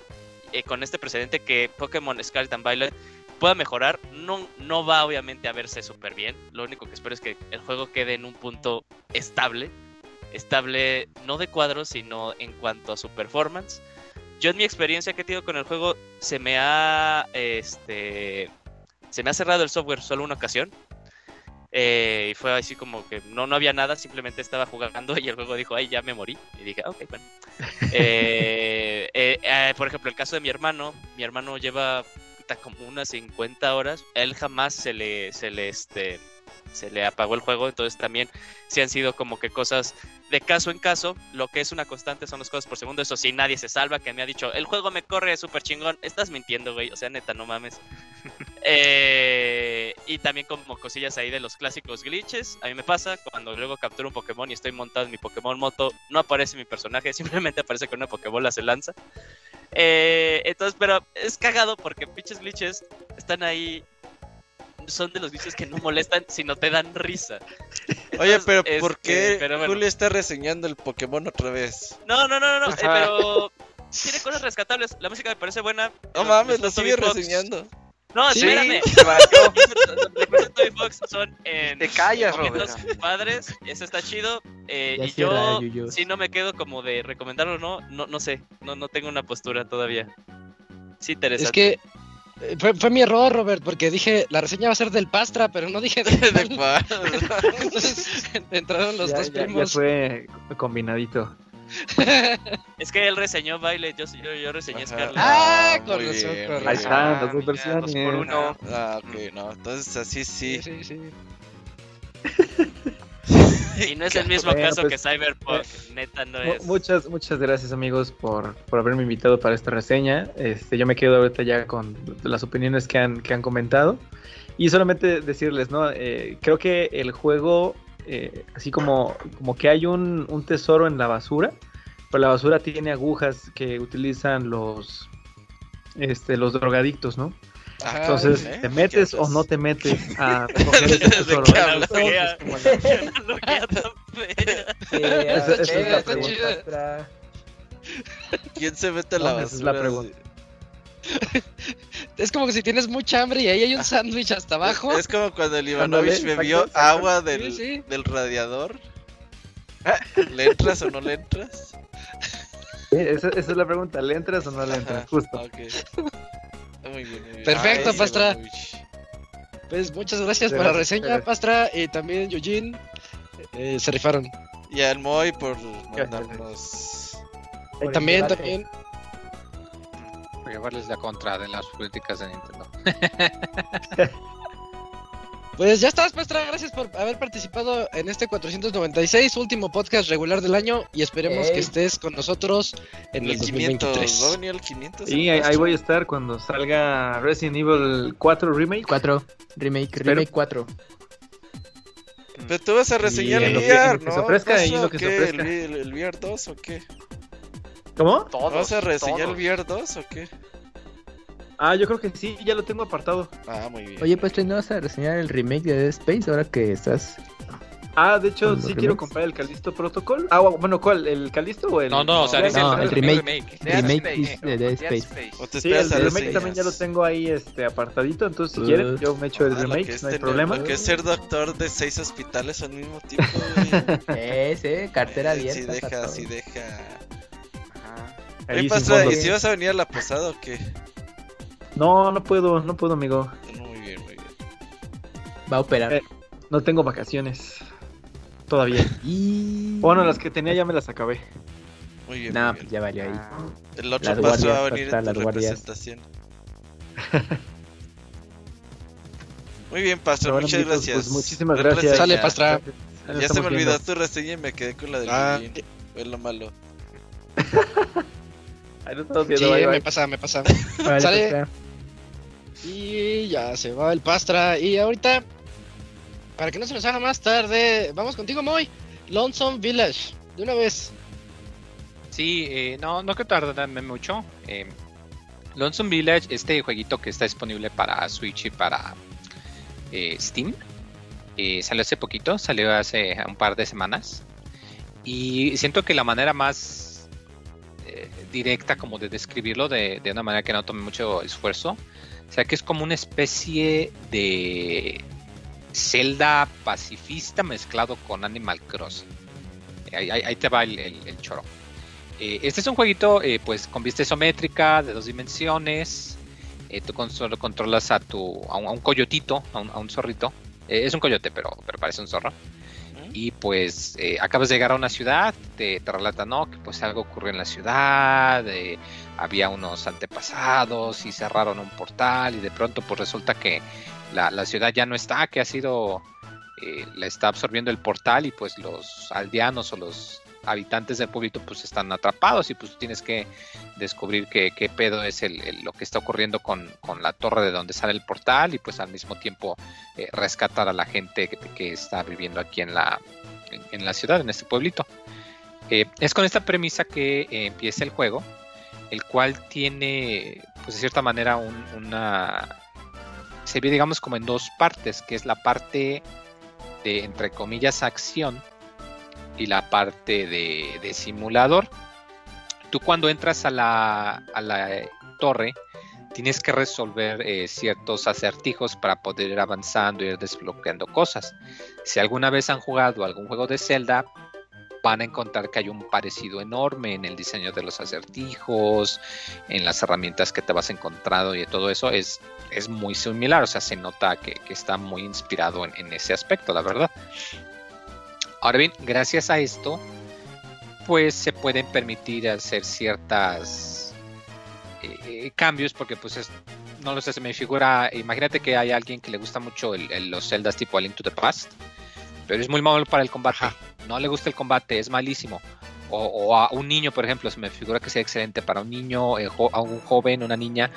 G: eh, con este precedente que Pokémon Scarlet and Violet pueda mejorar. No, no va obviamente a verse súper bien, lo único que espero es que el juego quede en un punto estable, estable no de cuadros, sino en cuanto a su performance. Yo en mi experiencia que he tenido con el juego se me ha este se me ha cerrado el software solo una ocasión. Eh, y fue así como que no, no había nada, simplemente estaba jugando y el juego dijo, ay, ya me morí. Y dije, "Ah, ok, bueno. Eh, eh, eh, por ejemplo, el caso de mi hermano, mi hermano lleva como unas 50 horas, él jamás se le, se le, este, se le apagó el juego, entonces también sí han sido como que cosas de caso en caso, lo que es una constante son los cosas por segundo, eso sí, nadie se salva, que me ha dicho, el juego me corre súper chingón, estás mintiendo, güey, o sea, neta, no mames. Eh, y también como cosillas ahí de los clásicos glitches, a mí me pasa, cuando luego capturo un Pokémon y estoy montado en mi Pokémon Moto, no aparece mi personaje, simplemente aparece con una Pokébola se lanza. Eh, entonces, pero es cagado porque pinches glitches están ahí. Son de los glitches que no molestan, sino te dan risa.
C: Oye,
G: Entonces,
C: pero
G: este,
C: ¿por qué
G: pero bueno.
C: Julio está reseñando el Pokémon otra vez?
G: No, no, no, no, no, eh, pero tiene cosas rescatables. La música me parece buena.
C: No
G: Los-
C: mames, lo sigue reseñando.
G: No,
E: Sí,
G: espérame. Toby Fox son en
E: Te callas,
G: padres. Eso está chido. eh, y yo, si no me quedo como de recomendarlo o no, no, no sé. No, no tengo una postura todavía. Sí, interesante.
A: Es que fue, fue mi error, Robert, porque dije la reseña va a ser del Pastra, pero no dije de
C: ¿De?
A: Entonces entraron los
D: ya,
A: dos
D: ya- ya
A: primos.
D: fue combinadito.
G: Es que él reseñó baile, yo, yo, yo reseñé
C: Ajá.
G: Scarlet.
A: Ah, con razón.
D: Ahí están
E: Ah,
D: las dos
E: mira,
D: versiones.
E: dos por uno.
C: Ah, ok, no. Entonces así sí.
A: Sí, sí, sí.
G: Y no es el mismo
D: Bueno,
G: caso
D: pues,
G: que Cyberpunk, neta no es.
D: Muchas, muchas gracias amigos por, por haberme invitado para esta reseña. Este, yo me quedo ahorita ya con las opiniones que han, que han comentado. Y solamente decirles, ¿no? Eh, creo que el juego, eh, así como, como que hay un, un tesoro en la basura, pero la basura tiene agujas que utilizan los, este, los drogadictos, ¿no?
C: Ajá,
D: Entonces,
C: ¿eh?
D: ¿te metes
C: ¿Qué
D: o no te metes a ese
C: ¿De
D: tesoro?
C: qué
G: Qué
C: hablas?
G: analogía,
D: Como la-
G: qué analogía tan fea.
D: Esa- esa es la
A: Está
D: pregunta.
A: chida.
C: ¿Quién se mete a la
D: No,
C: basura?
D: esa es la pregunta.
A: Es como que si tienes mucha hambre y ahí hay un sándwich hasta abajo.
C: Es como cuando el Ivanovich bebió agua del,
A: Sí, sí.
C: del radiador. ¿Le entras o no le entras?
D: Sí, esa, esa es la pregunta, ¿le entras o no le entras?
C: Ajá,
D: Justo.
C: ok. Muy bien, muy bien.
A: Perfecto,
C: Ay,
A: Pastra. Pues muchas gracias por la reseña,
D: gracias.
A: Pastra, y también Eugene. Eh, se rifaron.
C: Y al Moy por mandarnos.
D: Por
A: también, también.
F: Por llevarles la contra de las políticas de Nintendo.
A: Pues ya estás, Pastra. Gracias por haber participado en este 496, último podcast regular del año. Y esperemos
D: Ey.
A: que estés con nosotros en el
C: El 500.
A: 2023.
C: ¿Va a venir el 500?
D: Sí, ahí, ahí voy a estar cuando salga Resident Evil 4 Remake.
N: 4. Remake,
D: Espero.
N: remake 4.
C: Pero tú vas a reseñar el VR,
D: en lo que
C: ¿no?
D: se ofrezca,
C: ¿Vas
D: y en
C: a
D: lo que se ofrezca.
C: ¿El, el, el VR 2 o qué?
D: ¿Cómo?
E: Todos,
C: ¿Vas a reseñar
E: todos.
C: el VR 2 o qué?
D: Ah, yo creo que sí, ya lo tengo apartado.
C: Ah, muy bien.
N: Oye, pues ¿no vas a reseñar el remake de Dead Space ahora que estás
M: Ah, de hecho,
D: ¿Con los
M: sí quiero
D: remakes?
M: comprar el Callisto Protocol. Ah, bueno, ¿cuál? ¿El Callisto o el.?
F: No, no, o sea,
M: No,
F: dice
D: no,
F: el,
D: el remake.
F: remake.
E: Dead
D: Remake
E: Space,
D: de Dead
E: Dead
D: Space.
C: O te
M: Sí, el remake también ya lo tengo ahí este, apartadito. Entonces, si quieren,
D: Uh.
M: yo me echo el
C: Ah, lo
M: remake, no hay
C: tener-
M: problema.
C: Que es ser doctor de seis hospitales al mismo tiempo, güey.
D: Ese, cartera
C: Eh,
D: abierta.
C: Sí deja, sí deja.
E: Ajá.
M: Ahí
C: Oye,
M: fondo.
C: ¿y si vas a venir a la posada o qué?
M: No, no puedo, no puedo, amigo.
C: Muy bien, muy bien.
D: Va a operar.
M: Eh. No tengo vacaciones. Todavía.
D: Y.
M: Bueno, las que tenía ya me las acabé.
C: Muy bien.
D: Nah,
C: muy
D: pues
C: bien.
D: ya valió ahí.
E: Ah,
C: El otro
D: las
C: paso va a
D: guardias,
C: venir
D: Pastra,
C: en tu representación. Muy bien, Pastor,
M: Bueno,
C: muchas
M: amiguitos,
C: gracias.
M: pues, muchísimas gracias.
A: Sale, Pastra.
C: Ya se me olvidó tu reseña y me quedé con la del
A: Ah.
C: Es lo malo.
M: Ahí estamos
A: Sí,
M: bye,
A: me pasa, me pasa.
D: Vale,
A: Sale.
D: Pastra.
A: Y ya se va el Pastra. Y ahorita, para que no se nos haga más tarde, vamos contigo, Moy. Lonesome Village, de una vez.
F: Sí, eh, no, no creo tardarme mucho. Eh, Lonesome Village, este jueguito que está disponible para Switch y para eh, Steam, eh, salió hace poquito, salió hace un par de semanas. Y siento que la manera más eh, directa como de describirlo de, de una manera que no tome mucho esfuerzo, o sea que es como una especie de Zelda pacifista mezclado con Animal Crossing. Ahí, te va el, el- choro. Eh, este es un jueguito eh, pues con vista isométrica de dos dimensiones. Eh, tú controlas a tu a un, a un coyotito, a un, a un zorrito. Eh, es un coyote, pero, pero parece un zorro. Y pues eh, acabas de llegar a una ciudad, te, te relata, ¿no? Que pues algo ocurrió en la ciudad, eh, había unos antepasados y cerraron un portal y de pronto pues resulta que la, la ciudad ya no está, que ha sido, eh, la está absorbiendo el portal y pues los aldeanos o los habitantes del pueblito pues están atrapados y pues tienes que descubrir qué, pedo es el, lo que está ocurriendo con, con la torre de donde sale el portal y pues al mismo tiempo eh, rescatar a la gente que, que está viviendo aquí en la, en, en la ciudad, en este pueblito. Eh, es con esta premisa que eh, empieza el juego, el cual tiene, pues de cierta manera, un- una... Se ve, digamos, como en dos partes, que es la parte de, entre comillas, acción y la parte de, simulador. Tú cuando entras a la, torre, tienes que resolver eh, ciertos acertijos para poder ir avanzando y desbloqueando cosas. Si alguna vez han jugado algún juego de Zelda, van a encontrar que hay un parecido enorme en el diseño de los acertijos, en las herramientas que te vas encontrando y todo eso es, muy similar, o sea, se nota que, que está muy inspirado en ese aspecto, la verdad. Ahora bien, gracias a esto, pues se pueden permitir hacer ciertas eh, cambios porque pues es, no lo sé, se me figura, imagínate que hay alguien que le gusta mucho el- el- los celdas tipo A Link to the Past, pero es muy malo para el combate, no le gusta el combate, es malísimo. O, o a un niño, por ejemplo, se me figura que sea excelente para un niño, eh, jo- a un joven, una niña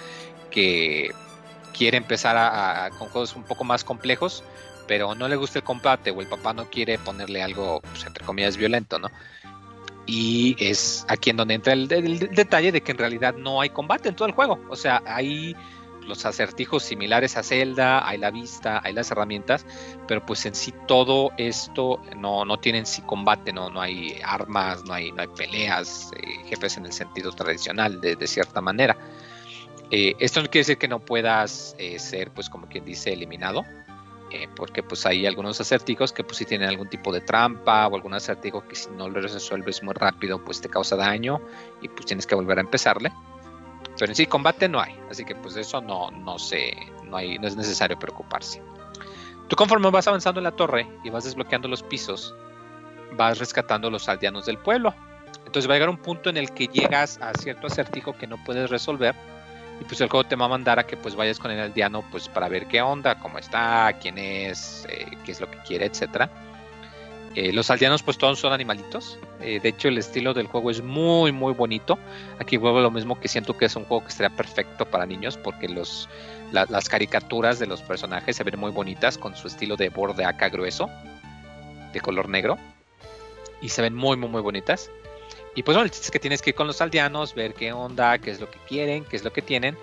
F: que quiere empezar a, a- con juegos un poco más complejos, pero no le gusta el combate o el papá no quiere ponerle algo, pues, entre comillas, violento, ¿no? Y es aquí en donde entra el, detalle de que en realidad no hay combate en todo el juego. O sea, hay los acertijos similares a Zelda, hay la vista, hay las herramientas, pero pues en sí todo esto no, no tiene en sí combate, no, no hay armas, no hay, no hay peleas, eh, jefes en el sentido tradicional, de, de cierta manera. Eh, esto no quiere decir que no puedas eh, ser, pues como quien dice, eliminado, eh, porque pues hay algunos acertijos que pues sí tienen algún tipo de trampa o algún acertijo que si no lo resuelves muy rápido pues te causa daño y pues tienes que volver a empezarle. Pero en sí combate no hay, así que pues de eso no, no sé, no, hay, no es necesario preocuparse. Tú conforme vas avanzando en la torre y vas desbloqueando los pisos, vas rescatando los aldeanos del pueblo. Entonces va a llegar un punto en el que llegas a cierto acertijo que no puedes resolver y pues el juego te va a mandar a que pues vayas con el aldeano pues para ver qué onda, cómo está, quién es, eh, qué es lo que quiere, etcétera. Eh, los aldeanos pues todos son animalitos. Eh, de hecho el estilo del juego es muy muy bonito. Aquí vuelvo lo mismo que siento que es un juego que estaría perfecto para niños porque los, la- las caricaturas de los personajes se ven muy bonitas con su estilo de borde acá grueso, de color negro. Y se ven muy muy muy bonitas. Y pues bueno, es que tienes que ir con los aldeanos, ver qué onda, qué es lo que quieren, qué es lo que tienen.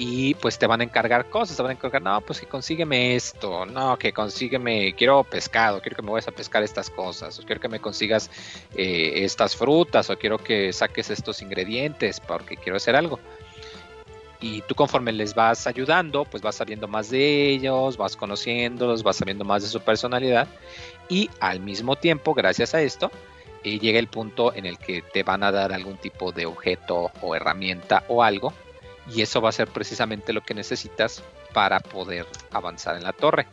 F: y pues te van a encargar cosas, te van a encargar, no, pues que consígueme esto, no, que consígueme, quiero pescado, quiero que me vayas a pescar estas cosas, o quiero que me consigas eh, estas frutas, o quiero que saques estos ingredientes porque quiero hacer algo. Y tú conforme les vas ayudando, pues vas sabiendo más de ellos, vas conociéndolos, vas sabiendo más de su personalidad. Y al mismo tiempo, gracias a esto, eh, llega el punto en el que te van a dar algún tipo de objeto o herramienta o algo y eso va a ser precisamente lo que necesitas para poder avanzar en la torre.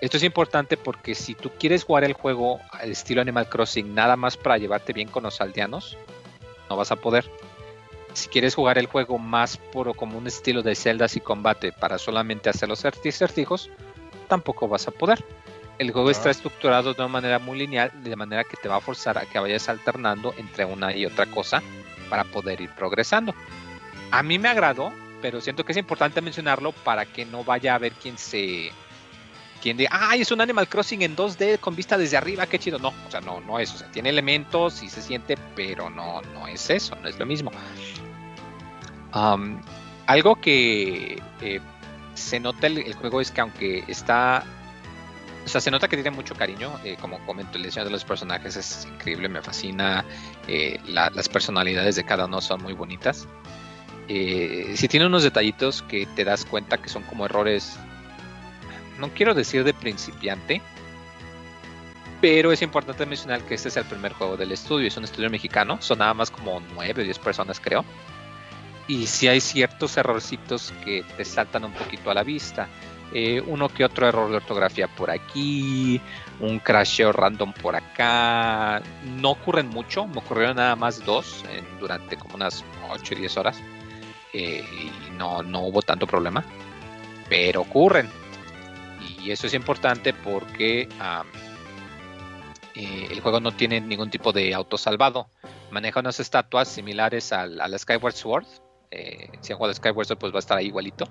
F: Esto es importante porque si tú quieres jugar el juego al estilo Animal Crossing nada más para llevarte bien con los aldeanos, no vas a poder. Si quieres jugar el juego más puro como un estilo de celdas y combate para solamente hacer los certijos, tampoco vas a poder. El juego está estructurado de una manera muy lineal, de manera que te va a forzar a que vayas alternando entre una y otra cosa para poder ir progresando. A mí me agradó, pero siento que es importante mencionarlo para que no vaya a haber quien se. Quien diga, ay, es un Animal Crossing en 2D con vista desde arriba, qué chido. No, o sea, no, no es. O sea, tiene elementos y se siente, pero no, no es eso, no es lo mismo. Um, algo que eh, se nota el, el, juego es que aunque está... O sea, se nota que tiene mucho cariño, eh, como comento, el diseño de los personajes es increíble, me fascina, eh, la, las personalidades de cada uno son muy bonitas. Eh, si tiene unos detallitos que te das cuenta que son como errores, no quiero decir de principiante, pero es importante mencionar que este es el primer juego del estudio, es un estudio mexicano, son nada más como 9 o 10 personas creo y si hay ciertos errorcitos que te saltan un poquito a la vista. Eh, uno que otro error de ortografía por aquí, un crasheo random por acá. No ocurren mucho, me ocurrieron nada más dos durante como unas 8 o 10 horas. Eh, y no, no hubo tanto problema, pero ocurren. Y eso es importante porque eh, el juego no tiene ningún tipo de autosalvado. Maneja unas estatuas similares al, al Skyward Sword, si han jugado Skyward Sword, pues va a estar ahí igualito.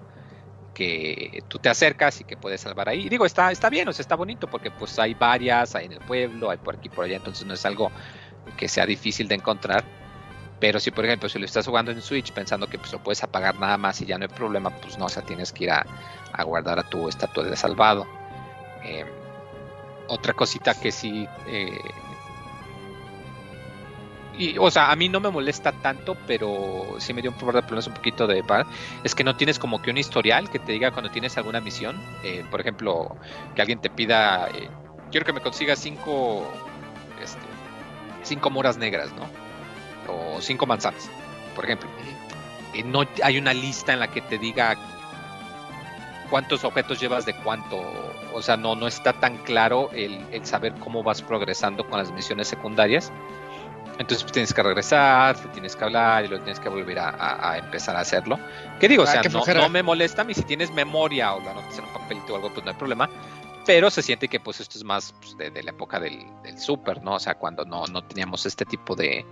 F: Que tú te acercas y que puedes salvar ahí. Digo, está, está bien, o sea, está bonito porque pues hay varias, hay en el pueblo, hay por aquí por allá, entonces no es algo que sea difícil de encontrar. Pero si por ejemplo, si lo estás jugando en Switch pensando que pues lo puedes apagar nada más y ya no hay problema, pues no, o sea, tienes que ir a, a guardar a tu estatua de salvado. Eh, otra cosita que sí eh, y, o sea, a mí no me molesta tanto, pero sí me dio un problemas un poquito de par. Es que no tienes como que un historial que te diga cuando tienes alguna misión. Eh, por ejemplo, que alguien te pida, eh, quiero que me consigas cinco, este, cinco moras negras, ¿no? O cinco manzanas, por ejemplo. No hay una lista en la que te diga cuántos objetos llevas de cuánto. O sea, no, no está tan claro el saber cómo vas progresando con las misiones secundarias. Entonces pues, tienes que regresar, tienes que hablar y luego tienes que volver a, a, a empezar a hacerlo. ¿Qué digo? O sea, no, no, me molesta a mí si tienes memoria o lo anotas en un papelito o algo, pues no hay problema. Pero se siente que pues esto es más pues, de, de, la época del, del super, ¿no? O sea, cuando no, no teníamos este tipo de,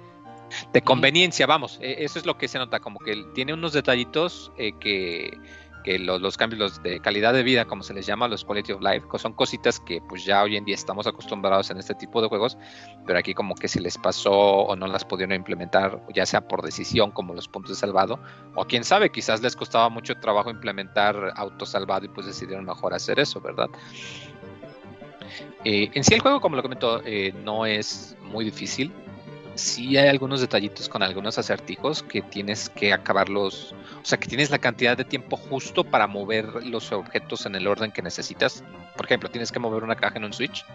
F: de conveniencia, vamos. Eh, eso es lo que se nota, como que tiene unos detallitos eh, que que los, los, cambios de calidad de vida, como se les llama, los quality of life, son cositas que pues ya hoy en día estamos acostumbrados en este tipo de juegos, pero aquí como que se les pasó o no las pudieron implementar, ya sea por decisión, como los puntos de salvado, o quién sabe, quizás les costaba mucho trabajo implementar autosalvado y pues decidieron mejor hacer eso, ¿verdad? Eh, en sí el juego, como lo comentó, eh, no es muy difícil, sí hay algunos detallitos con algunos acertijos que tienes que acabarlos, o sea, que tienes la cantidad de tiempo justo para mover los objetos en el orden que necesitas. Por ejemplo, tienes que mover una caja en un Switch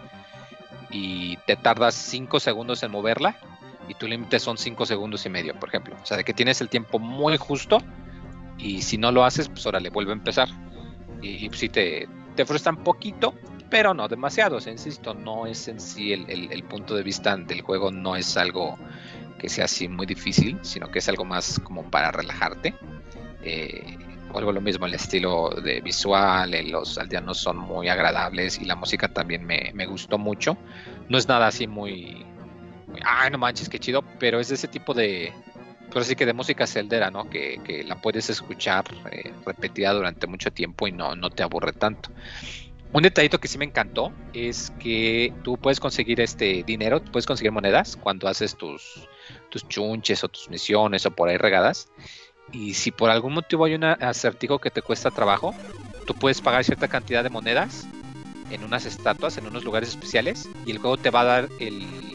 F: y te tardas 5 segundos en moverla y tu límite son 5 segundos y medio, por ejemplo. O sea, de que tienes el tiempo muy justo y si no lo haces, pues órale, vuelve a empezar. Y, y si te, te frustra un poquito, pero no demasiado. O sea, insisto, no es en sí el, el, el, punto de vista del juego, no es algo que sea así muy difícil, sino que es algo más como para relajarte. Eh, vuelvo lo mismo, el estilo de visual, eh, los aldeanos son muy agradables y la música también me, me gustó mucho. No es nada así muy, muy, ay, no manches, qué chido, pero es de ese tipo de, pero sí que de música celdera, ¿no? Que, que la puedes escuchar eh, repetida durante mucho tiempo y no, no te aburre tanto. Un detallito que sí me encantó es que tú puedes conseguir este dinero, puedes conseguir monedas cuando haces tus, tus chunches o tus misiones o por ahí regadas. Y si por algún motivo hay un acertijo que te cuesta trabajo, tú puedes pagar cierta cantidad de monedas en unas estatuas, en unos lugares especiales, y el juego te va a dar el...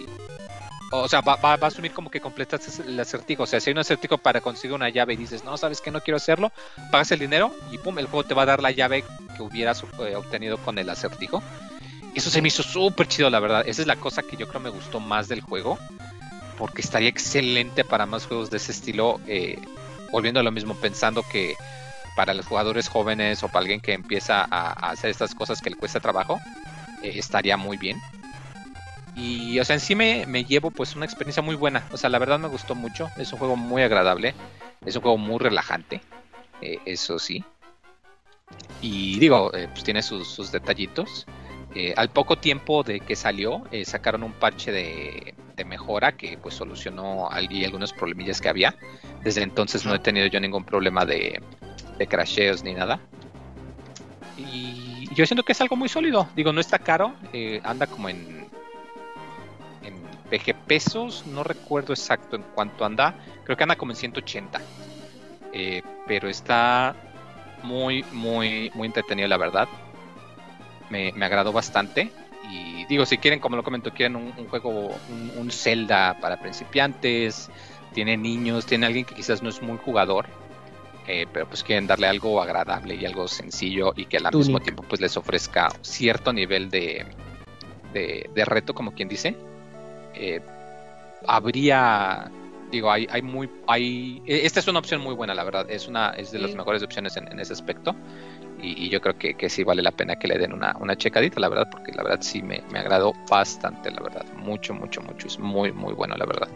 F: O sea, va, a asumir como que completas el acertijo. O sea, si hay un acertijo para conseguir una llave y dices, no, sabes que no quiero hacerlo, pagas el dinero y pum, el juego te va a dar la llave que hubieras eh, obtenido con el acertijo. Eso se me hizo súper chido, la verdad. Esa es la cosa que yo creo me gustó más del juego. Porque estaría excelente para más juegos de ese estilo. eh, volviendo a lo mismo, pensando que para los jugadores jóvenes o para alguien que empieza a, a hacer estas cosas que le cuesta trabajo, eh, estaría muy bien. Y, o sea, en sí me, me llevo pues una experiencia muy buena. O sea, la verdad me gustó mucho. Es un juego muy agradable. Es un juego muy relajante. eh, eso sí. Y digo, eh, pues tiene sus, sus detallitos. Eh, al poco tiempo de que salió, sacaron un parche de, de mejora que pues solucionó algunos problemillas que había. Desde entonces no he tenido yo ningún problema de, de crasheos ni nada. Y yo siento que es algo muy sólido. Digo, no está caro. anda como en, en PG pesos. No recuerdo exacto en cuánto anda. Creo que anda como en 180. Eh, pero está muy, muy, muy entretenido, la verdad. Me, me agradó bastante. Y digo, si quieren, como lo comento, quieren un, un juego, un, un Zelda para principiantes, tienen niños, tienen alguien que quizás no es muy jugador, eh, pero pues quieren darle algo agradable y algo sencillo y que al mismo tiempo pues les ofrezca cierto nivel de, de, de reto, como quien dice. Eh, habría digo hay, hay muy hay e- esta es una opción muy buena la verdad es una es de las mejores opciones en, en ese aspecto y, y yo creo que, que sí vale la pena que le den una, una checadita la verdad porque la verdad sí me, me agradó bastante la verdad mucho mucho mucho es muy muy bueno la verdad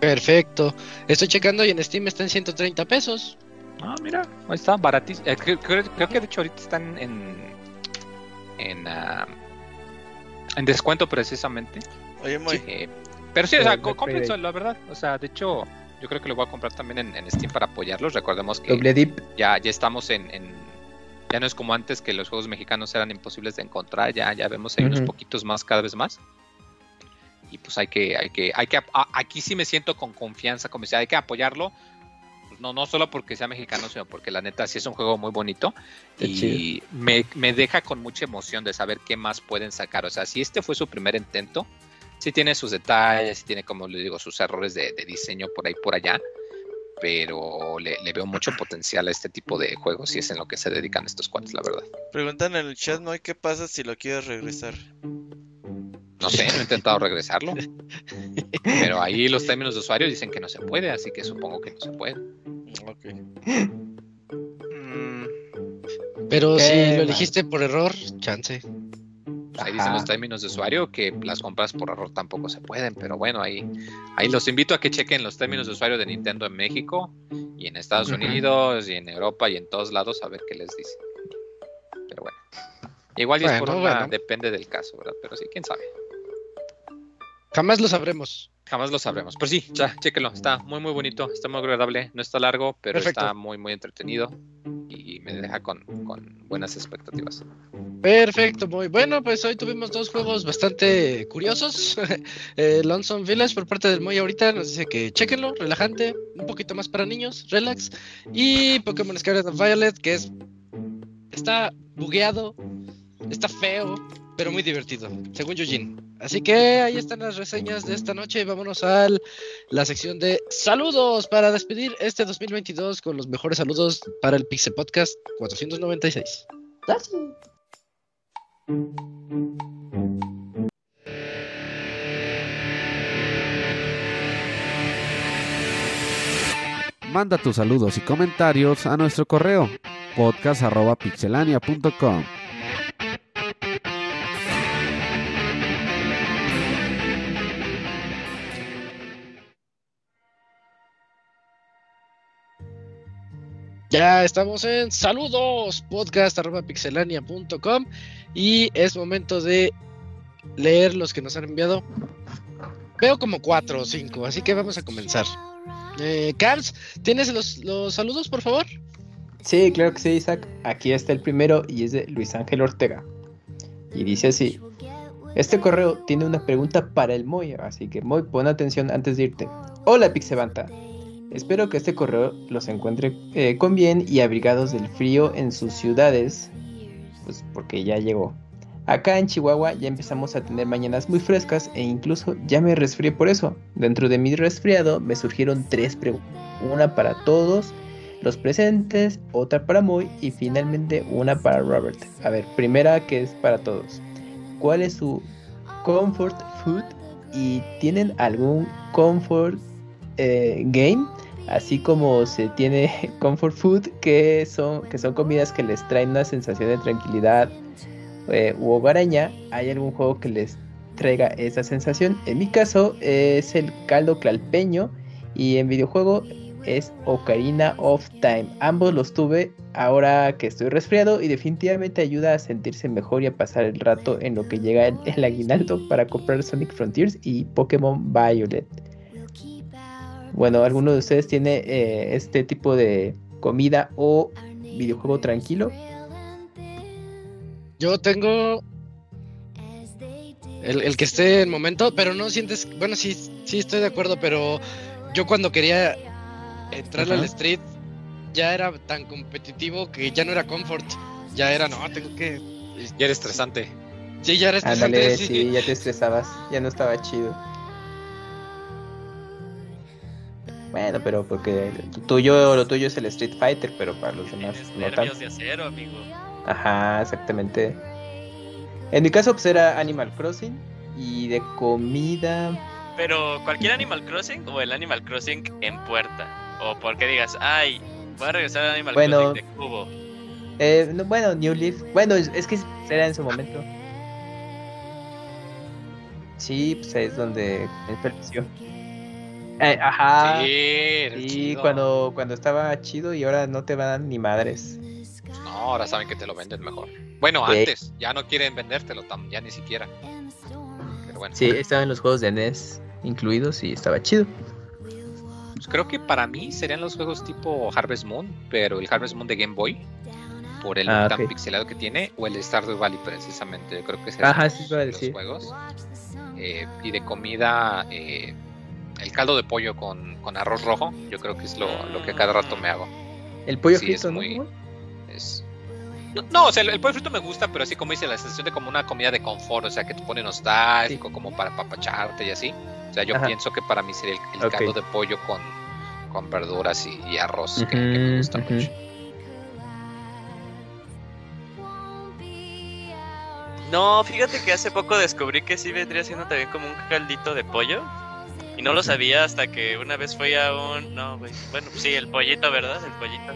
A: Perfecto. Estoy checando y en Steam está en 130 pesos.
F: ah mira ahí está baratísimo Eh, creo, creo- creo que de hecho ahorita están en en ah, en descuento precisamente
C: Oye, Moy,
F: Eh, pero sí, o sea,
D: Friday.
F: la verdad. O sea, de hecho, yo creo que lo voy a comprar también en, en Steam para apoyarlos. Recordemos que
D: Doble dip.
F: ya, ya estamos en, en- Ya no es como antes que los juegos mexicanos eran imposibles de encontrar. Ya, ya vemos hay unos
D: Ujú.
F: poquitos más cada vez más. Y pues hay que, hay que, hay que, a- aquí sí me siento con confianza, como decía, hay que apoyarlo. No, no solo porque sea mexicano, sino porque la neta sí es un juego muy bonito.
D: Qué
F: y me, me deja con mucha emoción de saber qué más pueden sacar. O sea, si este fue su primer intento, sí tiene sus detalles, sí tiene, como le digo, sus errores de, de diseño por ahí por allá. Pero le, le veo mucho potencial a este tipo de juegos y es en lo que se dedican estos cuates, la verdad.
C: preguntan en el chat, Moy, ¿qué pasa si lo quieres regresar?
F: No sé, no he intentado regresarlo. Pero ahí los términos de usuario dicen que no se puede, así que supongo que no se puede.
C: Ok.
F: Mm,
A: Pero si lo elegiste por error, chance.
F: ahí dicen los términos de usuario que las compras por error tampoco se pueden, pero bueno, ahí, ahí los invito a que chequen los términos de usuario de Nintendo en México y en Estados. Unidos y en Europa y en todos lados a ver qué les dicen. Pero bueno, igual es por
A: Bueno,
F: una,
A: bueno.
F: depende del caso, ¿verdad? Pero sí, quién sabe.
A: Jamás lo sabremos.
F: Jamás lo sabremos. Pero sí, ya, chéquenlo. Está muy, muy bonito. Está muy agradable. No está largo, pero
A: Perfecto.
F: está muy, muy entretenido. Y me deja con, con buenas expectativas.
A: Perfecto, muy bueno. Pues hoy tuvimos dos juegos bastante curiosos. eh, Lonesome Village por parte del Moy ahorita nos dice que chequenlo, relajante, un poquito más para niños, relax. Y Pokémon Scarlet and Violet, que es. Está bugueado, está feo, pero muy divertido, según Yujin. Así que ahí están las reseñas de esta noche. Vámonos a la sección de saludos para despedir este 2022 con los mejores saludos para el Pixel Podcast 496.
L: Manda tus saludos y comentarios a nuestro correo podcast.pixelania.com.
A: Ya estamos en saludos podcast arroba pixelania.com y es momento de leer los que nos han enviado. Veo como cuatro o cinco, así que vamos a comenzar. Eh, ¿tienes los, los saludos, por favor?
D: Sí, claro que sí, Isaac. Aquí está el primero y es de Luis Ángel Ortega. Y dice así. Este correo tiene una pregunta para el Moy, así que Moy, pon atención antes de irte. Hola Pixebanta. Espero que este correo los encuentre eh, con bien y abrigados del frío en sus ciudades, pues porque ya llegó. Acá en Chihuahua ya empezamos a tener mañanas muy frescas e incluso ya me resfrié por eso. Dentro de mi resfriado me surgieron tres preguntas. Una para todos los presentes, otra para Moy y finalmente una para Robert. A ver, primera que es para todos. ¿Cuál es su comfort food? ¿Y tienen algún comfort eh, game? Así como se tiene comfort food, que son, que son comidas que les traen una sensación de tranquilidad eh, u hogareña, ¿hay algún juego que les traiga esa sensación? En mi caso es el caldo clalpeño y en videojuego es Ocarina of Time. Ambos los tuve ahora que estoy resfriado y definitivamente ayuda a sentirse mejor y a pasar el rato en lo que llega el, el aguinaldo para comprar Sonic Frontiers y Pokémon Violet. Bueno, ¿alguno de ustedes tiene eh, este tipo de comida o videojuego tranquilo?
A: Yo tengo el, el que esté en momento, pero no sientes. Bueno, sí, sí estoy de acuerdo, pero yo cuando quería entrar al
D: Ajá.
A: street ya era tan competitivo que ya no era comfort. Ya era, no, tengo que.
F: Ya era estresante.
A: Sí, ya era estresante.
D: Ándale,
A: sí.
D: sí, ya te estresabas, ya no estaba chido. Bueno, pero porque lo tuyo, lo tuyo es el Street Fighter, pero para los demás no tanto.
G: nervios de acero, amigo.
D: Ajá, exactamente. En mi caso, pues era Animal Crossing y de comida.
G: Pero cualquier Animal Crossing o el Animal Crossing en puerta. O porque digas, ay, voy a regresar al Animal
D: Bueno.
G: Crossing de cubo.
D: Eh, no, bueno, New Leaf. Bueno, es, es que era en su momento. Sí, pues ahí es donde me perdió. Eh, ajá.
F: sí,
D: Sí, cuando, cuando estaba chido y ahora no te van ni madres.
F: No, ahora saben que te lo venden mejor. Bueno,
D: Sí.
F: antes, ya no quieren vendértelo, tam- ya ni siquiera. Pero bueno,
D: Sí, estaban los juegos de NES incluidos y estaba chido.
F: pues creo que para mí serían los juegos tipo Harvest Moon, pero el Harvest Moon de Game Boy, por el
D: Ah,
F: tan pixelado que tiene, o el Stardew Valley precisamente. Yo creo que serían
D: Ajá,
F: los-
D: sí
F: los
D: decir.
F: juegos. Eh, y de comida, eh, el caldo de pollo con, con arroz rojo, yo creo que es lo, lo que cada rato me hago.
D: El pollo
F: Sí, es
D: frito, ¿no?
F: muy- Es... No, no, o sea, el, el pollo frito me gusta, pero así como dice, la sensación de como una comida de confort, o sea, que te pone nostálgico, como para papacharte y así. O sea, yo
D: Ajá.
F: pienso que para mí sería el, caldo de pollo con, con verduras y, y arroz, que, que me gusta mucho.
G: No, fíjate que hace poco descubrí que sí vendría siendo también como un caldito de pollo. Y no lo sabía hasta que una vez fui a un. No, güey. Bueno, sí, el pollito, ¿verdad? El pollito.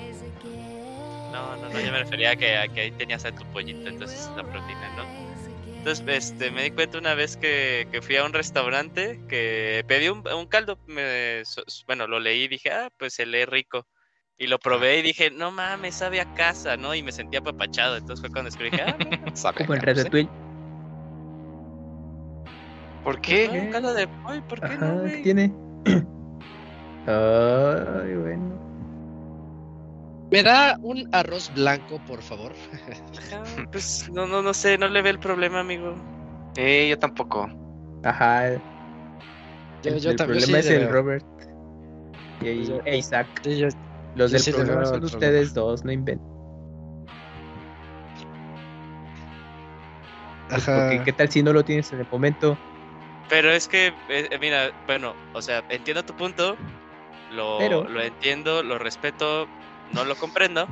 G: No, no, no, yo me refería a que, a que ahí tenías a tu pollito, entonces la proteína, ¿no? Entonces, este, me di cuenta una vez que, que fui a un restaurante que pedí un, un caldo. Me, bueno, lo leí y dije, ah, pues se lee rico. Y lo probé y dije, no mames, sabe a casa, ¿no? Y me sentía apapachado. Entonces fue cuando descubrí, ah, mira,
F: Sabe
D: Como en
E: ¿Por qué?
G: un caldo de pollo, ¿por qué
D: Ajá,
G: no,
D: ¿qué
G: güey?
D: tiene? Ay, bueno.
A: ¿Me da un arroz blanco, por favor?
G: Ajá, Pues no, no, no sé, no le ve el problema, amigo.
E: Eh, yo tampoco.
D: Ajá.
A: Yo,
D: el
A: yo
D: el
A: también
D: problema
A: sí
D: es el
A: veo.
D: Robert. Y
A: Yo-
D: e Isaac.
A: Yo-
D: Los
A: yo
D: del
A: sí le
D: problema son ustedes dos, no inventen. Pues,
A: Ajá.
D: Porque qué tal si no lo tienes en el momento.
G: Pero es que, eh, eh, mira, bueno, o sea, entiendo tu punto, lo,
D: Pero-
G: lo entiendo, lo respeto, no lo comprendo.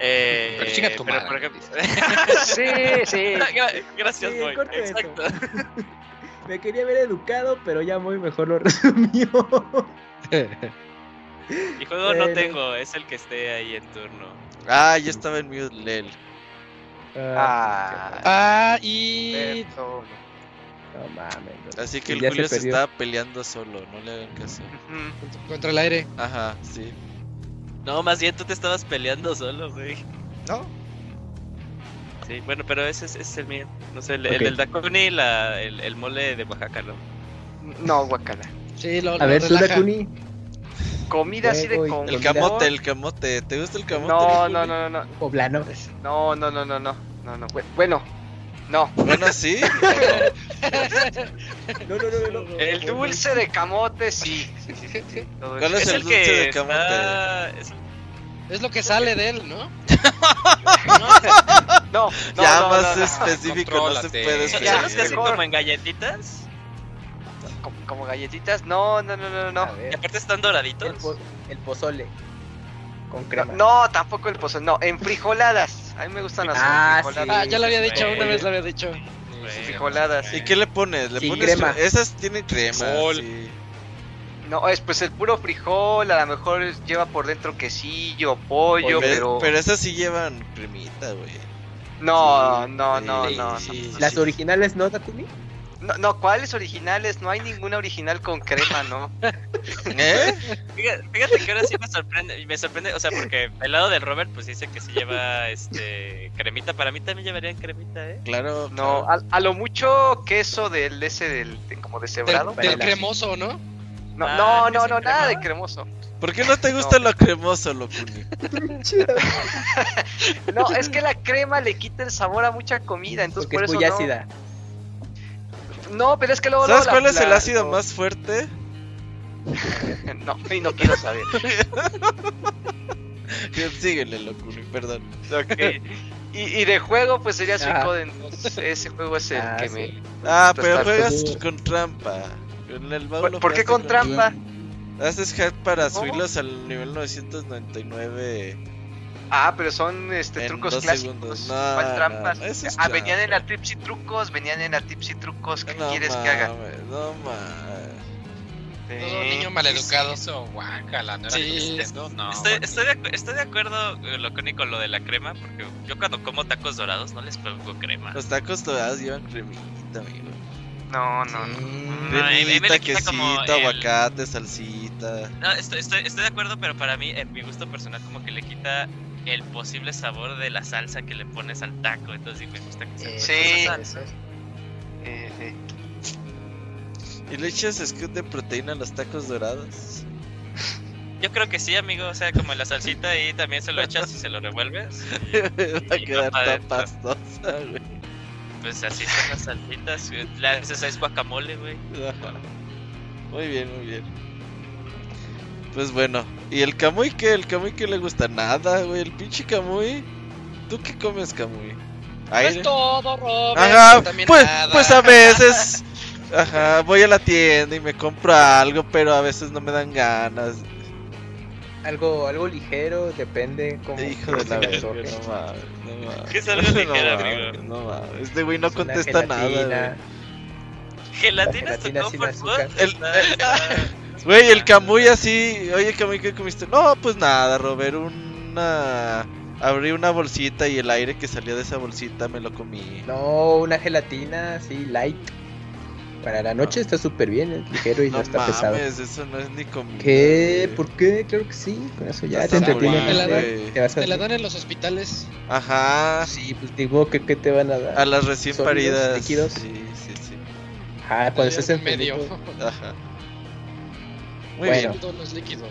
G: Eh,
F: Pero chinga tu
G: pero,
F: madre,
G: por ejemplo-
E: Sí, sí.
G: Gra- Gracias,
D: Sí, eso.
G: Exacto.
D: Me quería haber educado, pero ya muy mejor lo resumió.
G: Y juego no tengo, es el que esté ahí en turno.
C: Ah, ya estaba en mute, Lel.
E: Ah,
A: ah, y.
E: perdón.
D: No mames. no.
C: Así que el
D: se
C: Julio se, estaba peleando solo, no le hagan caso.
A: Contra el aire.
C: Ajá, sí.
G: No, más bien tú te estabas peleando solo, güey.
C: ¿No?
G: Sí, bueno, pero ese es, ese es el mío. No sé, el, el
D: Ok.
G: del Dakuni, la, el, el mole de Oaxaca, ¿no?
E: No, guacala.
A: Sí, lo,
D: A
A: lo
D: ver,
A: relaja.
D: Sudakuni.
E: Comida así de confort.
C: El camote, el camote. ¿Te gusta el camote?
E: No, no, no, no, no.
D: Poblano.
E: No, no, no, no, no. No, no. Bu- Bueno, no.
C: Bueno, sí.
D: No, no, no, no. no.
E: El dulce de camote, sí.
C: ¿Cuál es
G: Es
C: el
G: el
C: dulce
G: que
C: de camote?
G: está... es-
A: lo que sale de él, ¿no?
E: No, no,
C: ya
E: no,
C: más
E: no, no.
C: específico no se puede
G: ¿Son
E: Ya,
G: los que hacen
E: mejor.
G: como en galletitas?
E: Como, como galletitas, no, no, no, no, no.
G: Y aparte están
D: el,
G: doraditos.
D: po- el pozole. Con
E: No,
D: crema.
E: no, tampoco el pozole, no, en frijoladas. A mí me gustan las
D: Ah,
E: frijoladas.
A: Ah, ya lo había dicho, una vez lo había dicho.
E: frijoladas.
C: ¿Y qué le pones? ¿Le
D: Sin
C: pones
D: crema.
C: cre- Esas tienen crema. Sí.
E: No, es pues el puro frijol, a lo mejor lleva por dentro quesillo, pollo,
C: Pero,
E: pero...
C: pero esas sí llevan cremita, güey.
E: No,
C: Sí,
E: no,
C: sí,
E: no,
C: sí,
E: no,
C: sí,
E: no.
D: Las
C: sí.
D: originales no, Takumi.
E: No, no, ¿cuáles originales? No hay ninguna original con crema, ¿no?
C: ¿Eh?
G: Fíjate, fíjate que ahora sí me sorprende, me sorprende, o sea, porque el lado del Robert pues dice que sí lleva este cremita, para mí también llevarían cremita, ¿eh?
C: Claro.
E: No,
C: claro.
E: a, a lo mucho queso del ese del de- como de
A: Del,
E: cebrado.
A: del cremoso, ¿no?
E: No,
G: Ah,
E: no,
G: ¿que
E: no, nada de cremoso.
C: ¿Por qué no te gusta
E: No.
C: lo cremoso, Locuni?
E: No, es que la crema le quita el sabor a mucha comida, entonces
D: Porque
E: por
D: es
E: eso
D: muy
E: no.
D: ácida.
E: No, pero es que luego
C: ¿Sabes
E: luego
C: cuál
E: la-
C: es el ácido
E: no.
C: más fuerte?
E: No, y no quiero saber.
C: Síguele, Locuni, perdón.
E: Ok. Y, y de juego, pues sería
D: Ah.
E: Suicoden. Ese juego es el
D: Ah,
E: que
D: sí.
E: me.
C: Ah, pero juegas con trampa. En el
E: ¿Por, por qué con trampa?
C: Haces hack para
E: ¿Cómo?
C: subirlos al nivel 999
E: Ah, pero son este,
C: en
E: trucos clásicos.
C: No,
E: ¿Cuál trampas?
C: no, eso es
E: ah, venían en la Tips y Trucos, venían en la Tips y Trucos. ¿Qué
C: No
E: quieres que haga?
C: No mames.
A: Todo
E: Eh,
A: niño maleducado.
F: Eso, guácala, no era
A: Sí.
F: Nintendo, no.
G: Estoy, estoy, de, estoy de acuerdo, eh, Loconi, con lo de la crema, porque yo cuando como tacos dorados no les pongo crema.
C: Los tacos dorados llevan cremita, amigo.
E: No, no, no.
G: No,
C: Cremita, quesito,
G: el-
C: aguacate, salsita.
G: No, estoy, estoy, estoy de acuerdo, pero para mí, en mi gusto personal, como que le quita el posible sabor de la salsa que le pones al taco. Entonces sí me gusta que sea
A: Eh,
E: sí.
G: esa salsa.
E: Eh, eh.
C: ¿Y le echas scoop de proteína a los tacos dorados?
G: Yo creo que sí, amigo. O sea, como en la salsita ahí también se lo echas y se lo revuelves.
C: Va a quedar
G: dentro.
C: pastosa, güey.
G: Pues así son las salsitas. güey. La esa es guacamole, güey.
C: Muy bien, muy bien. Pues bueno, ¿y el Camuy qué? ¿El Camuy qué le gusta? Nada, güey. El pinche Camuy. ¿Tú qué comes, Camuy?
A: Pues todo, Robert.
C: Ajá,
A: también
C: pues,
A: nada.
C: pues a veces. Ajá, voy a la tienda y me compro algo, pero a veces no me dan ganas.
D: Algo, algo ligero, depende cómo
C: Hijo de la
D: antoje.
C: no mames, no mames.
G: ¿Qué es algo
C: No
G: ligero, amigo?
C: No mames, este güey no contesta nada,
D: gelatina.
C: güey.
G: Gelatina es tu
D: gelatina sin azúcar.
C: El- Güey, el Camuy así. Oye, Camuy, ¿qué comiste? No, pues nada, Robert, una. Abrí una bolsita y el aire que salía de esa bolsita me lo comí.
D: No, una gelatina así, light. Para la noche está súper bien, es ligero y no,
C: No
D: está pesado.
C: mames, eso no es ni comida.
D: ¿Qué?
C: güey.
D: ¿Por qué? Claro que sí, con eso ya te
C: Estás.
D: Te vas a
A: Te la dan en los hospitales.
C: Ajá.
D: Sí, pues digo que ¿qué te van a dar.
C: A las recién paridas.
D: líquidos.
C: Sí, sí, sí.
D: Ah, cuando estés en
A: medio.
C: Ajá. Muy
D: Bueno.
C: bien.
A: Todo no es líquido.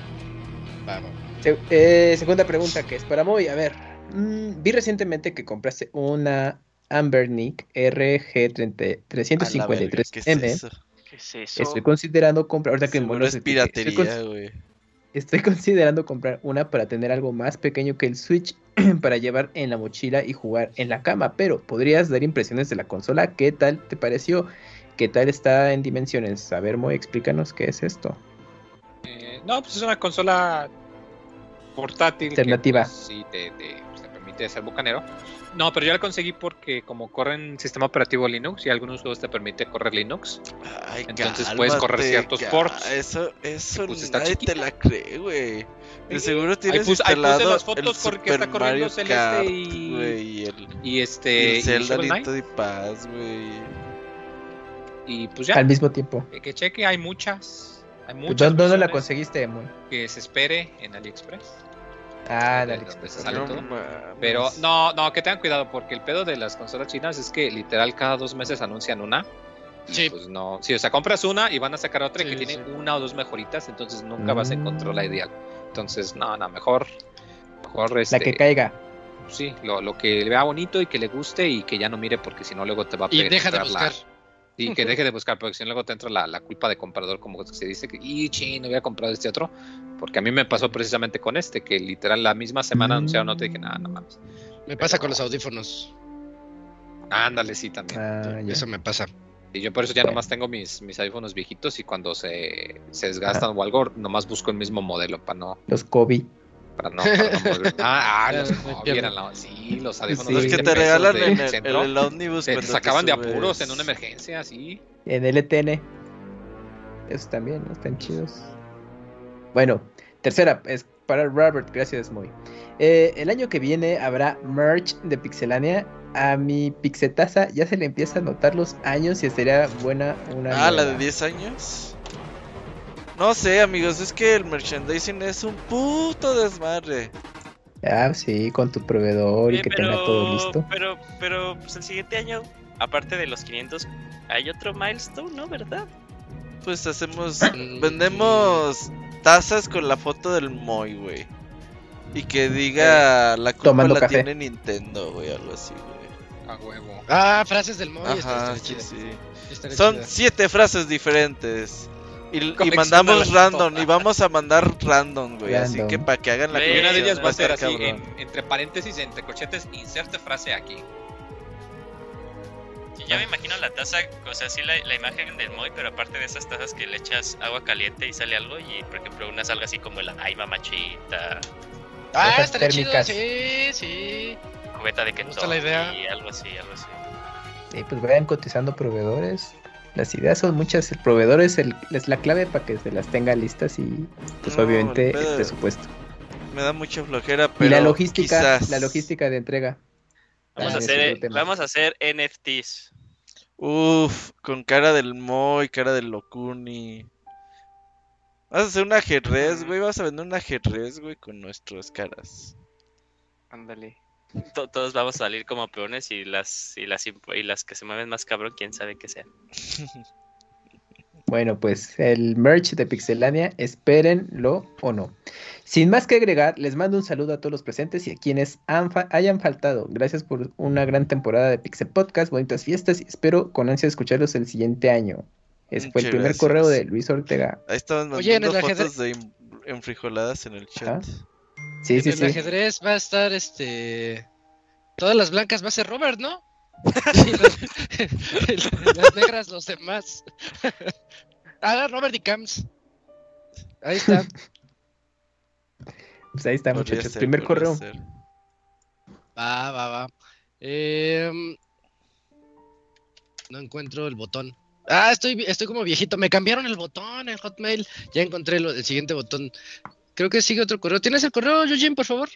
A: Va, va.
D: Se- eh, segunda pregunta que es para Moy. A ver, mm, vi recientemente que compraste una Ambernick RG353M.
C: ¿Qué es eso?
E: ¿Qué es eso?
D: Estoy considerando comprar, ahorita que
C: Seguro es
D: estoy
C: piratería, güey.
D: Estoy considerando comprar una para tener algo más pequeño que el Switch para llevar en la mochila y jugar en la cama, pero podrías dar impresiones de la consola. ¿Qué tal te pareció? ¿Qué tal está en dimensiones? A ver, Moy, explícanos qué es esto.
F: Eh, no, pues es una consola portátil. que,
D: Alternativa.
F: pues, sí, te, te- pues, te permite ser bucanero. No, pero yo la conseguí porque como corre en sistema operativo Linux y algunos juegos te permite correr Linux.
C: Ay,
F: Entonces puedes correr
C: cálmate,
F: ciertos
C: ca-
F: ports.
C: Eso, eso
F: Pues está
C: nadie
F: chiquita.
C: te la cree, güey. De seguro
F: Ahí
C: tienes
F: puse- ahí puse las fotos
C: el
F: porque está
C: Super
F: corriendo
C: Mario
F: Celeste
C: Kart,
F: y-
C: güey, y el,
F: Y
C: y
F: este.
C: el
F: y
C: Zelda
F: Knight,
C: to the Past, güey.
F: Y pues ya.
D: Al mismo tiempo.
F: Que cheque, hay muchas. Hay
D: Pues,
F: muchas.
D: ¿Dónde, la conseguiste, Moy?
F: Que se espere en AliExpress.
D: Ah,
F: de se sale
C: No.
F: Pero no, no, que tengan cuidado porque el pedo de las consolas chinas es que literal cada dos meses anuncian una. y
A: Sí.
F: Pues no, sí, o sea, compras una y van a sacar otra
A: Sí,
F: que tiene una o dos mejoritas, entonces nunca vas a encontrar la ideal. Entonces, no, no, mejor, mejor
D: La
F: este,
D: que caiga.
F: sí, lo, lo que le vea bonito y que le guste y que ya no mire porque si no luego te va a
A: Y deja de
F: pegar la-
A: buscar.
F: Y que deje de buscar, porque si no luego te entra la, la culpa de comprador, como se dice, que, y ching, no hubiera comprado este otro. Porque a mí me pasó precisamente con este, que literal la misma semana anunciaron, no te dije nada, no mames.
A: Me pasa con los audífonos.
F: Ándale, sí, también.
D: Ah, ya.
A: Eso me pasa.
F: Y yo por eso ya nomás tengo mis, mis iPhones viejitos y cuando se, se desgastan o algo, nomás busco el mismo modelo para no,
D: Los COVID.
F: Para no, para no volver- Ah, ah, los la- sí, los audífonos
D: Sí.
C: Los que
F: 20
C: te regalan
F: de
C: en el, en el ómnibus.
F: te
C: te
F: sacaban de apuros en una emergencia, sí.
D: En LTN. Esos también, ¿no? Están chidos. Bueno, tercera, es para Robert, gracias, muy. Eh, el año que viene habrá merch de Pixelania. A mi Pixetaza ya se le empieza a notar los años y estaría buena una.
C: Ah, la de
D: nueva.
C: 10 años. No sé, amigos, es que el merchandising es un puto desmadre.
D: Ah, sí, con tu proveedor y
G: Oye,
D: que tenga todo listo.
G: Pero, pero, pues el siguiente año, aparte de los 500, hay otro milestone, ¿no? ¿Verdad?
C: Pues hacemos. Vendemos tazas con la foto del Moy, güey. Y que diga la culpa
D: Tomando
C: la
D: café.
C: tiene Nintendo, güey, algo así, güey.
F: A huevo.
A: Ah, frases del Moy.
C: Ajá, sí, sí. Son siete frases diferentes. Y, mandamos random, y vamos a mandar random, güey. Así que para que hagan la
G: Güey,
F: Y una de
C: colección,
F: ellas va a ser
C: estar
F: así,
C: cabrón.
F: en- entre paréntesis, entre corchetes, inserte frase aquí.
G: Sí, ya me imagino la taza, o sea, sí la, la imagen del Moy, pero aparte de esas tazas que le echas agua caliente y sale algo, y por ejemplo una salga así como la Ay Mamachita,
A: Ah,
D: Esas
A: estaría chido. Sí, sí.
G: cubeta de Kentucky,
A: la idea.
G: algo así, algo así.
D: Sí, pues vayan cotizando proveedores. Las ideas son muchas. El proveedor es, el, es la clave para que se las tenga listas y, pues,
C: No,
D: obviamente,
C: el
D: presupuesto.
C: Me da mucha flojera, pero.
D: y la logística,
C: quizás.
D: la logística de entrega.
G: Vamos,
D: Ah,
G: a
D: ese
G: hacer, vamos a hacer NFTs.
C: Uf, con cara del Moy, cara del Locuni. Vas a hacer un ajedrez, güey. Vas a vender un ajedrez, güey, con nuestras caras.
E: Ándale.
G: To- todos vamos a salir como peones y las, y las y las que se mueven más cabrón, quién sabe qué sean.
D: Bueno, pues el merch de Pixelania, espérenlo o no. Sin más que agregar, les mando un saludo a todos los presentes y a quienes han fa- hayan faltado. Gracias por una gran temporada de Pixel Podcast, bonitas fiestas y espero con ansia escucharlos el siguiente año. Ese fue el primer
C: gracias.
D: correo de Luis Ortega.
C: Ahí estaban
A: Oye, en
C: mandando
A: el
C: fotos de enfrijoladas en el chat.
D: Sí,
A: en
D: sí.
A: el ajedrez va a estar este. Todas las blancas va a ser Robert, ¿no? Y las, las negras los demás. ah, Robert y Cams. Ahí está.
D: Pues ahí está,
C: Podría
D: muchachos.
C: ser,
D: primer correo.
C: ser.
A: Va, va, va. Em, no encuentro el botón. Ah, estoy, estoy como viejito. Me cambiaron el botón en Hotmail. Ya encontré lo- el siguiente botón. Creo que sigue otro correo. ¿Tienes el correo, Eugene, por favor?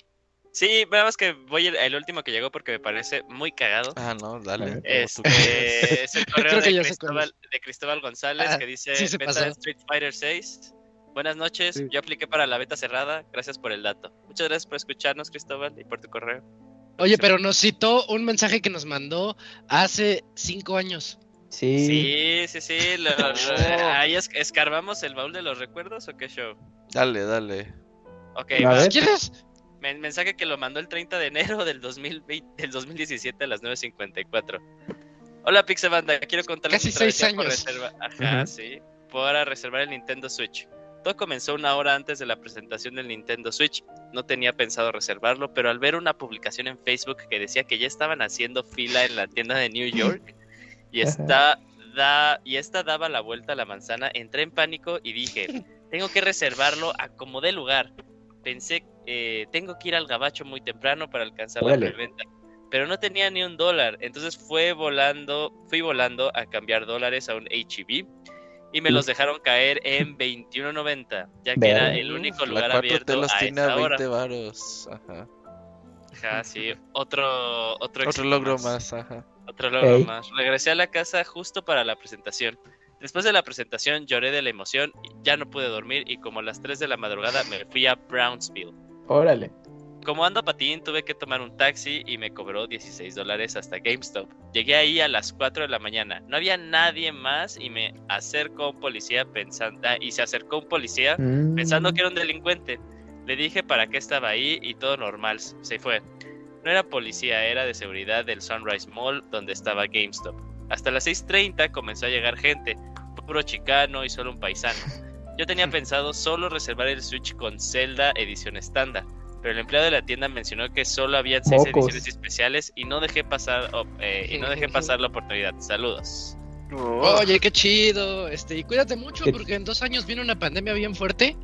G: Sí, veamos que voy el, el último que llegó porque me parece muy cagado.
C: Ah, no, dale.
G: Este, es el correo de, Cristóbal, de Cristóbal González
A: Ah,
G: que dice
A: sí se
G: beta de Street Fighter 6. Buenas noches,
D: Sí.
G: yo apliqué para la beta cerrada, gracias por el dato. Muchas gracias por escucharnos, Cristóbal, y por tu correo.
A: Oye, pero nos citó un mensaje que nos mandó hace cinco años.
D: Sí.
G: Sí, sí, sí. lo- lo- ahí es- escarbamos el baúl de los recuerdos o qué show.
C: Dale, dale.
G: Ok.
A: ¿Quieres?
G: Men- mensaje que lo mandó el 30 de enero del, 2020, del 2017 a las 9.54. Hola Pixebanda, quiero contarles
A: Casi seis
G: por
A: años.
G: reserva- Ajá,
D: Ujú.
G: sí. Para reservar el Nintendo Switch. Todo comenzó una hora antes de la presentación del Nintendo Switch. No tenía pensado reservarlo, pero al ver una publicación en Facebook que decía que ya estaban haciendo fila en la tienda de New York y esta, da, y esta daba la vuelta a la manzana, entré en pánico y dije, tengo que reservarlo a como dé lugar. Pensé, eh, tengo que ir al gabacho muy temprano para alcanzar la preventa. Pero no tenía ni un dólar, entonces fue volando, fui volando a cambiar dólares a un HEB y me los dejaron caer en 21.90, ya que era el único
C: La
G: lugar
C: cuatro
G: abierto
C: telas
G: a
C: tiene
G: esa
C: a
G: hora.
C: 20 varos. Ajá.
G: Ajá, sí, otro, otro,
C: Otro
G: éxito
C: logro más, ajá.
G: Otro logro
D: Ey.
G: más. Regresé a la casa justo para la presentación. Después de la presentación lloré de la emoción, ya no pude dormir y como a las 3 de la madrugada me fui a Brownsville.
D: Órale.
G: Como ando a patín, tuve que tomar un taxi y me cobró 16 dólares hasta GameStop. Llegué ahí a las 4 de la mañana. No había nadie más y me acercó un policía pensando... ah, y se acercó un policía
D: Mm.
G: pensando que era un delincuente. Le dije para qué estaba ahí y todo normal. Se fue. No era policía, era de seguridad del Sunrise Mall donde estaba GameStop. Hasta las 6.30 comenzó a llegar gente, puro chicano y solo un paisano. Yo tenía pensado solo reservar el Switch con Zelda edición estándar, pero el empleado de la tienda mencionó que solo había seis
D: Mocos.
G: ediciones especiales y no dejé pasar oh, eh, y no dejé pasar la oportunidad. Saludos.
E: Oh,
A: Oye, qué chido. Este, y cuídate mucho
D: ¿Qué-
A: porque en dos años viene una pandemia bien fuerte.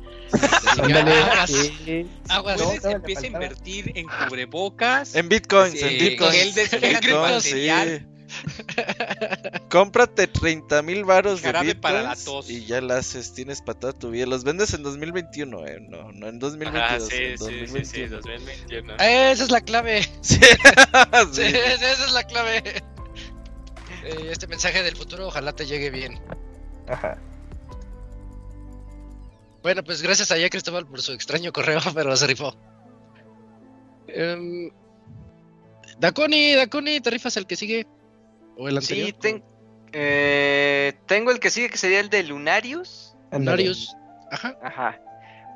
D: Ándale,
A: Aguas.
D: sí.
A: Aguas.
F: Entonces
D: No, no,
F: empieza a invertir en cubrebocas.
C: En bitcoins,
F: Sí,
C: en bitcoins.
F: gel de-
C: bitcoins. Cómprate 30 mil varos de
F: Jarabe para la
C: bitcoins
F: tos.
C: y ya la haces, tienes para toda tu vida. Los vendes en 2021, eh, no, no en 2022,
G: Ah, sí,
C: en
G: sí, sí, sí,
C: 2021.
G: 2021.
A: Esa es la clave.
C: Sí,
A: Sí,
C: sí.
A: esa es la clave. Eh, Este mensaje del futuro ojalá te llegue bien.
D: Ajá.
A: Bueno, pues gracias a ya Cristóbal por su extraño correo, pero se rifó. Em, Daconi, Daconi, ¿te rifas el que sigue? ¿O el anterior?
E: Sí, ten- eh, tengo el que sigue que sería el de Lunarius.
A: Lunarius. Ajá.
E: Ajá.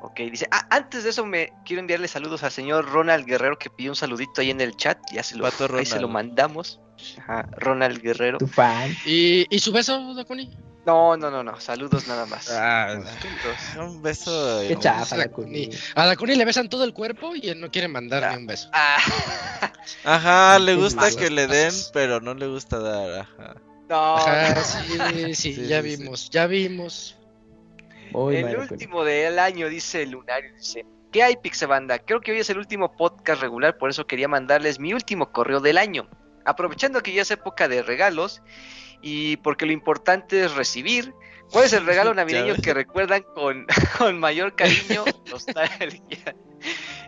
E: Ok, dice, ah, antes de eso me quiero enviarle saludos al señor Ronald Guerrero que pidió un saludito ahí en el chat, ya se lo, ahí se lo mandamos. Ajá, Ronald Guerrero.
D: Tu fan.
A: ¿Y, y su beso, Daconi?
E: No, no, no, no, saludos nada más.
C: Ah,
E: Saludos.
C: un beso.
D: Qué chafa. Cuni.
A: A Daconi le besan todo el cuerpo y él no quiere mandar
E: Ah.
A: ni un beso.
E: Ah,
C: Ajá, le gusta que le den, pero no le gusta dar. Ajá.
E: no,
A: Ajá, sí, sí,
C: Sí,
A: ya
C: sí, sí.
A: vimos, ya vimos.
E: El último del año, dice Lunario, dice, ¿qué hay Pixebanda? Creo que hoy es el último podcast regular, por eso quería mandarles mi último correo del año. Aprovechando que ya es época de regalos y porque lo importante es recibir, ¿cuál es el regalo navideño que recuerdan con, con mayor cariño? Nostalgia.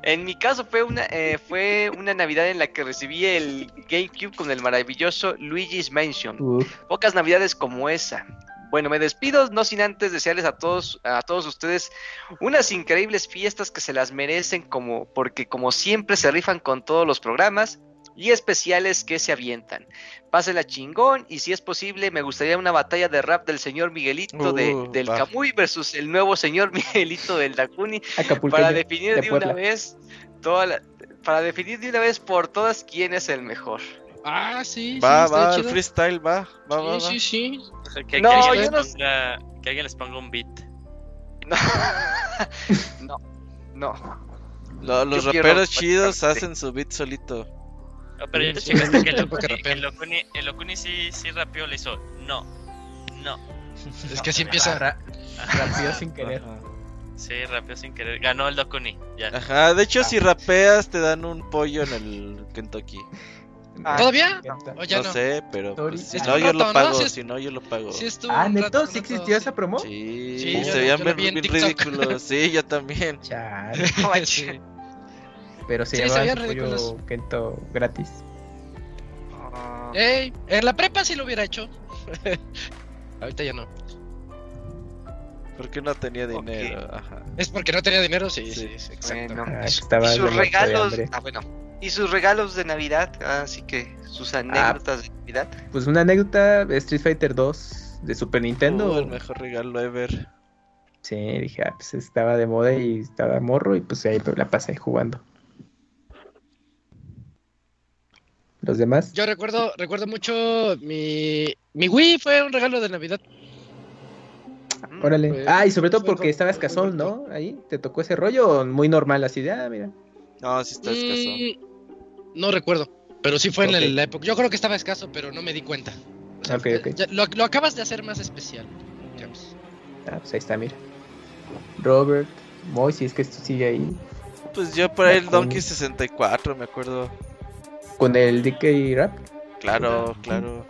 E: En mi caso fue una, eh, fue una Navidad en la que recibí el GameCube con el maravilloso Luigi's Mansion.
D: Uf,
E: Pocas navidades como esa. Bueno, me despido, no sin antes desearles a todos, a todos ustedes unas increíbles fiestas que se las merecen como, porque como siempre se rifan con todos los programas y especiales que se avientan. Pásenla chingón y si es posible me gustaría una batalla de rap del señor Miguelito de,
C: Uh,
E: del. Camuy versus el nuevo señor Miguelito del Dakuni para definir
D: de
E: de, una vez toda la- para definir de una vez por todas quién es el mejor.
A: Ah, sí,
C: Va,
A: sí,
C: va, el freestyle va, va, va, va.
A: Sí, sí, sí.
G: Que, que
E: No,
G: alguien
E: yo
G: les
E: no-
G: ponga, que alguien les ponga un beat.
E: No, no, no.
C: Lo- los
E: Yo
C: raperos chidos hacen su beat solito.
G: No, pero ya te checaste que el
A: que
G: Okuni, el Okuni, el Okuni sí, sí rapeó, le hizo no, no.
A: Es que así empieza.
D: Ra- Rápido sin querer.
C: Ajá.
G: Sí, rapeó sin querer. Ganó el Dokuni, ya.
C: Ajá, de hecho si rapeas te dan un pollo en el Kentucky.
E: Ah,
A: ¿Todavía?
D: no.
A: ¿O ya
C: no,
A: no?
C: sé, pero pues, si no yo
A: rato,
C: lo
A: ¿no?
C: pago,
A: Sí es-
C: si no yo lo pago.
A: Sí, estuvo
D: Ah, ¿neto? ¿Sí existió esa promo?
C: Sí,
A: Sí, yo-
C: se veían bien, ridículos. Sí, yo también.
D: Chale.
E: no.
A: Sí.
D: Pero se
A: Sí, se
D: llamaba
A: veían
D: ese pollo
A: ridículos.
D: Kento gratis.
E: Ah,
A: Ey, en la prepa sí lo hubiera hecho. Ahorita ya no.
C: Porque no tenía dinero. Ajá.
A: Es porque no tenía dinero, sí, sí,
C: Sí.
A: sí, exacto.
E: Bueno,
D: Ah,
E: y, su-
D: estaba
E: y sus regalos, ah, bueno, y sus regalos de Navidad, así que sus anécdotas de Navidad.
D: Pues una anécdota, Street Fighter 2 de Super Nintendo.
C: Uh, el mejor regalo ever.
D: Sí, dije, ah, pues estaba de moda y estaba morro y pues ahí la pasé jugando. Los demás,
A: Yo recuerdo, recuerdo mucho mi, mi Wii fue un regalo de Navidad.
E: Mm,
D: órale. Ah, y sobre todo porque estabas casón. ¿no? Ahí, ¿te tocó ese rollo o muy normal así de, ah, mira?
C: No, sí está escaso.
A: No recuerdo, pero sí fue en la- la época. Yo creo que estaba escaso, pero no me di cuenta. O sea,
D: Ok, ok.
A: ya- lo, lo acabas de hacer más especial. digamos.
D: Ah, pues ahí está, mira. Robert, Moy, si es que esto sigue ahí.
C: Pues yo por ahí el
D: Con-
C: Donkey 64, me acuerdo.
D: Con el DK Rap,
C: Claro, claro.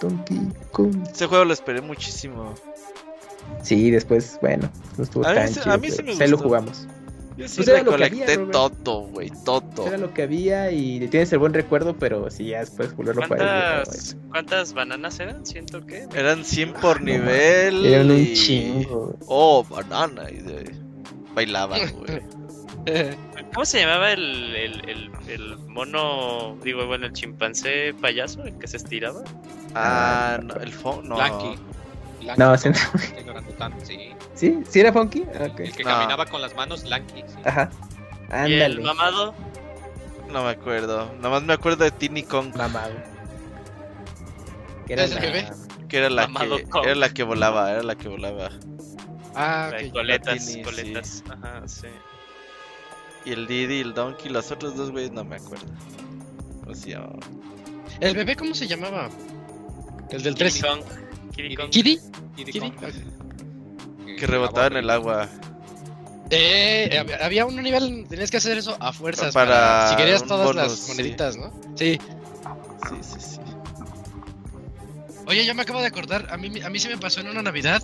D: Donkey Kong.
C: Ese juego lo esperé muchísimo.
D: Sí, después, bueno, no estuvo
C: A mí
D: tan
C: sí- a mí sí me
D: pues ahí lo
C: gustó.
D: jugamos.
C: Yo sí
D: Pues era lo que
C: recolecté
D: había, Robert.
C: todo, güey, todo.
D: Era lo que había y tienes el buen recuerdo, pero si ya después volverlo a jugar.
G: ¿Cuántas, ¿Cuántas bananas eran? Siento que.
C: Eran 100 por nivel.
D: Eran un
C: y-
D: chingo.
C: Oh, banana. Y de... bailaban, güey.
G: ¿Cómo se llamaba el, el, el, el mono, digo, bueno, el chimpancé payaso, el que se estiraba?
C: Ah, no, el phone, no.
F: Blanky.
D: No, sí, no.
F: tan- sí.
D: ¿Sí? ¿Sí era funky? Ah.
F: El que
C: No.
F: caminaba con las manos, Lanky. sí.
D: Ajá.
G: Y el mamado,
C: No me acuerdo. Nada más me acuerdo de Tiny Kong.
D: Mamado. Que era
A: ¿Es el bebé?
C: Que era la
G: Mamado
C: que,
G: Kong.
C: era la que volaba, era la que volaba.
A: Ah, ok.
G: coletas, coletas. Ajá, sí.
C: Y el Diddy y el Donkey, los otros dos güeyes no me acuerdo. ¿Cómo se llamaban?
A: ¿El bebé cómo se llamaba? El del
G: Kiddy
A: 3.
G: Kong. Kiddy Kong.
A: ¿Kiddy?
F: Kiddy
A: Kiddy.
F: Kong.
C: Que rebotaba en el agua.
A: Eh, había- un nivel tenías que hacer eso a fuerzas
C: Para
A: para, si querías todas
C: bonus,
A: las
C: sí.
A: moneditas, ¿no? Sí.
C: Sí, sí, sí.
A: Oye, yo me acabo de acordar, a mí, a mí se me pasó en una Navidad,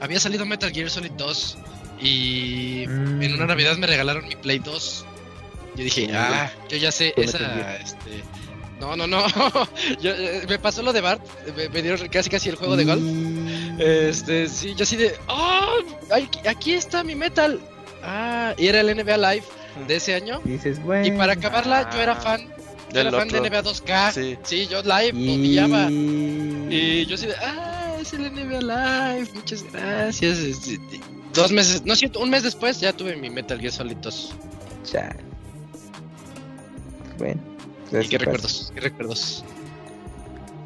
A: había salido Metal Gear Solid 2 y
D: Mm.
A: en una Navidad me regalaron mi Play 2. Yo dije, ah, yo ya sé, esa, este... No, no, no, yo, eh, me pasó lo de Bart, me, me dieron casi casi el juego de golf. Este, sí, yo así de, ¡oh! Aquí, aquí está mi Metal. Ah, y era el NBA Live de ese año.
D: Y dices, bueno.
A: Y para acabarla, yo era
F: Ah.
A: fan. Yo era fan de. NBA 2K.
C: Sí.
A: Sí, yo live lo
D: Y...
A: pillaba. Y yo así de, ah, es el NBA Live, muchas gracias. Este, Dos meses, no siento, un mes después ya tuve mi Metal Gear Solid 2.
D: Chale. Bueno.
A: Y
D: así
A: qué recuerdos, qué recuerdos.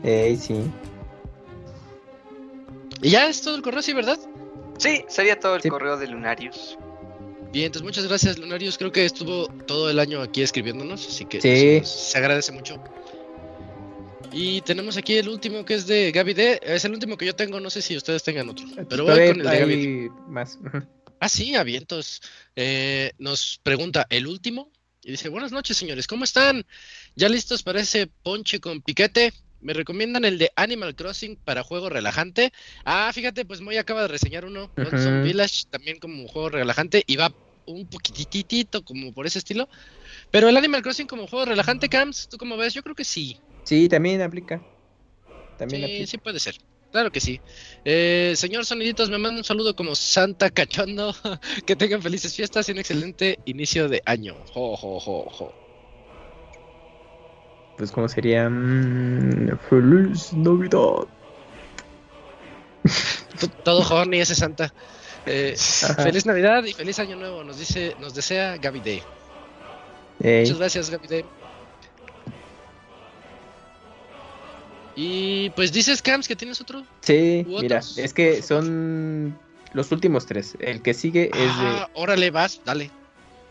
D: Ey, sí.
A: Y ya es todo el correo, sí, ¿verdad?
E: Sí, sería todo el
D: Sí.
E: correo de Lunarius.
A: Bien, entonces muchas gracias, Lunarius. Creo que estuvo todo el año aquí escribiéndonos, así que
D: Sí.
A: eso se agradece mucho. Y tenemos aquí el último que es de Gaby D. Es el último que yo tengo, no sé si ustedes tengan otro. Pero voy con el de Gaby
D: más.
A: Ah, sí, avientos. Eh, nos pregunta el último y dice, buenas noches señores, ¿cómo están? ¿Ya listos para ese ponche con piquete? ¿Me recomiendan el de Animal Crossing para juego relajante? Ah, fíjate, pues Moy acaba de reseñar uno, Lonesome
D: Ujú.
A: Village, también como juego relajante y va un poquititito como por ese estilo. Pero el Animal Crossing como juego relajante, Cams, ¿tú cómo ves? Yo creo que sí.
D: Sí, también aplica. También
A: Sí,
D: aplica.
A: sí puede ser. Claro que sí. Eh, señor Soniditos, me manda un saludo como Santa Cachondo. que tengan felices fiestas y un excelente inicio de año. Jo, jo, jo, jo.
D: Pues como sería... mm, Feliz Navidad.
A: Todo horny ese Santa. Eh, feliz Navidad y feliz año nuevo. Nos dice, nos desea Gaby Day.
D: Ey,
A: Muchas gracias, Gaby Day. Y pues dices, Cams, que tienes otro.
D: Sí,
A: ¿U
D: mira,
A: otros?
D: es que son los últimos tres. El que sigue es de
A: Ah, órale, vas, dale.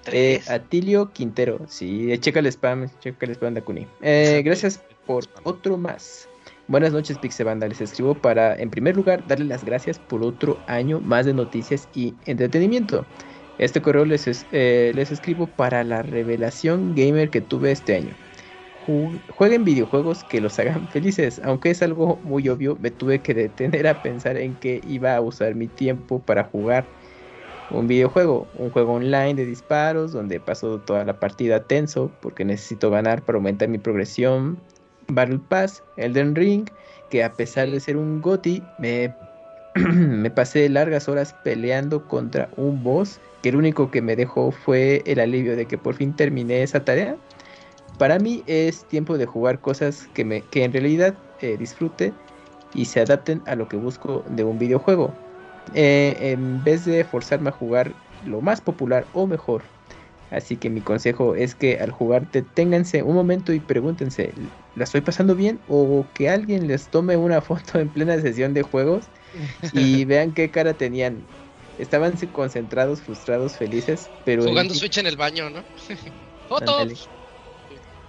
D: Eh. Atilio Quintero. Sí, eh, checa el spam, checa el spam de Akuni. Eh, gracias por otro más. Buenas noches, Pixebanda. Les escribo para, en primer lugar, darle las gracias por otro año más de noticias y entretenimiento. Este correo les, es- eh, les escribo para la revelación gamer que tuve este año. Ju- Jueguen videojuegos que los hagan felices. Aunque es algo muy obvio, me tuve que detener a pensar en que iba a usar mi tiempo para jugar un videojuego, un juego online de disparos donde paso toda la partida tenso porque necesito ganar para aumentar mi progresión. Battle Pass, Elden Ring, que a pesar de ser un GOTY, me, me pasé largas horas peleando contra un boss que el único que me dejó fue el alivio de que por fin terminé esa tarea. Para mí es tiempo de jugar cosas que, me, que en realidad eh, disfrute y se adapten a lo que busco de un videojuego. Eh, en vez de forzarme a jugar lo más popular o mejor. Así que mi consejo es que al jugar deténganse un momento y pregúntense, ¿la estoy pasando bien? O que alguien les tome una foto en plena sesión de juegos y vean qué cara tenían. Estaban concentrados, frustrados, felices, pero...
A: Jugando Switch en el baño, ¿no? ¡Fotos!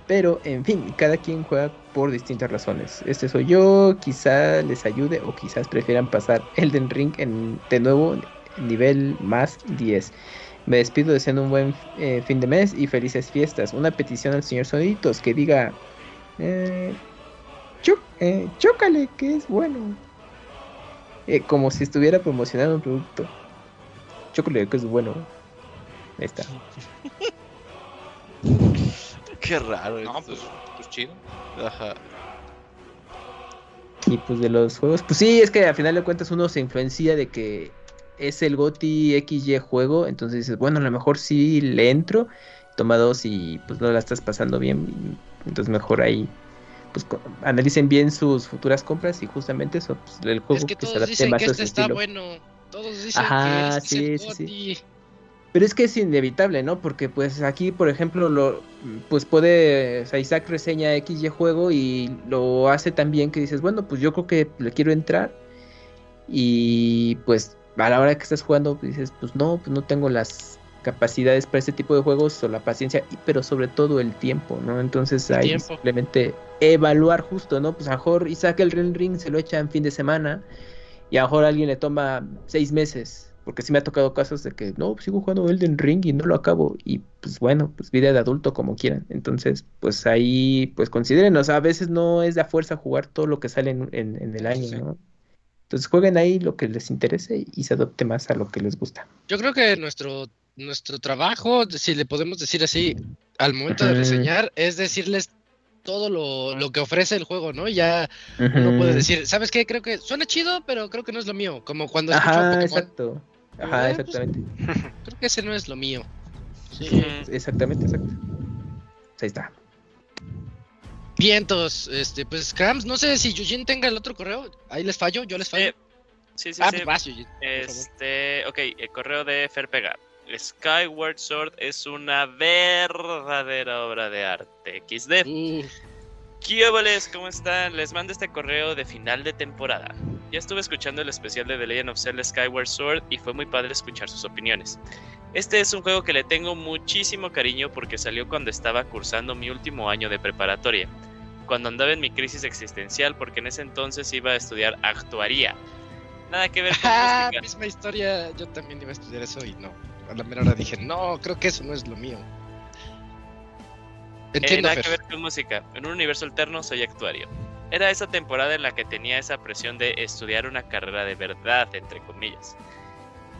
D: Pero, en fin, cada quien juega por distintas razones. Este soy yo, quizá les ayude o quizás prefieran pasar Elden Ring en, de nuevo nivel más 10. Me despido deseando un buen eh, fin de mes y felices fiestas. Una petición al señor Soniditos que diga... Eh, "Chó- eh, chócale, que es bueno. Eh, como si estuviera promocionando un producto. Chócale, que es bueno. Ahí está.
C: Qué raro.
F: No,
C: eso.
F: pues, pues chido.
C: Ajá.
D: Y pues de los juegos, pues sí, es que al final de cuentas uno se influencia de que es el GOTI XY juego, entonces dices, bueno, a lo mejor sí le entro, toma dos y pues no la estás pasando bien, entonces mejor ahí, pues analicen bien sus futuras compras y justamente eso, pues el juego
A: Es que
D: que se
A: todos
D: adapte
A: dicen
D: más
A: que
D: a
A: este
D: su
A: está
D: estilo.
A: bueno. Todos dicen
D: Ajá,
A: que este es el
D: sí, sí, sí. Pero es que es inevitable, ¿no? Porque pues aquí, por ejemplo, lo pues puede, o sea, Isaac reseña XY juego y lo hace tan bien que dices, bueno, pues yo creo que le quiero entrar y pues a la hora que estás jugando pues, dices, pues no, pues no tengo las capacidades para este tipo de juegos o la paciencia, pero sobre todo el tiempo, ¿no? Entonces
A: El
D: hay
A: tiempo.
D: simplemente evaluar justo, ¿no? Pues a mejor Isaac el Ring Ring se lo echa en fin de semana y a mejor alguien le toma seis meses. Porque sí me ha tocado casos de que no, sigo jugando Elden Ring y no lo acabo. Y pues bueno, pues vida de adulto como quieran. Entonces, pues ahí, pues consideren, o sea, a veces no es de a fuerza jugar todo lo que sale en, en- en el año,
A: Sí.
D: ¿no? Entonces jueguen ahí lo que les interese y se adopte más a lo que les gusta.
A: Yo creo que nuestro, nuestro trabajo, si le podemos decir así, al momento de reseñar, es decirles todo lo, lo que ofrece el juego, ¿no? Ya uno puede decir, ¿sabes qué? Creo que suena chido, pero creo que no es lo mío. Como cuando escucho
D: Ajá,
A: Pokémon.
D: exacto. Ajá,
A: Eh, pues,
D: exactamente.
A: Creo que ese no es lo mío. Sí.
D: Exactamente, exacto. Ahí está.
A: Vientos, este, pues Krams, no sé si Yujin tenga el otro correo. Ahí les fallo, yo les fallo.
G: Eh, Sí, sí,
A: ah,
G: sí.
A: pues vas, Yujin.
G: Este, ok, el correo de Ferpega. Skyward Sword es una verdadera obra de arte. XD.
A: Uh,
G: ¿Qué óboles? ¿Cómo están? Les mando este correo de final de temporada. Ya estuve escuchando el especial de The Legend of Zelda Skyward Sword y fue muy padre escuchar sus opiniones. Este es un juego que le tengo muchísimo cariño porque salió cuando estaba cursando mi último año de preparatoria, cuando andaba en mi crisis existencial porque en ese entonces iba a estudiar actuaría. Nada que ver con
A: Ah,
G: música.
A: misma historia. Yo también iba a estudiar eso y no. A la mera hora dije, no, creo que eso no es lo mío.
G: Eh,
A: Entiendo,
G: nada
A: Fer.
G: que ver con música. En un universo alterno soy actuario. Era esa temporada en la que tenía esa presión de estudiar una carrera de verdad, entre comillas.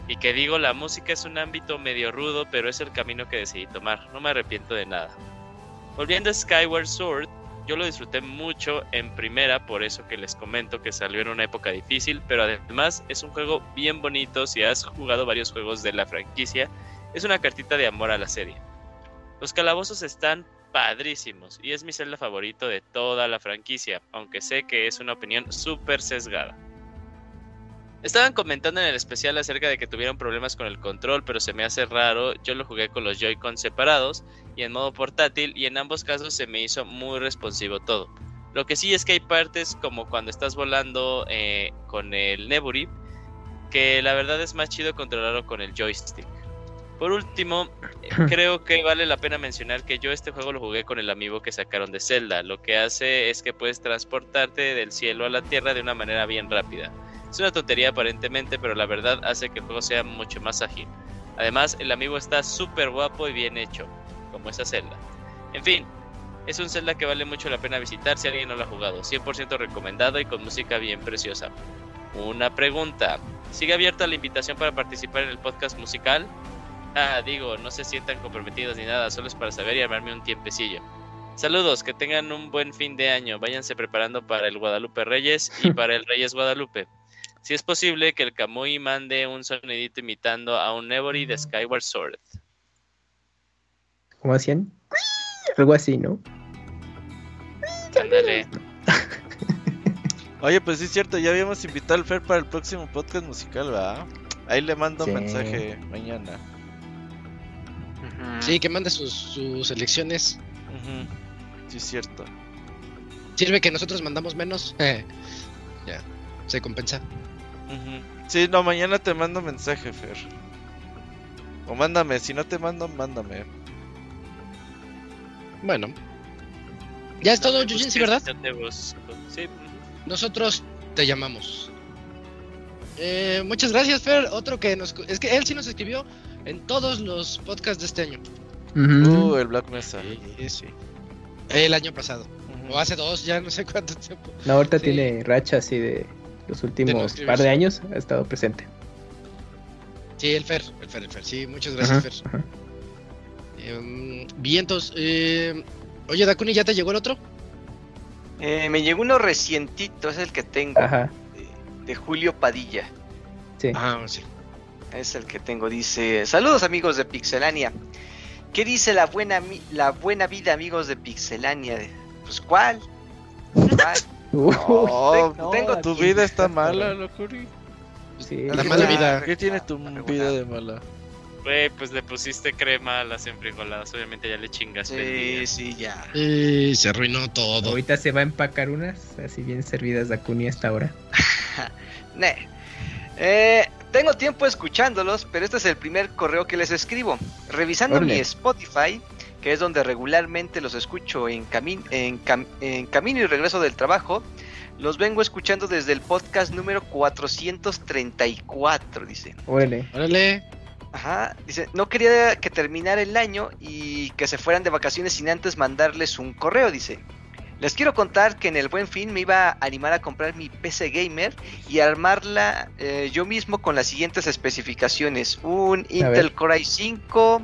G: Y que digo, la música es un ámbito medio rudo, pero es el camino que decidí tomar. No me arrepiento de nada. Volviendo a Skyward Sword, yo lo disfruté mucho en primera, por eso que les comento que salió en una época difícil, pero además es un juego bien bonito si has jugado varios juegos de la franquicia. Es una cartita de amor a la serie. Los calabozos están padrísimos y es mi celda favorito de toda la franquicia, aunque sé que es una opinión súper sesgada. Estaban comentando en el especial acerca de que tuvieron problemas con el control, pero se me hace raro. Yo lo jugué con los Joy-Con separados y en modo portátil, y en ambos casos se me hizo muy responsivo todo. Lo que sí es que hay partes como cuando estás volando eh, con el Neburi, que la verdad es más chido controlarlo con el joystick. Por último, creo que vale la pena mencionar que yo este juego lo jugué con el amigo que sacaron de Zelda. Lo que hace es que puedes transportarte del cielo a la tierra de una manera bien rápida. Es una tontería aparentemente, pero la verdad hace que el juego sea mucho más ágil. Además, el amigo está súper guapo y bien hecho, como esa Zelda. En fin, es un Zelda que vale mucho la pena visitar si alguien no lo ha jugado. 100% recomendado y con música bien preciosa. Una pregunta. ¿Sigue abierta la invitación para participar en el podcast musical? Ah, digo, no se sientan comprometidos ni nada, solo es para saber y armarme un tiempecillo. Saludos, que tengan un buen fin de año. Váyanse preparando para el Guadalupe Reyes y para el Reyes Guadalupe. Si es posible que el Kamui mande un sonidito imitando a un Nebori de Skyward Sword.
D: ¿Cómo hacían? Algo así, ¿no?
G: Ándale.
C: Oye, pues sí es cierto, ya habíamos invitado al Fer para el próximo podcast musical, ¿verdad? Ahí le mando
D: Sí.
C: un mensaje mañana.
A: Sí, que mande sus, sus elecciones.
C: Ujú, Sí es cierto.
A: Sirve que nosotros mandamos menos. Eh, ya, se compensa.
C: Ujú. Sí, no, mañana te mando mensaje, Fer. O mándame, si no te mando, mándame.
A: Bueno. Ya es todo,
G: No
A: Yujin, ¿sí, verdad?
G: Sí.
A: Nosotros te llamamos. Eh, muchas gracias, Fer. Otro que nos... Es que él sí nos escribió en todos los podcasts de este año.
C: Uh, el Black Mesa.
A: Sí, sí. El año pasado. O hace dos, ya no sé cuánto tiempo.
D: No, ahorita
A: Sí.
D: tiene racha así de los últimos par de años, ha estado presente.
A: Sí, el Fer, el Fer, el Fer. Sí, muchas gracias,
D: Ajá,
A: Fer.
D: ajá.
A: Eh, vientos. Eh, oye, Dakuni, ¿ya te llegó el otro?
E: Eh, me llegó uno recientito, es el que tengo,
D: Ajá,
E: de, de Julio Padilla.
D: sí.
A: Ah, sí.
E: Es el que tengo, dice, saludos amigos de Pixelania. ¿Qué dice la buena, la buena vida amigos de Pixelania? Pues ¿cuál? ¿Cuál? No, tengo
C: tu vida está mala, Locuri.
D: sí.
A: La mala vida.
C: ¿Qué tiene tu vida de mala?
G: Güey, pues le pusiste crema a las enfrijoladas. Obviamente ya le chingaste. el
E: Sí,
G: día.
E: sí, ya.
A: Y se arruinó todo.
D: Ahorita se va a empacar unas así bien servidas de Akuni hasta ahora.
E: Ne. Eh, tengo tiempo escuchándolos, pero este es el primer correo que les escribo. Revisando mi Spotify, que es donde regularmente los escucho en, cami- en, cam- en camino y regreso del trabajo, los vengo escuchando desde el podcast número 434, dice.
D: Órale.
A: Órale.
E: Ajá, dice, no quería que terminara el año y que se fueran de vacaciones sin antes mandarles un correo, dice. Les quiero contar que en el buen fin me iba a animar a comprar mi PC gamer y armarla eh, yo mismo con las siguientes especificaciones. Un Intel
D: ver.
E: Core i5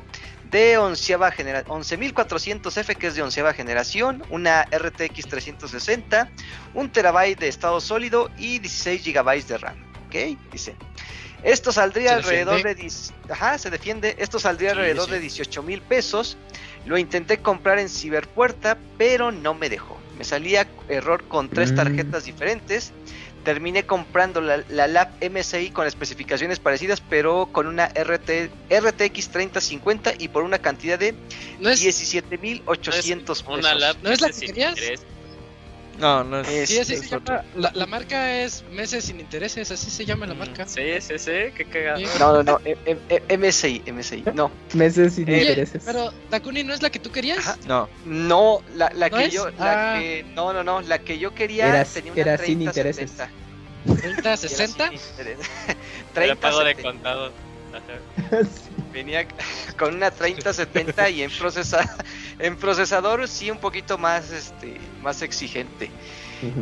E: de onceava genera 11400F que es de onceava generación, una RTX 360, un terabyte de estado sólido y 16 gigabytes de RAM. ¿Ok? Dice. Esto saldría
A: ¿Se
E: alrededor de... Ajá, se defiende. Esto saldría
A: Sí,
E: alrededor
A: sí.
E: de 18 mil pesos. Lo intenté comprar en Ciberpuerta, pero no me dejó. Me salía error con tres
D: Mm.
E: tarjetas diferentes. Terminé comprando la, la lab MSI con especificaciones parecidas, pero con una RT, RTX 3050 y por una cantidad de
A: ¿No es,
E: 17.800 pesos.
G: Una lap
A: ¿No es la que querías?
C: No, no es.
E: Es-
A: sí, así
C: es
A: se
C: otro.
A: llama. La, la marca es Meses sin Intereses, así se llama la
G: Mm,
A: marca.
G: Sí, sí, sí, qué cagado.
A: Sí.
E: No, no, no, M- M- MSI, MSI, no.
D: Meses sin intereses.
A: Pero Takuni no es la que tú querías.
E: Ajá.
C: No.
E: No, la, la
A: ¿No
E: que
A: es?
E: yo, la
A: Ah.
E: que, no, no, no, la que yo quería
D: Era-
E: tenía una
D: era sin
E: 30,
D: intereses.
E: 70.
A: 30,
E: Era
A: 60.
E: sin interés.
G: Pero
E: 30,
G: pago de
E: 70.
G: contado.
E: Venía con una 3070 y en procesa en procesador sí un poquito más este más exigente.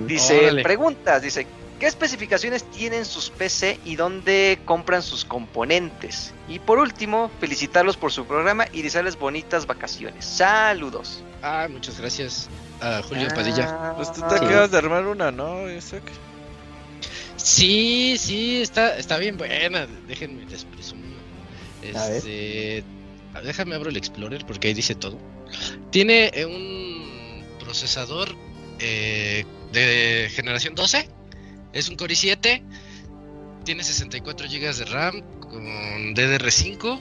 E: Dice,
A: Órale.
E: preguntas, dice, ¿qué especificaciones tienen sus PC y dónde compran sus componentes? Y por último, felicitarlos por su programa y desearles bonitas vacaciones. Saludos.
A: Ah, muchas gracias a Julio
E: Ah,
A: Padilla.
C: Pues tú te
D: Sí.
C: acabas de armar una, ¿no, Isaac?
A: Sí, sí, está, está bien buena. Déjenme les presumo.
D: A ver.
A: Este, déjame abro el Explorer porque ahí dice todo. Tiene eh, un procesador eh, de generación 12. Es un Core i7. Tiene 64 GB de RAM con DDR5.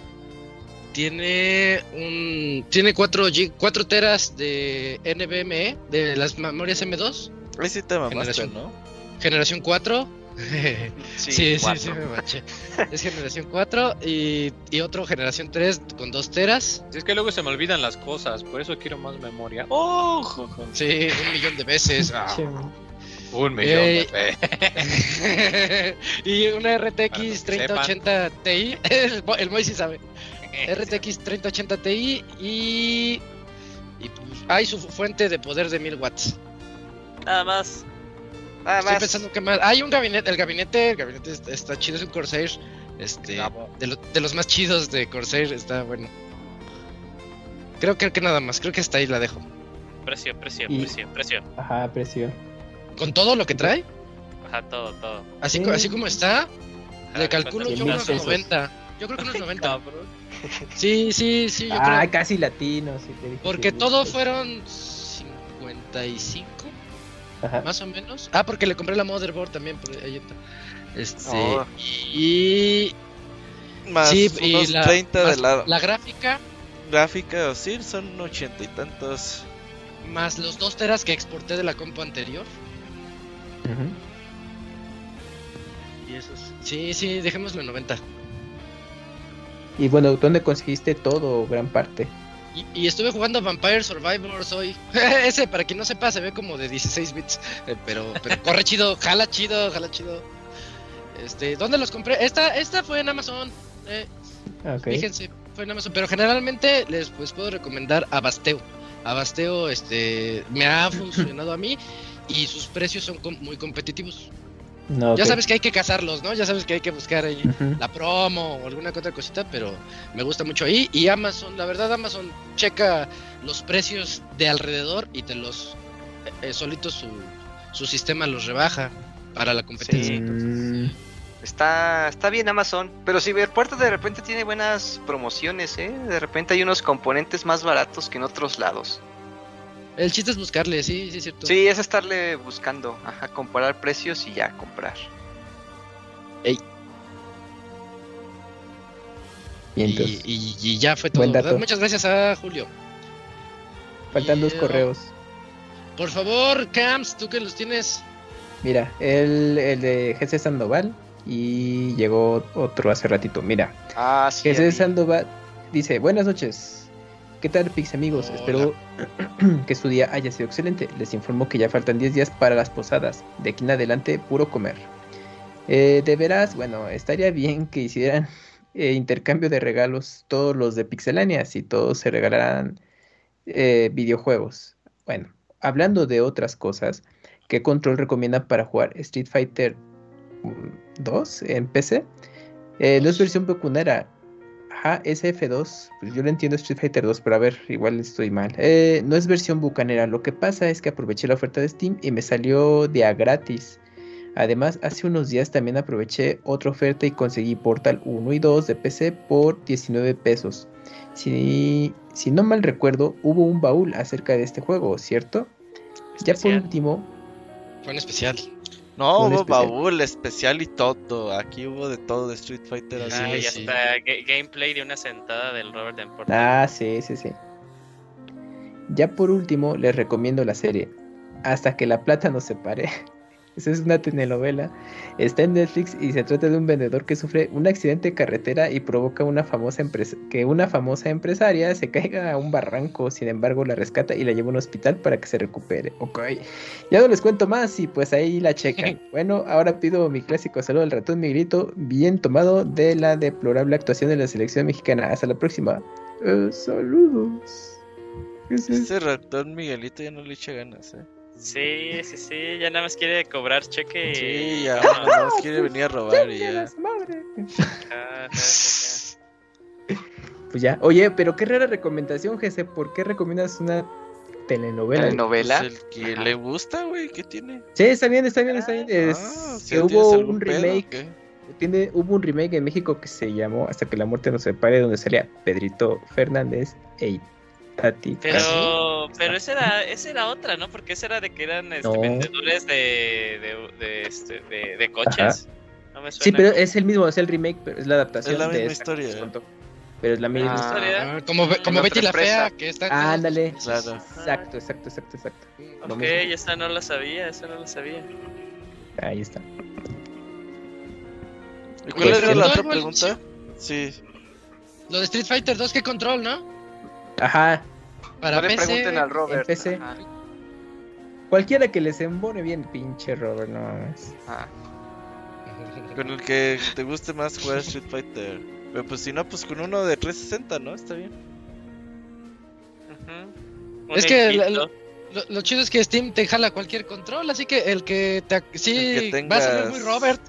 A: Tiene un tiene 4, 4 teras de NVMe de las memorias M2,
C: Ahí sí te mamaste,
A: Generación.
C: ¿no?
A: generación 4.
E: Sí,
A: Sí, sí, me maché. Es generación 4 y, y otro generación 3 con 2 teras.
F: Si es que luego se me olvidan las cosas, por eso quiero más memoria. ¡Oh!
A: Sí, un millón de veces. Ah.
F: Un millón
A: Ey.
F: de veces.
A: y una RTX
F: los que
A: 3080 Ti. El, el Moy sí sabe. RTX 3080 Ti y. Y pues, hay su fuente de poder de 1000 watts.
G: Nada más.
E: Nada
A: Estoy
E: más.
A: pensando que más. Hay un gabinete, el gabinete, el gabinete está, está chido, es un Corsair. Este, de, lo- de los más chidos de Corsair, está bueno. Creo que, que nada más, creo que hasta ahí la dejo.
G: Precio, precio,
D: Y-
G: precio, precio.
D: Ajá, precio.
A: Con todo lo que trae,
G: Ajá, todo, todo.
A: así,
D: Sí.
A: así como está,
G: Ajá,
A: le calculo
G: ¿cuántos
A: yo unos
G: pesos?
A: 90. Yo creo que unos 90.
G: Cabrón.
A: Sí, sí, sí, yo
D: Ah,
A: creo.
D: casi latino, sí te dije.
A: Porque todo fueron 55,
D: Ajá.
A: más o menos. Ah, porque le compré la motherboard también, por ahí está. Este,
E: Oh.
A: y
C: Más
A: sí, y
C: unos
A: la,
C: 30
A: más
C: de la,
A: la gráfica
C: gráfica o sí, son ochenta y tantos.
A: más los 2 teras que exporté de la compu anterior.
D: Ujú.
A: Y esos. Sí, sí, dejémoslo en 90.
D: Y bueno, ¿dónde conseguiste todo gran parte?
A: Y, y estuve jugando Vampire Survivors hoy. Ese, para quien no sepa, se ve como de 16 bits. eh, pero, pero corre chido, jala chido, jala chido. Este, ¿dónde los compré? Esta, esta fue en Amazon. Eh,
D: Ah.
A: Fíjense, fue en Amazon. Pero generalmente les pues, puedo recomendar Abasteo. Abasteo este, me ha funcionado a mí y sus precios son com- muy competitivos.
D: No,
A: Ya sabes que hay que cazarlos, ¿no? Ya sabes que hay que buscar ahí la promo o alguna que otra cosita, pero me gusta mucho ahí. Y Amazon, la verdad, Amazon checa los precios de alrededor y te los. eh, solito su, su sistema los rebaja para la competencia.
D: Mm,
E: Está, está bien Amazon, pero Ciberpuerta de repente tiene buenas promociones, ¿eh? De repente hay unos componentes más baratos que en otros lados.
A: El chiste es buscarle, sí, sí, es cierto.
E: Sí, es estarle buscando, ajá, comparar precios y ya comprar.
A: Y,
D: Vientos.
A: y- y ya fue todo.
D: Buen dato.
A: ¿verdad? Muchas gracias a Julio.
D: Faltan dos
A: Yeah.
D: correos.
A: Por favor, Camps, tú que los tienes.
D: Mira, el, el de Jesús Sandoval y llegó otro hace ratito. Mira,
E: Ah, sí.
D: Sandoval dice, buenas noches. ¿Qué tal, Pix amigos?
A: Hola.
D: Espero que su día haya sido excelente. Les informo que ya faltan 10 días para las posadas. De aquí en adelante, puro comer. Eh, de veras, bueno, estaría bien que hicieran eh, intercambio de regalos todos los de Pixelania, si todos se regalaran eh, videojuegos. Bueno, hablando de otras cosas, ¿qué control recomiendan para jugar Street Fighter mm, 2 en PC? No es versión vacunera. Ajá, SF2. Pues yo lo entiendo Street Fighter 2, pero a ver, igual estoy mal. Eh, no es versión bucanera. Lo que pasa es que aproveché la oferta de Steam y me salió de a gratis. Además, hace unos días también aproveché otra oferta y conseguí Portal 1 y 2 de PC por 19 pesos. Si, si no mal recuerdo, hubo un baúl acerca de este juego, ¿cierto? Ya por último,
A: Fue un especial.
C: No, hubo
D: especial.
C: baúl especial y todo. Aquí hubo de todo de Street Fighter. así.
G: Ah, y
A: sí.
G: hasta ga- gameplay de una sentada del Robert en Portal.
D: Ah, sí, sí, sí. Ya por último, les recomiendo la serie Hasta que la plata nos separe. Esa es una telenovela. Está en Netflix y se trata de un vendedor que sufre un accidente de carretera y provoca una famosa que una famosa empresaria se caiga a un barranco. Sin embargo, la rescata y la lleva a un hospital para que se recupere. Ok. Ya no les cuento más y pues ahí la checan. Bueno, ahora pido mi clásico saludo al ratón Miguelito, bien tomado de la deplorable actuación de la selección mexicana. Hasta la próxima. Eh, saludos.
C: Este ratón Miguelito ya no le echa ganas, eh.
G: Sí, sí, sí, ya nada más quiere cobrar cheque.
C: Sí, ya
G: vámonos.
C: nada más quiere venir a robar y ya.
D: Madre.
G: Ah.
D: Pues ya. Oye, pero qué rara recomendación, Jesse. ¿Por qué recomiendas una telenovela?
E: telenovela.
C: Pues el que
E: Ajá.
C: le gusta, güey, ¿qué tiene?
D: Sí, está bien, está bien, está bien. Es
C: Ah, ¿sí
D: que
C: tienes
D: hubo un remake. Tiene, hubo un remake en México que se llamó Hasta que la muerte nos separe, donde salía Pedrito Fernández e Tati.
G: Pero, pero esa era, esa era otra, ¿no? Porque esa era de que eran este,
D: No.
G: vendedores de, de, de, este, de, de coches. No me suena.
D: Sí, pero es el mismo, es el remake, pero es la adaptación
C: Es la misma
D: esta
C: historia.
D: Pero es la misma
E: Ah.
D: historia.
A: Ah, como como Betty la Fea, que está.
D: Ándale.
C: Claro.
D: Exacto, exacto, exacto, exacto.
G: Ok, esa no la sabía, esa no la sabía.
D: Ahí está.
C: ¿Y ¿Cuál era
D: ¿no?
C: la otra pregunta? Sí.
A: Lo de Street Fighter 2, ¿qué control, no?
D: Ajá,
A: Para
E: No le
A: PC.
E: pregunten al Robert.
D: PC. Cualquiera que les embone bien, pinche Robert, no mames.
E: Ah,
C: Con el que te guste más jugar Street Fighter. Pero pues si no, pues con uno de 360, ¿no? Está bien.
A: Es que Lo, lo chido es que Steam te jala cualquier control, así que el que te sí
C: El que
A: va a sonar muy Robert,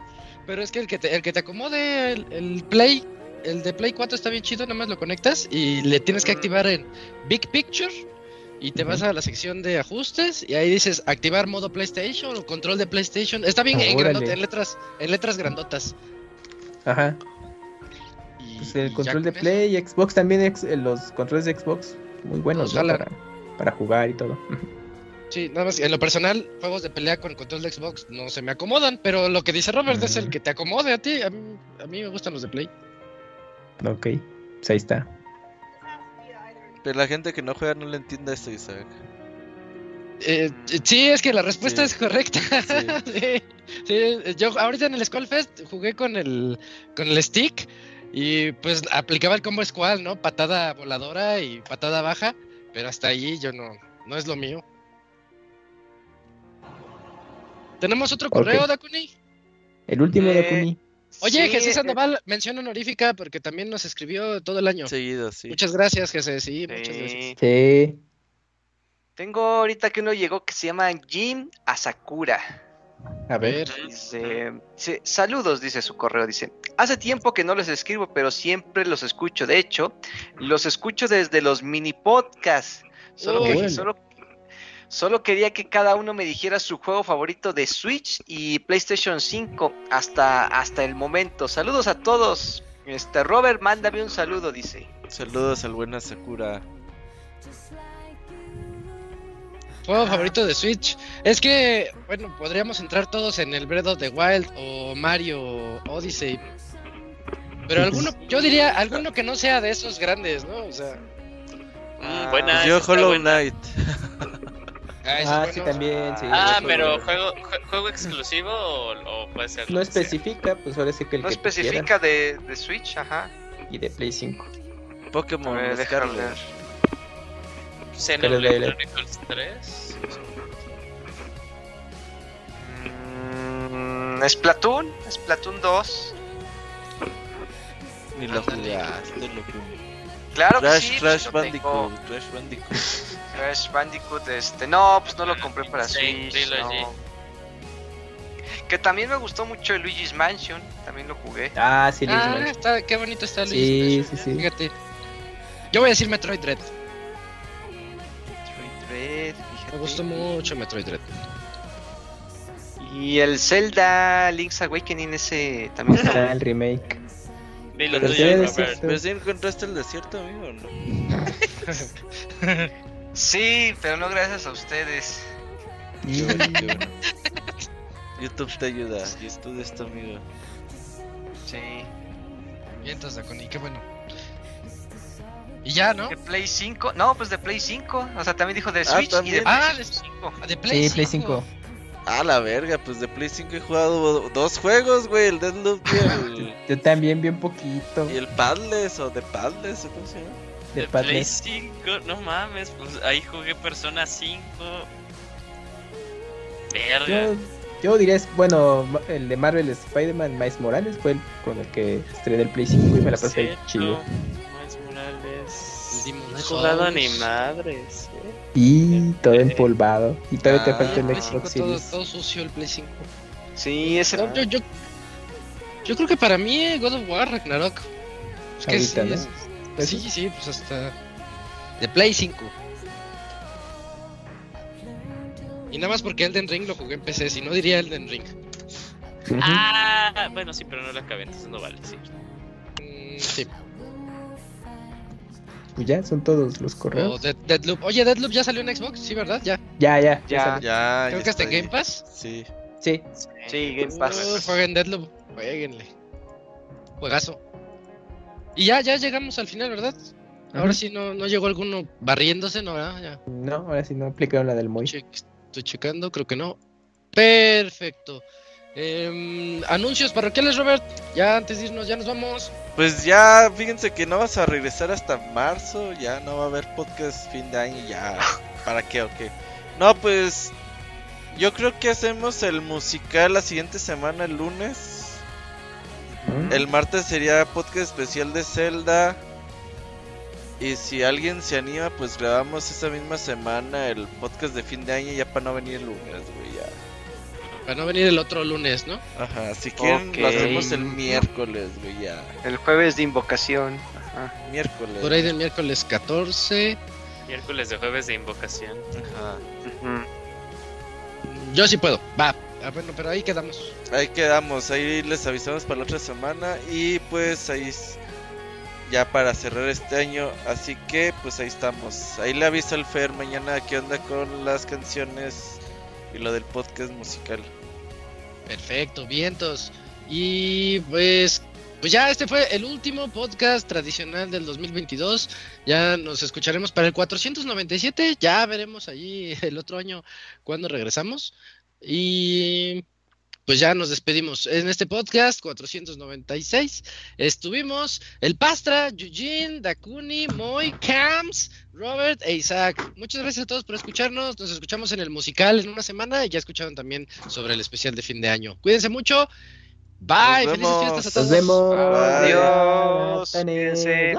A: pero es que el que te, el que te acomode el, el Play, el de Play 4 está bien chido, nada más lo conectas y le tienes que activar en Big Picture y te vas a la sección de ajustes y ahí dices activar modo PlayStation o control de PlayStation. Está bien en,
D: Órale.
A: grandote, en letras en letras grandotas.
D: Ajá.
A: Y,
D: Pues el control de. Play y Xbox también, ex- eh, los controles de Xbox, muy buenos, ¿no? Para, para jugar y todo.
A: Sí, nada más en lo personal, juegos de pelea con control de Xbox no se me acomodan, pero lo que dice Robert es el que te acomode a ti. A mí, a mí me gustan los de Play.
D: Ok, pues ahí está.
C: Pero la gente que no juega no le entiende esto, Isaac.
A: Eh, sí, es que la respuesta
C: Sí.
A: es correcta. Sí. sí, yo ahorita en el Skullfest jugué con el con el stick y pues aplicaba el combo squall, ¿no? Patada voladora y patada baja, pero hasta ahí yo no no es lo mío. Tenemos otro correo,
D: Ok.
A: Dakuni.
D: El último
E: Eh,
D: Kuni.
A: Oye,
E: sí,
A: Jesús
E: eh,
A: Sandoval, mención honorífica porque también nos escribió todo el año.
C: Seguido, sí.
A: Muchas gracias, Jesús. Sí, muchas
E: sí.
A: gracias.
D: Sí.
E: Tengo ahorita que uno llegó que se llama Jim Asakura.
D: A ver.
E: Dice, dice, saludos, dice su correo, dice, hace tiempo que no les escribo, pero siempre los escucho. De hecho, los escucho desde los mini podcasts. Solo, que,
D: Órale.
E: solo, solo quería que cada uno me dijera su juego favorito de Switch y PlayStation 5 hasta, hasta el momento. Saludos a todos. Este Robert, mándame un saludo, dice.
C: Saludos al buen Sakura.
A: Juego favorito de Switch. Es que, bueno, podríamos entrar todos en el Breath of the Wild o Mario Odyssey. Pero alguno, yo diría, alguno que no sea de esos grandes, ¿no? O sea.
G: Mm, buena,
C: yo Hollow
G: buena.
C: Knight.
A: Ah,
D: Ah,
A: es
D: sí, también, sí.
G: Ah, pero juego, jue- juego exclusivo o, o puede ser.
D: No
G: sea?
D: especifica, pues ahora sí que el
E: No
D: que
E: especifica de, de Switch, ajá.
D: Y de Play 5.
E: A
C: Pokémon
E: ver,
D: Pero de-
G: Chronicles 3.
E: Mm, Splatoon, Splatoon 2.
C: Ni lo
A: Ándale.
C: jugaste.
E: Claro que
C: Crash,
E: sí, pues,
C: Crash
E: tengo.
C: Bandicoot, Crash Bandicoot.
E: Crash Bandicoot, este, no, pues no lo compré para
G: Insane
E: Switch. No. Que también me gustó mucho el Luigi's Mansion, también lo jugué.
D: Ah, sí, Luis
A: Ah,
D: Mansion.
A: está, qué bonito está Luis.
D: Sí, sí, sí.
A: Fíjate. Yo voy a decir Metroid Dread.
E: Metroid Dread, fíjate.
A: Me gustó mucho Metroid Dread.
E: Y el Zelda Link's Awakening, ese también está
D: Está
E: bueno.
D: el remake.
G: Tuyo, Robert.
C: ¿Pero si encontraste el desierto, amigo? o No?
E: Sí, pero no gracias a ustedes.
C: Qué bueno, qué bueno. YouTube te ayuda. YouTube es tu amigo.
E: Sí.
A: Vientos, Daconi, qué bueno. Y ya, ¿no?
E: De Play 5, no, pues de Play 5. O sea, también dijo de
C: Ah,
E: Switch y de. Play
A: Ah, de-
E: 5.
A: De Play,
D: Sí, Play 5.
C: Ah, la verga, pues de Play 5 he jugado dos juegos, güey. El Deadloop y el,
D: Yo también, bien poquito.
C: y el Padless, o de Padless, o cómo se llama.
D: De
G: De Play
D: Padless.
G: 5, no mames, pues ahí jugué Persona 5. Verga.
D: Yo, yo diría, es- bueno, el de Marvel Spider-Man Miles Morales fue el con el que estrené el Play 5 y me la pasé
G: Cierto,
D: chido.
G: Miles Morales. No he jugado ni madres. eh.
D: Y todo empolvado. Y todavía te
C: Ah,
D: falta
A: el
D: el
A: Play 5
D: Xbox
A: todo,
D: Series.
A: todo sucio el Play 5.
E: Sí, ese.
A: No, yo, yo, yo creo que para mí eh, God of War Ragnarok. Es que
D: Ahorita,
A: sí,
D: ¿no?
A: es- Sí, sí, pues hasta de Play 5. Y nada más porque Elden Ring lo jugué en PC, si no diría Elden Ring.
G: Ah, bueno, sí, pero no lo acabé, entonces no vale, sí.
A: Mm, sí.
D: Pues ya, son todos los
A: O
D: correos.
A: Dead- Deadloop. Oye, Deadloop ya salió en Xbox, sí, ¿verdad? Ya.
D: Ya, ya,
E: Ya.
A: Creo
C: ya
A: que hasta en. Game Pass.
C: Sí.
D: Sí.
E: Sí, Game
A: Uh,
E: Pass.
A: jueguen Deadloop, jueguenle. Juegazo. Y ya, ya llegamos al final, ¿verdad? Ahora sí no, no llegó alguno barriéndose, ¿no? ¿verdad? Ya.
D: No, ahora sí no aplicaron la del Moy.
A: Che- estoy checando, creo que no. Perfecto. Em, anuncios parroquiales, Robert. Ya antes de irnos, ya nos vamos.
C: Pues ya, fíjense que no vas a regresar hasta marzo. Ya no va a haber podcast fin de año. Ya, ¿para qué o qué? No, pues yo creo que hacemos el musical la siguiente semana, el lunes. El martes sería podcast especial de Zelda. Y si alguien se anima, pues grabamos esa misma semana el podcast de fin de año ya para no venir el lunes, güey, ya.
A: Para no venir el otro lunes, ¿no?
C: Ajá, si quieren
E: Ok.
C: lo hacemos el miércoles, güey, ya.
E: El jueves de invocación. Ajá.
C: Miércoles.
A: Por ahí del miércoles 14.
G: Miércoles de jueves de invocación.
C: Ajá.
A: Yo sí puedo. Va. Ah, bueno, pero ahí quedamos.
C: Ahí quedamos, ahí les avisamos para la otra semana y pues ahí ya para cerrar este año, así que pues ahí estamos. Ahí le aviso al Fer mañana qué onda con las canciones y lo del podcast musical.
A: Perfecto, vientos. Y pues, pues ya este fue el último podcast tradicional del 2022. Ya nos escucharemos para el 497. Ya veremos allí el otro año cuando regresamos. Y pues ya nos despedimos. En este podcast 496 estuvimos el Pastra, Eugene, Dakuni, Moy, Cams, Robert e Isaac. Muchas gracias a todos por escucharnos. Nos escuchamos en el musical en una semana y ya escucharon también sobre el especial de fin de año. Cuídense mucho. Bye.
C: Nos
A: Felices
C: vemos.
A: fiestas a todos.
D: Nos vemos.
E: Adiós.
D: Adiós.